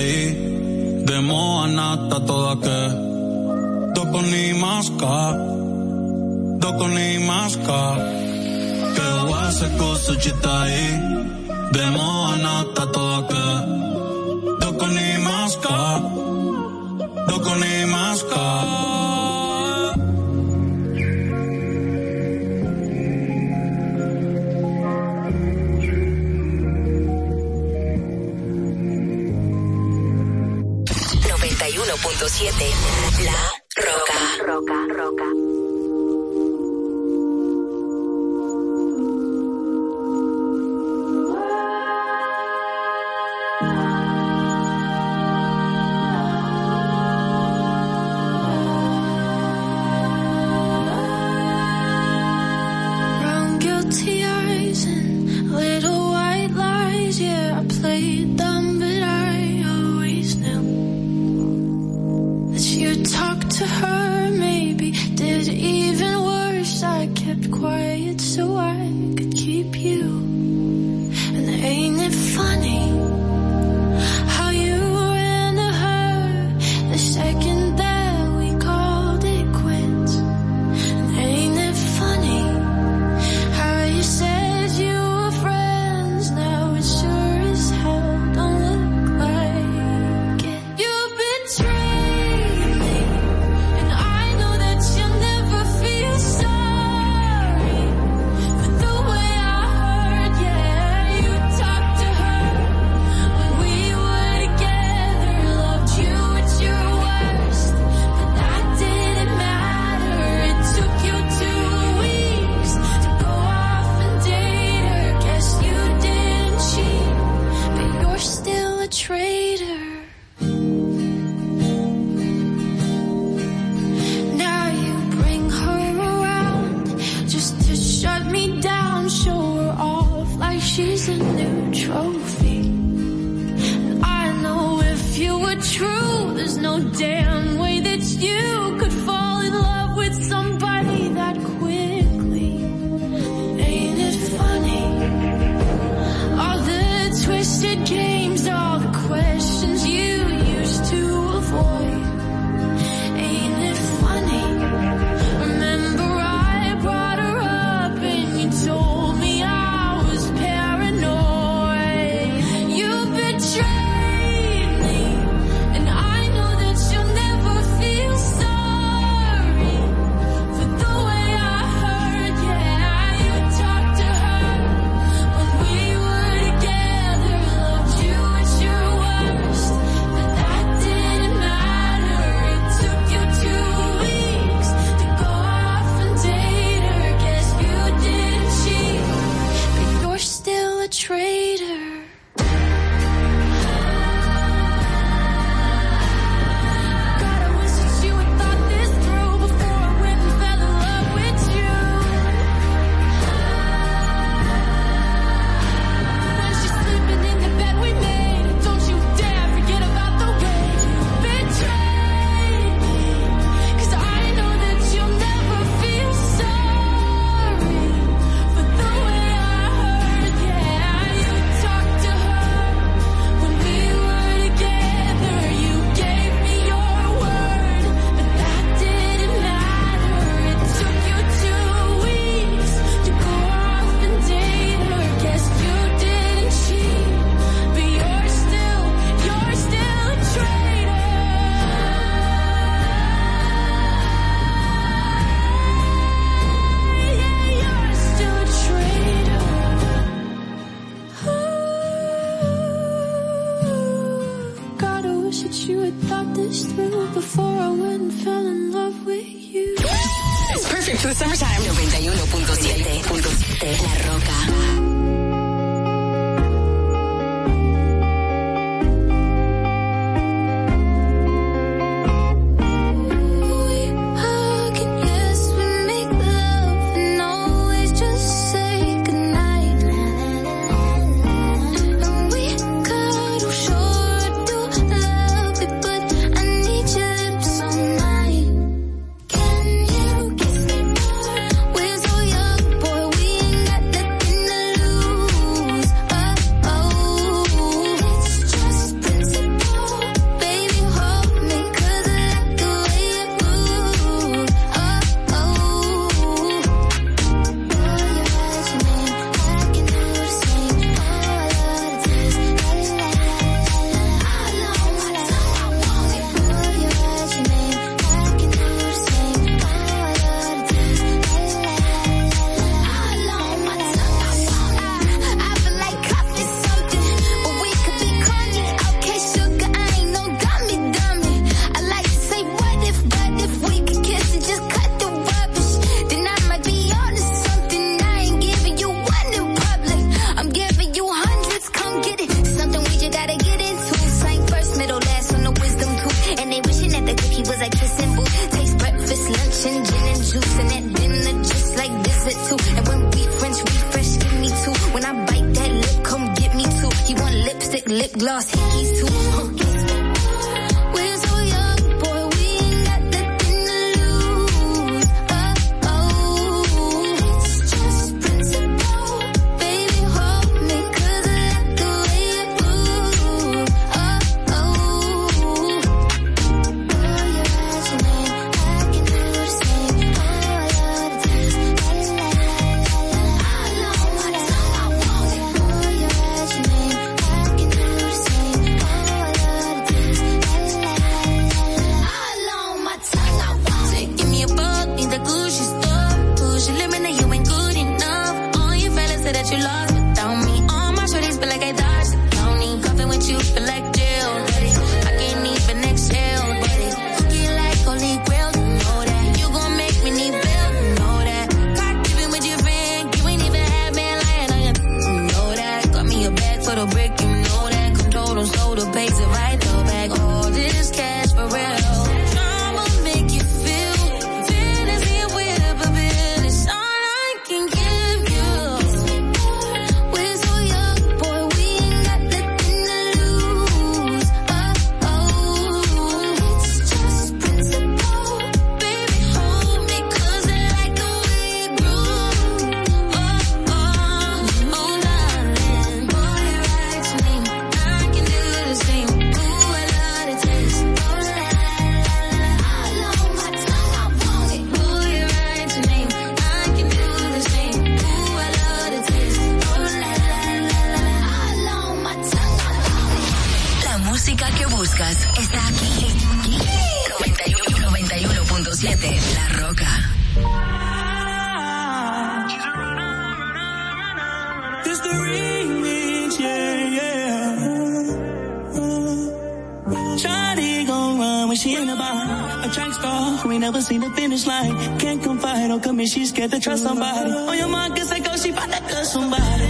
scared to trust somebody. On your mind, cause I go, she bout to cut somebody.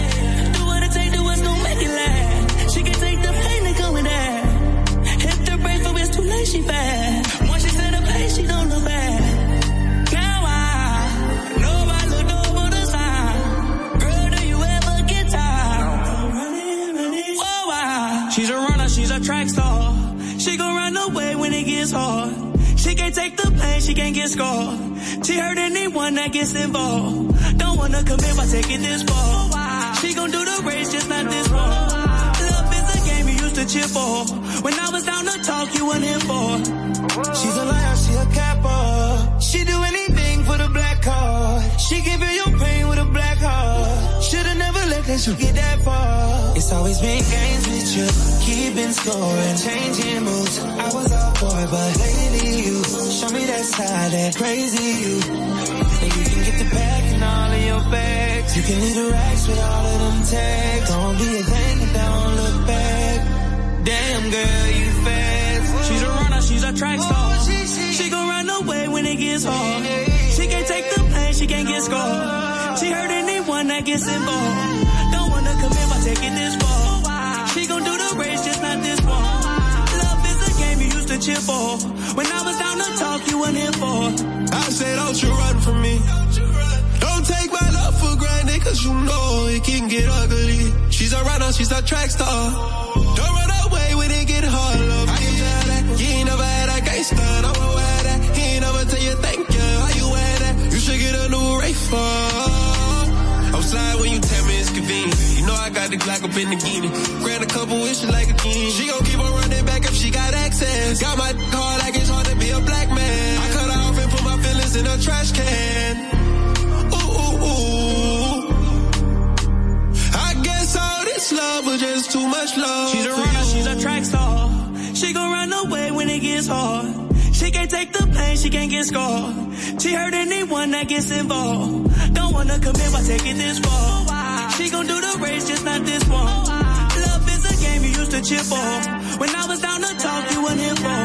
Do what it take, do what's gonna make it last. She can take the pain that come with that. Hit the brake for it's too late, she bad. Once she set a pace, she don't look back. Now I know I looked over the side. Girl, do you ever get tired? Whoa, I, she's a runner, she's a track star. She gon' run away when it gets hard. She can't take the pain, she can't get scarred. She hurt anyone that gets involved. Don't wanna commit by taking this far. She gon' do the race, just not this one. Love is a game you used to cheer for. When I was down to talk, you weren't here for. She's a liar, she a capper. She do anything for the black card. She give you your pain with a black heart. Should've never let you get that far. It's always been games with you, keeping score and changing moves. I was all for it, but lately you show me that side, that crazy you. And you can get the back and all of your bags. You can leave the racks with all of them tags. Don't be a thing and don't look back. Damn girl, you fast. She's a runner, she's a track star. Oh, she gon' run away when it gets hard. She can't take the pain, she can't get scarred. She hurt anyone that gets involved. This far. She gon' do the race, just not this one. Love is a game you used to cheer for. When I was down to talk, you weren't here for. I say don't you run from me. Don't take my love for granted, cause you know it can get ugly. She's a runner, she's a track star. Don't run away when it get hard, love. I can that you ain't never had a gangster. Don't wear that. He ain't never tell you thank you. How you wear that? You should get a new for. I'm slide when you tell me it's. You know I got the Glock up in the guinea. Grant a couple wishes like a king. She gon' keep on running back if she got access. Got my car like it's hard to be a black man. I cut her off and put my feelings in a trash can. Ooh, ooh, ooh. I guess all this love was just too much love. She's a runner, she's a track star. She gon' run away when it gets hard. She can't take the pain, she can't get scarred. She hurt anyone that gets involved. Don't wanna commit by taking this far. She gon' do the race, just not this one. Love is a game you used to cheer for. When I was down to talk, you weren't here for.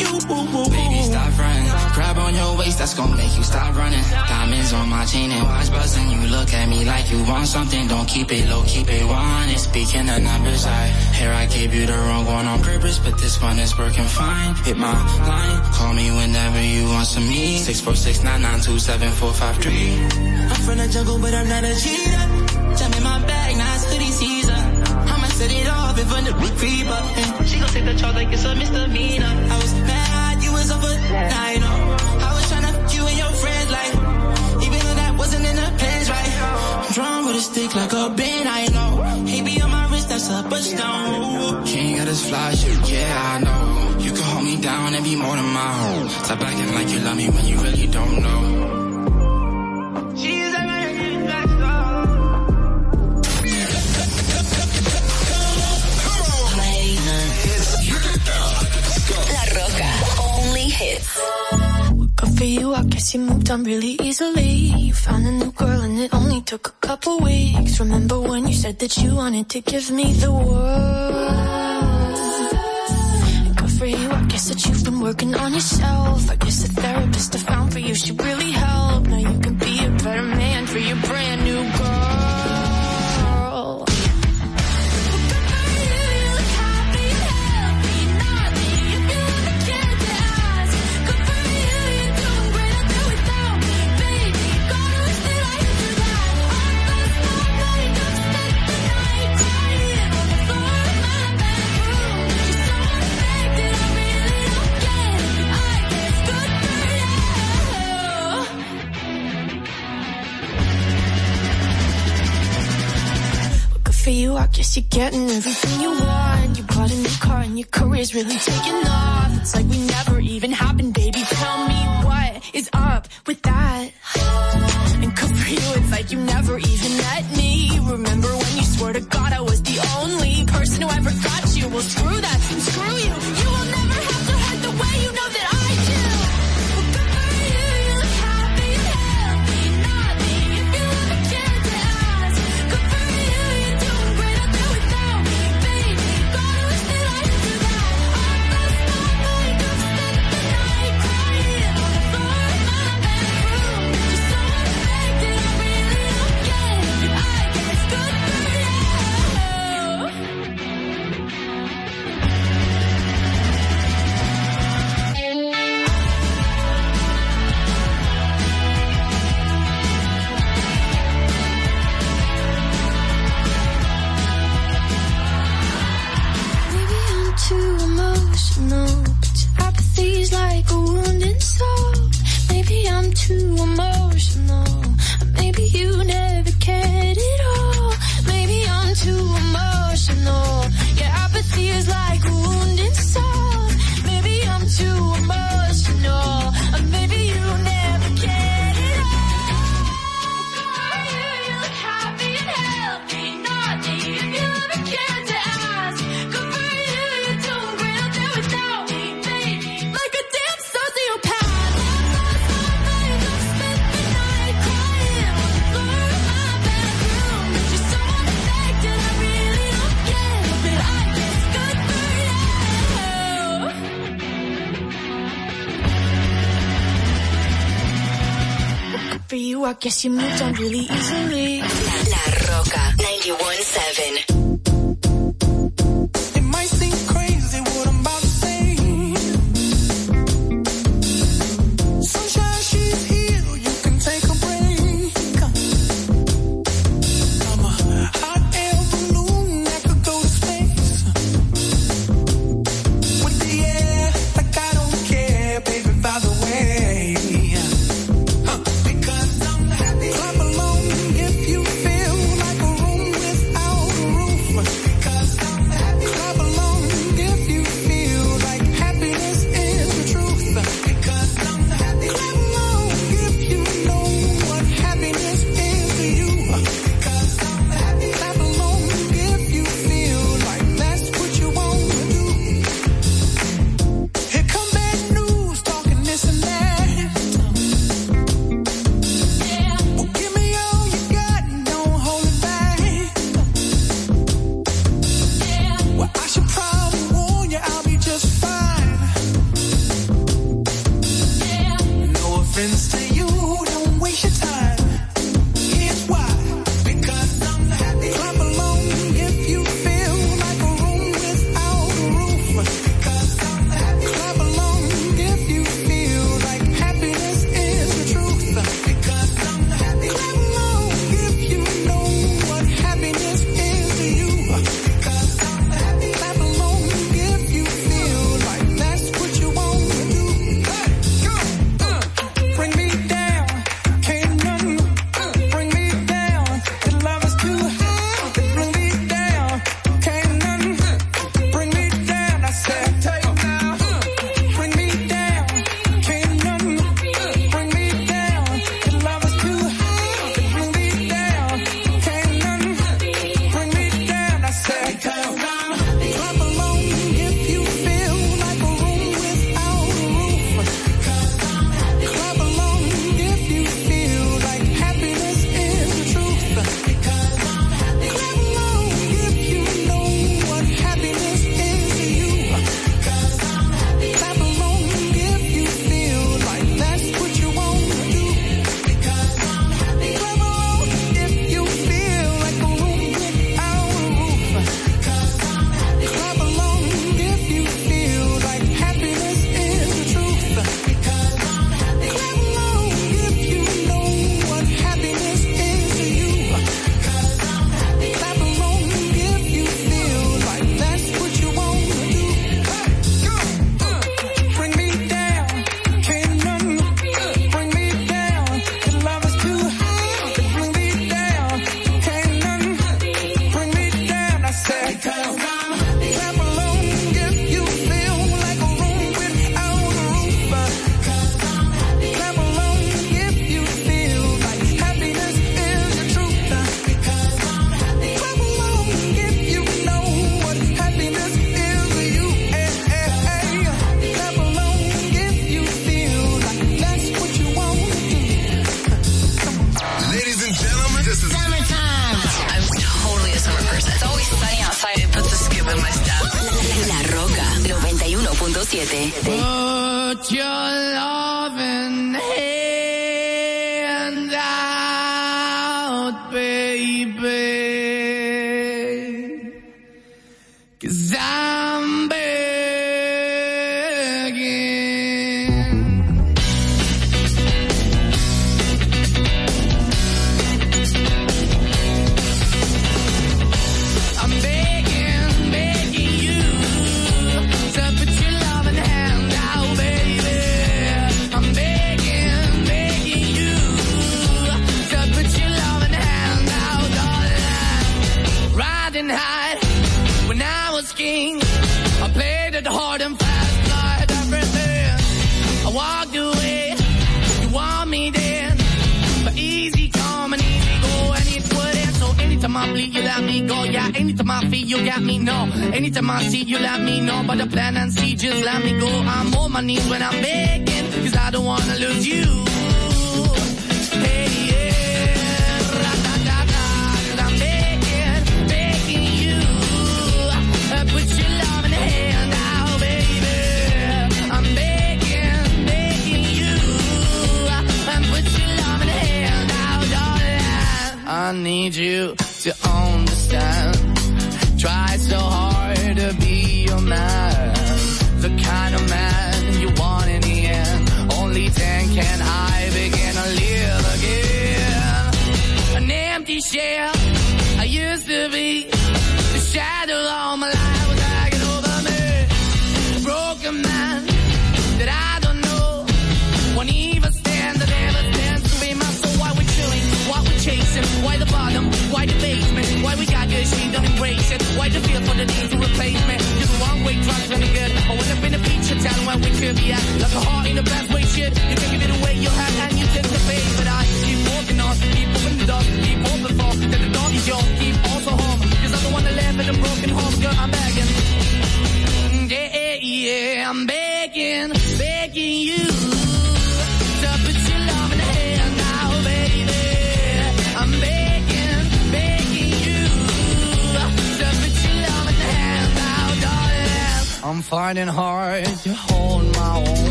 You, woo, woo, Baby, stop running. Grab on your waist, that's gonna make you stop running. Diamonds on my chain and watch buzzing. You look at me like you want something. Don't keep it low, keep it one. And speaking of numbers, I here I gave you the wrong one on purpose, but this one is working fine. Hit my line, call me whenever you want some me. Six four six nine nine two seven four five three. I'm from the jungle, but I'm not a cheater. Jump in my bag, now it's hoodie season. I'ma set it off if the creep up. And she gon' take the charge like it's a misdemeanor. I was mad, you was over, now I know. I was tryna f you and your friends like, even though that wasn't in the plans, right? I'm drawn with a stick like a bend, I know. He be on my wrist, that's up a stone. King of this fly shit, yeah, I know. You can hold me down and be more than my own. Stop acting like you love me when you really don't know. Hits. Good for you, I guess you moved on really easily. You found a new girl and it only took a couple weeks. Remember when you said that you wanted to give me the world? Good for you, I guess that you've been working on yourself. I guess the therapist I found for you should really help. Now you for you, I guess you're getting everything you want. You bought a new car and your career's really taking off. It's like we never even happened, baby. Tell me what is up with that? And good for you, it's like you never guess you moved on really easily. La Roca 917.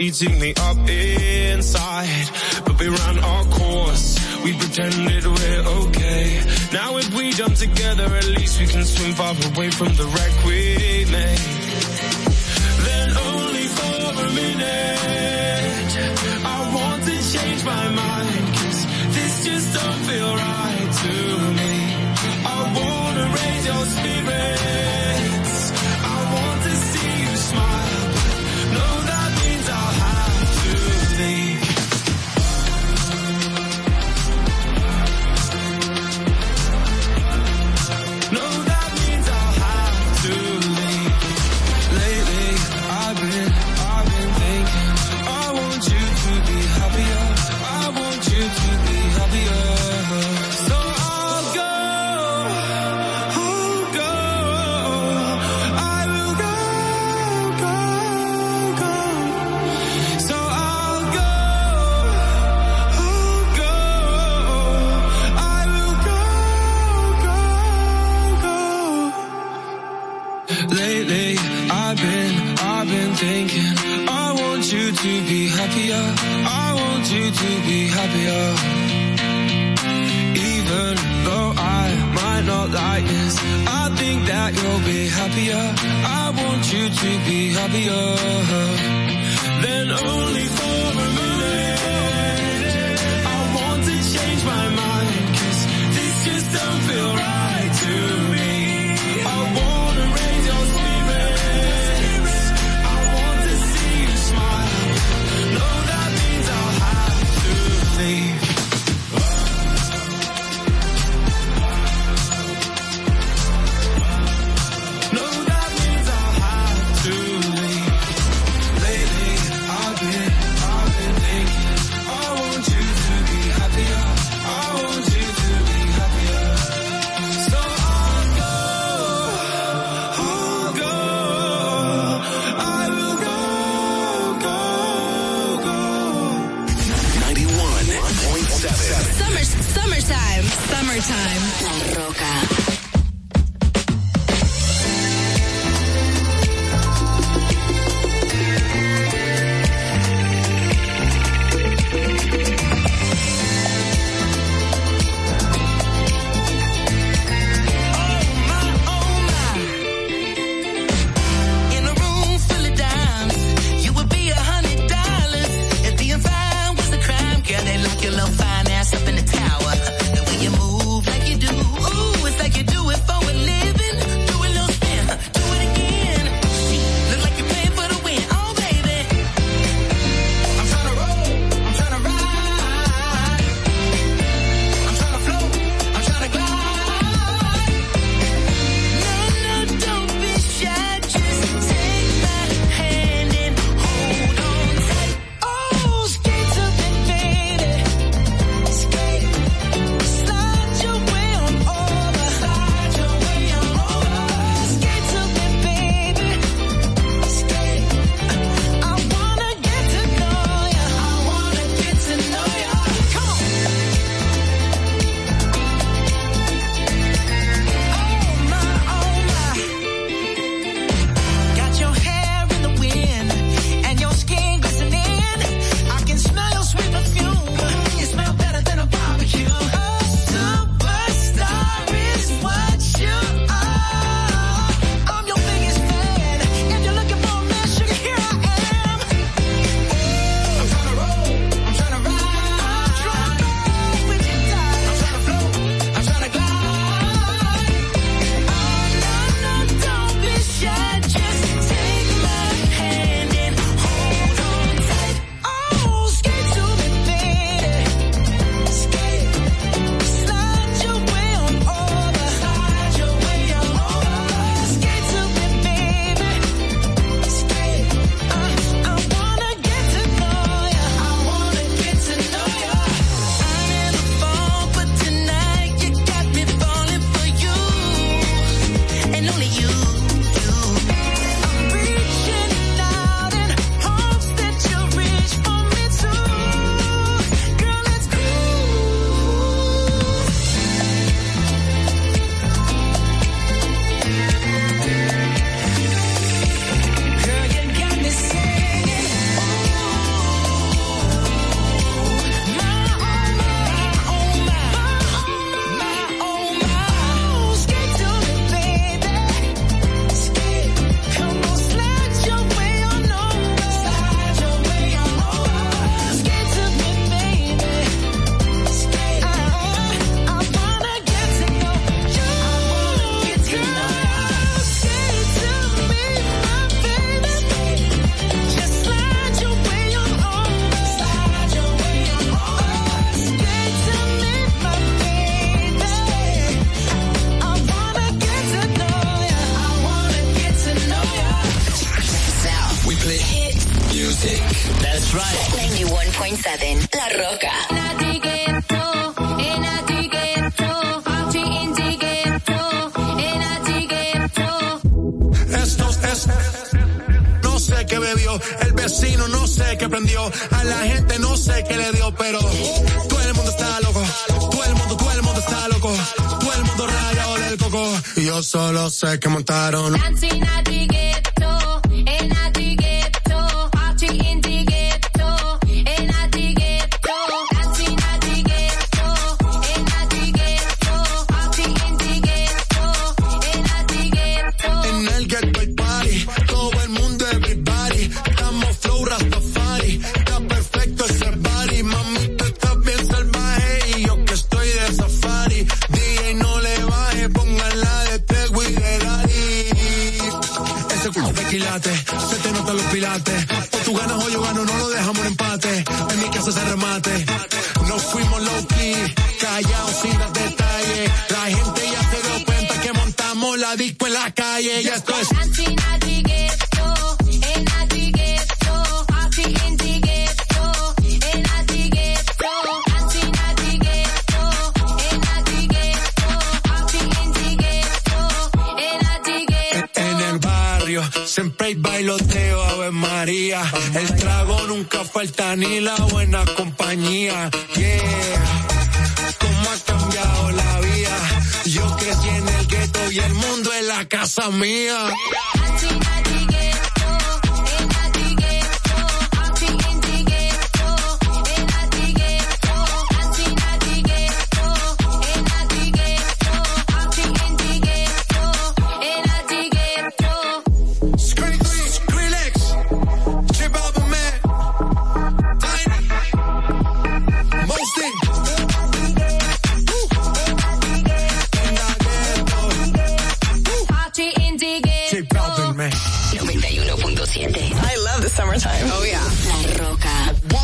Eating me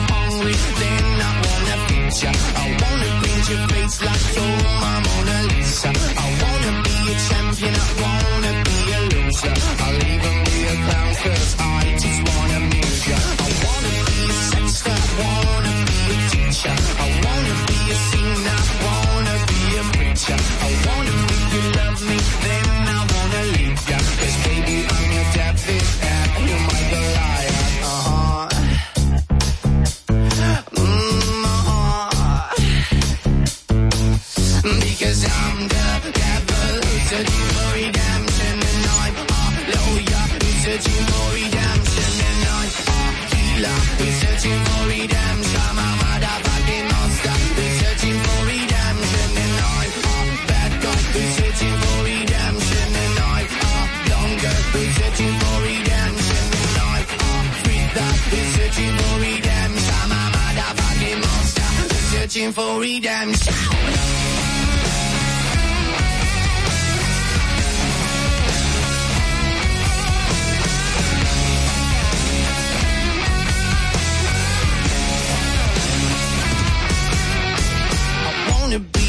make you hungry, then I wanna feed ya. I wanna paint your face like you're my Mona Lisa. I wanna be a champion, I wanna be a loser. I'll even searching for redemption. I'm a motherfucking monster who's searching for redemption.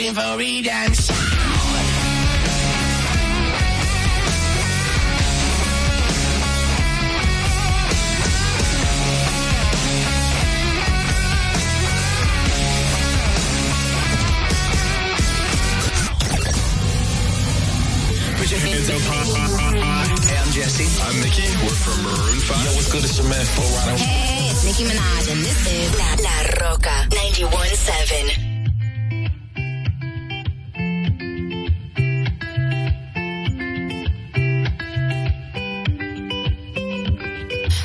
searching for redemption. I'm Jesse. I'm Nicky. We're from Maroon 5. Yo, what's good? It's your man, Full Rhino. Hey, it's Nicki Minaj, and this is La, La Roca 91.7.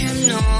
you know.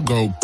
go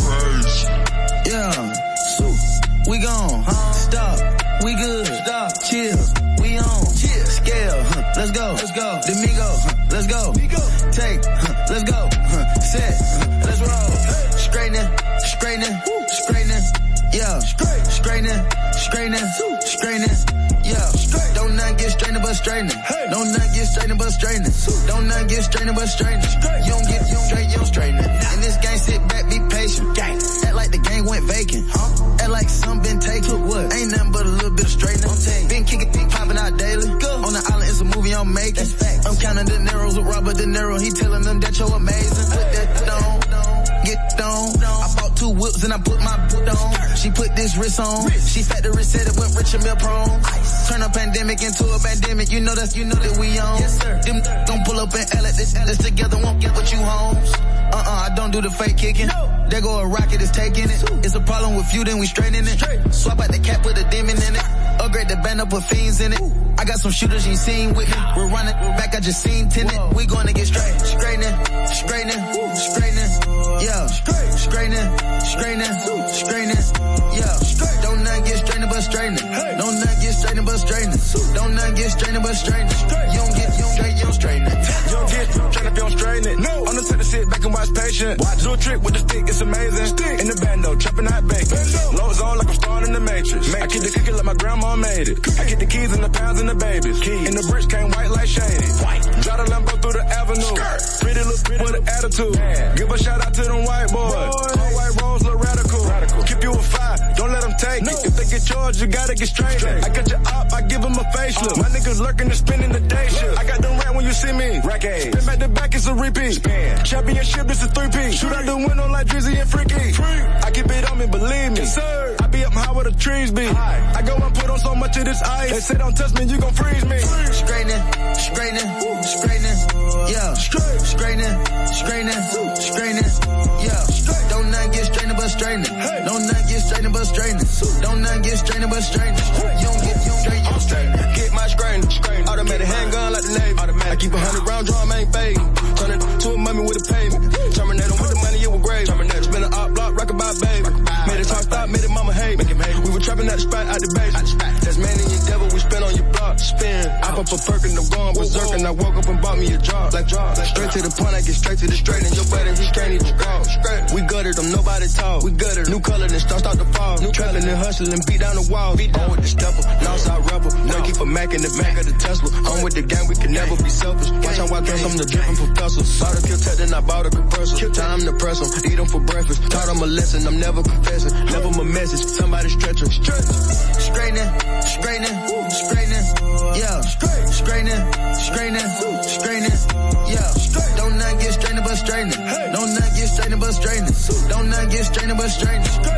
the fake kicking. No. There go a rocket, it's taking it. It's a problem with you, then we straighten it. Straight. Swap out the cap with a demon in it. Upgrade the band up with fiends in it. Ooh. I got some shooters you seen with me. We're running we're back, I just seen tenant. We gonna get straight, straightening, straightening, straightening, yeah. Straight, straightening, straightening, straightening, yeah. Straight. Don't nothing get straightened but straightening. Hey. Don't nothing get straightened but straightening. Don't nothing get straightened but straightening. Straight. Patient. Watch. Do a trick with the stick, it's amazing. Stick. In the bando, trapping hot bacon. Lows on like I'm starting in the matrix. matrix. I keep the cookie like my grandma made it. I get the keys and the pounds and the babies. Keys. And the bricks came white like shady. White. Drive the Lambo through the avenue. Skirt. Pretty little pretty with an attitude. Man. Give a shout out to them white boys. boys. All white rolls look radical. radical. Keep you a five, don't let them take no. it. If they get charged, you gotta get straight. straight. I got your up, I give them a facelift. Uh. My niggas lurking and spinning the day shift. I got them rat when you see me. Rack Spin back to back, it's a repeat. Spin. Championship, it's a three-piece. Shoot out the window like Drizzy and Freaky. Free. I keep it on me, believe me. Yes, sir. I be up high where the trees be. High. I go and put on so much of this ice. They say don't touch me, you gon' freeze me. I woke up and bought me a job. Like job. Straight to the point, I get straight to the straight and your buddy, he can't even walk. We gutted them, nobody talk. We gutted New color, then start start to fall. New trapping and hustling, beat down the wall. Beat down with the stepper, Northside rebel. No. keep for Mac in the back of the Tesla. I'm with the gang, we can never be selfish. Watch how I dress, I'm the dripping professor. Bought a kill then I bought a compressor. Time to press them, eat them for breakfast. Taught them a lesson, I'm never confessing. Never my message, somebody stretch them. Stretch. Straightening, straightening, straightening. Yeah. Straightening, straightening, straightening. Yeah. Don't not get straightening but straightening. Don't not get straightening but straightening. Don't not get straightening but straightening.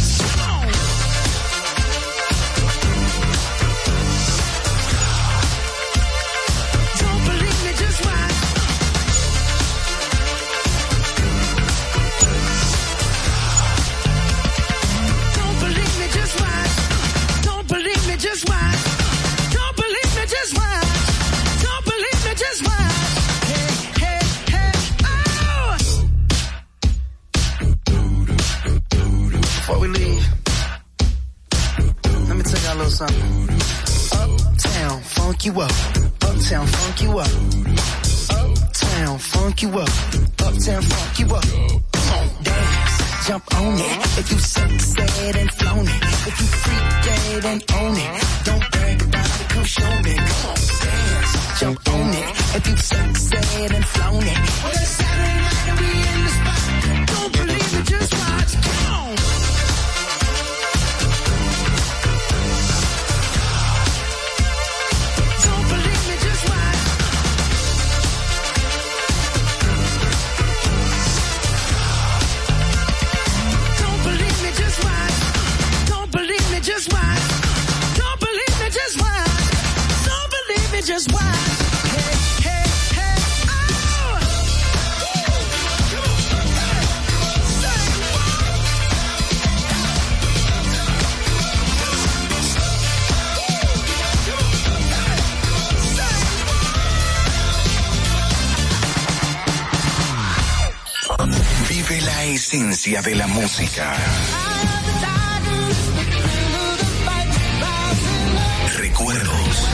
Recuerdos.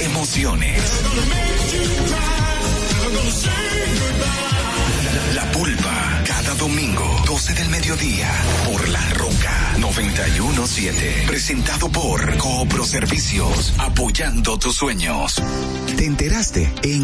Emociones. La pulpa, cada domingo, 12 del mediodía, por La Roca 917. Presentado por Coopro Servicios, apoyando tus sueños. ¿Te enteraste? En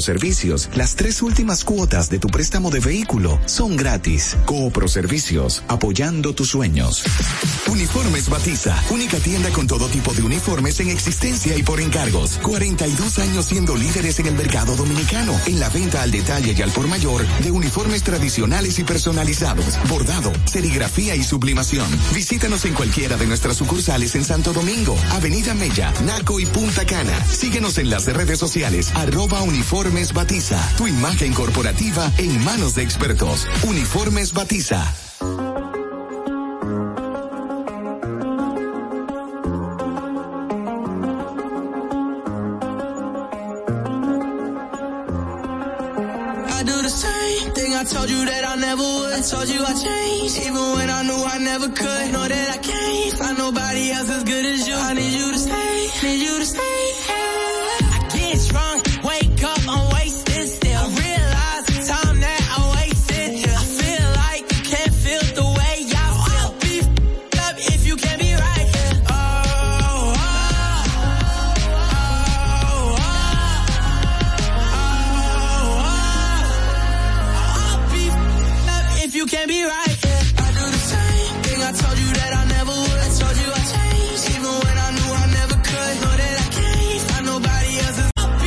Servicios, las tres últimas cuotas de tu préstamo de vehículo son gratis. Coopro Servicios, apoyando tus sueños. Uniformes Batiza, única tienda con todo tipo de uniformes en existencia y por encargos. 42 años siendo líderes en el mercado dominicano, en la venta al detalle y al por mayor de uniformes tradicionales y personalizados, bordado, serigrafía y sublimación. Visítanos en cualquiera de nuestras sucursales en Santo Domingo, Avenida Mella, Naco y Punta Cana. Síguenos en las redes sociales, arroba uniformes Batiza. Tu imagen corporativa en manos de expertos. Uniformes Batiza. I do the same thing I told you that I never would. Told you I changed, even when I knew I never could. Know that I can't find nobody else as good as you. I need you to stay, need you to stay.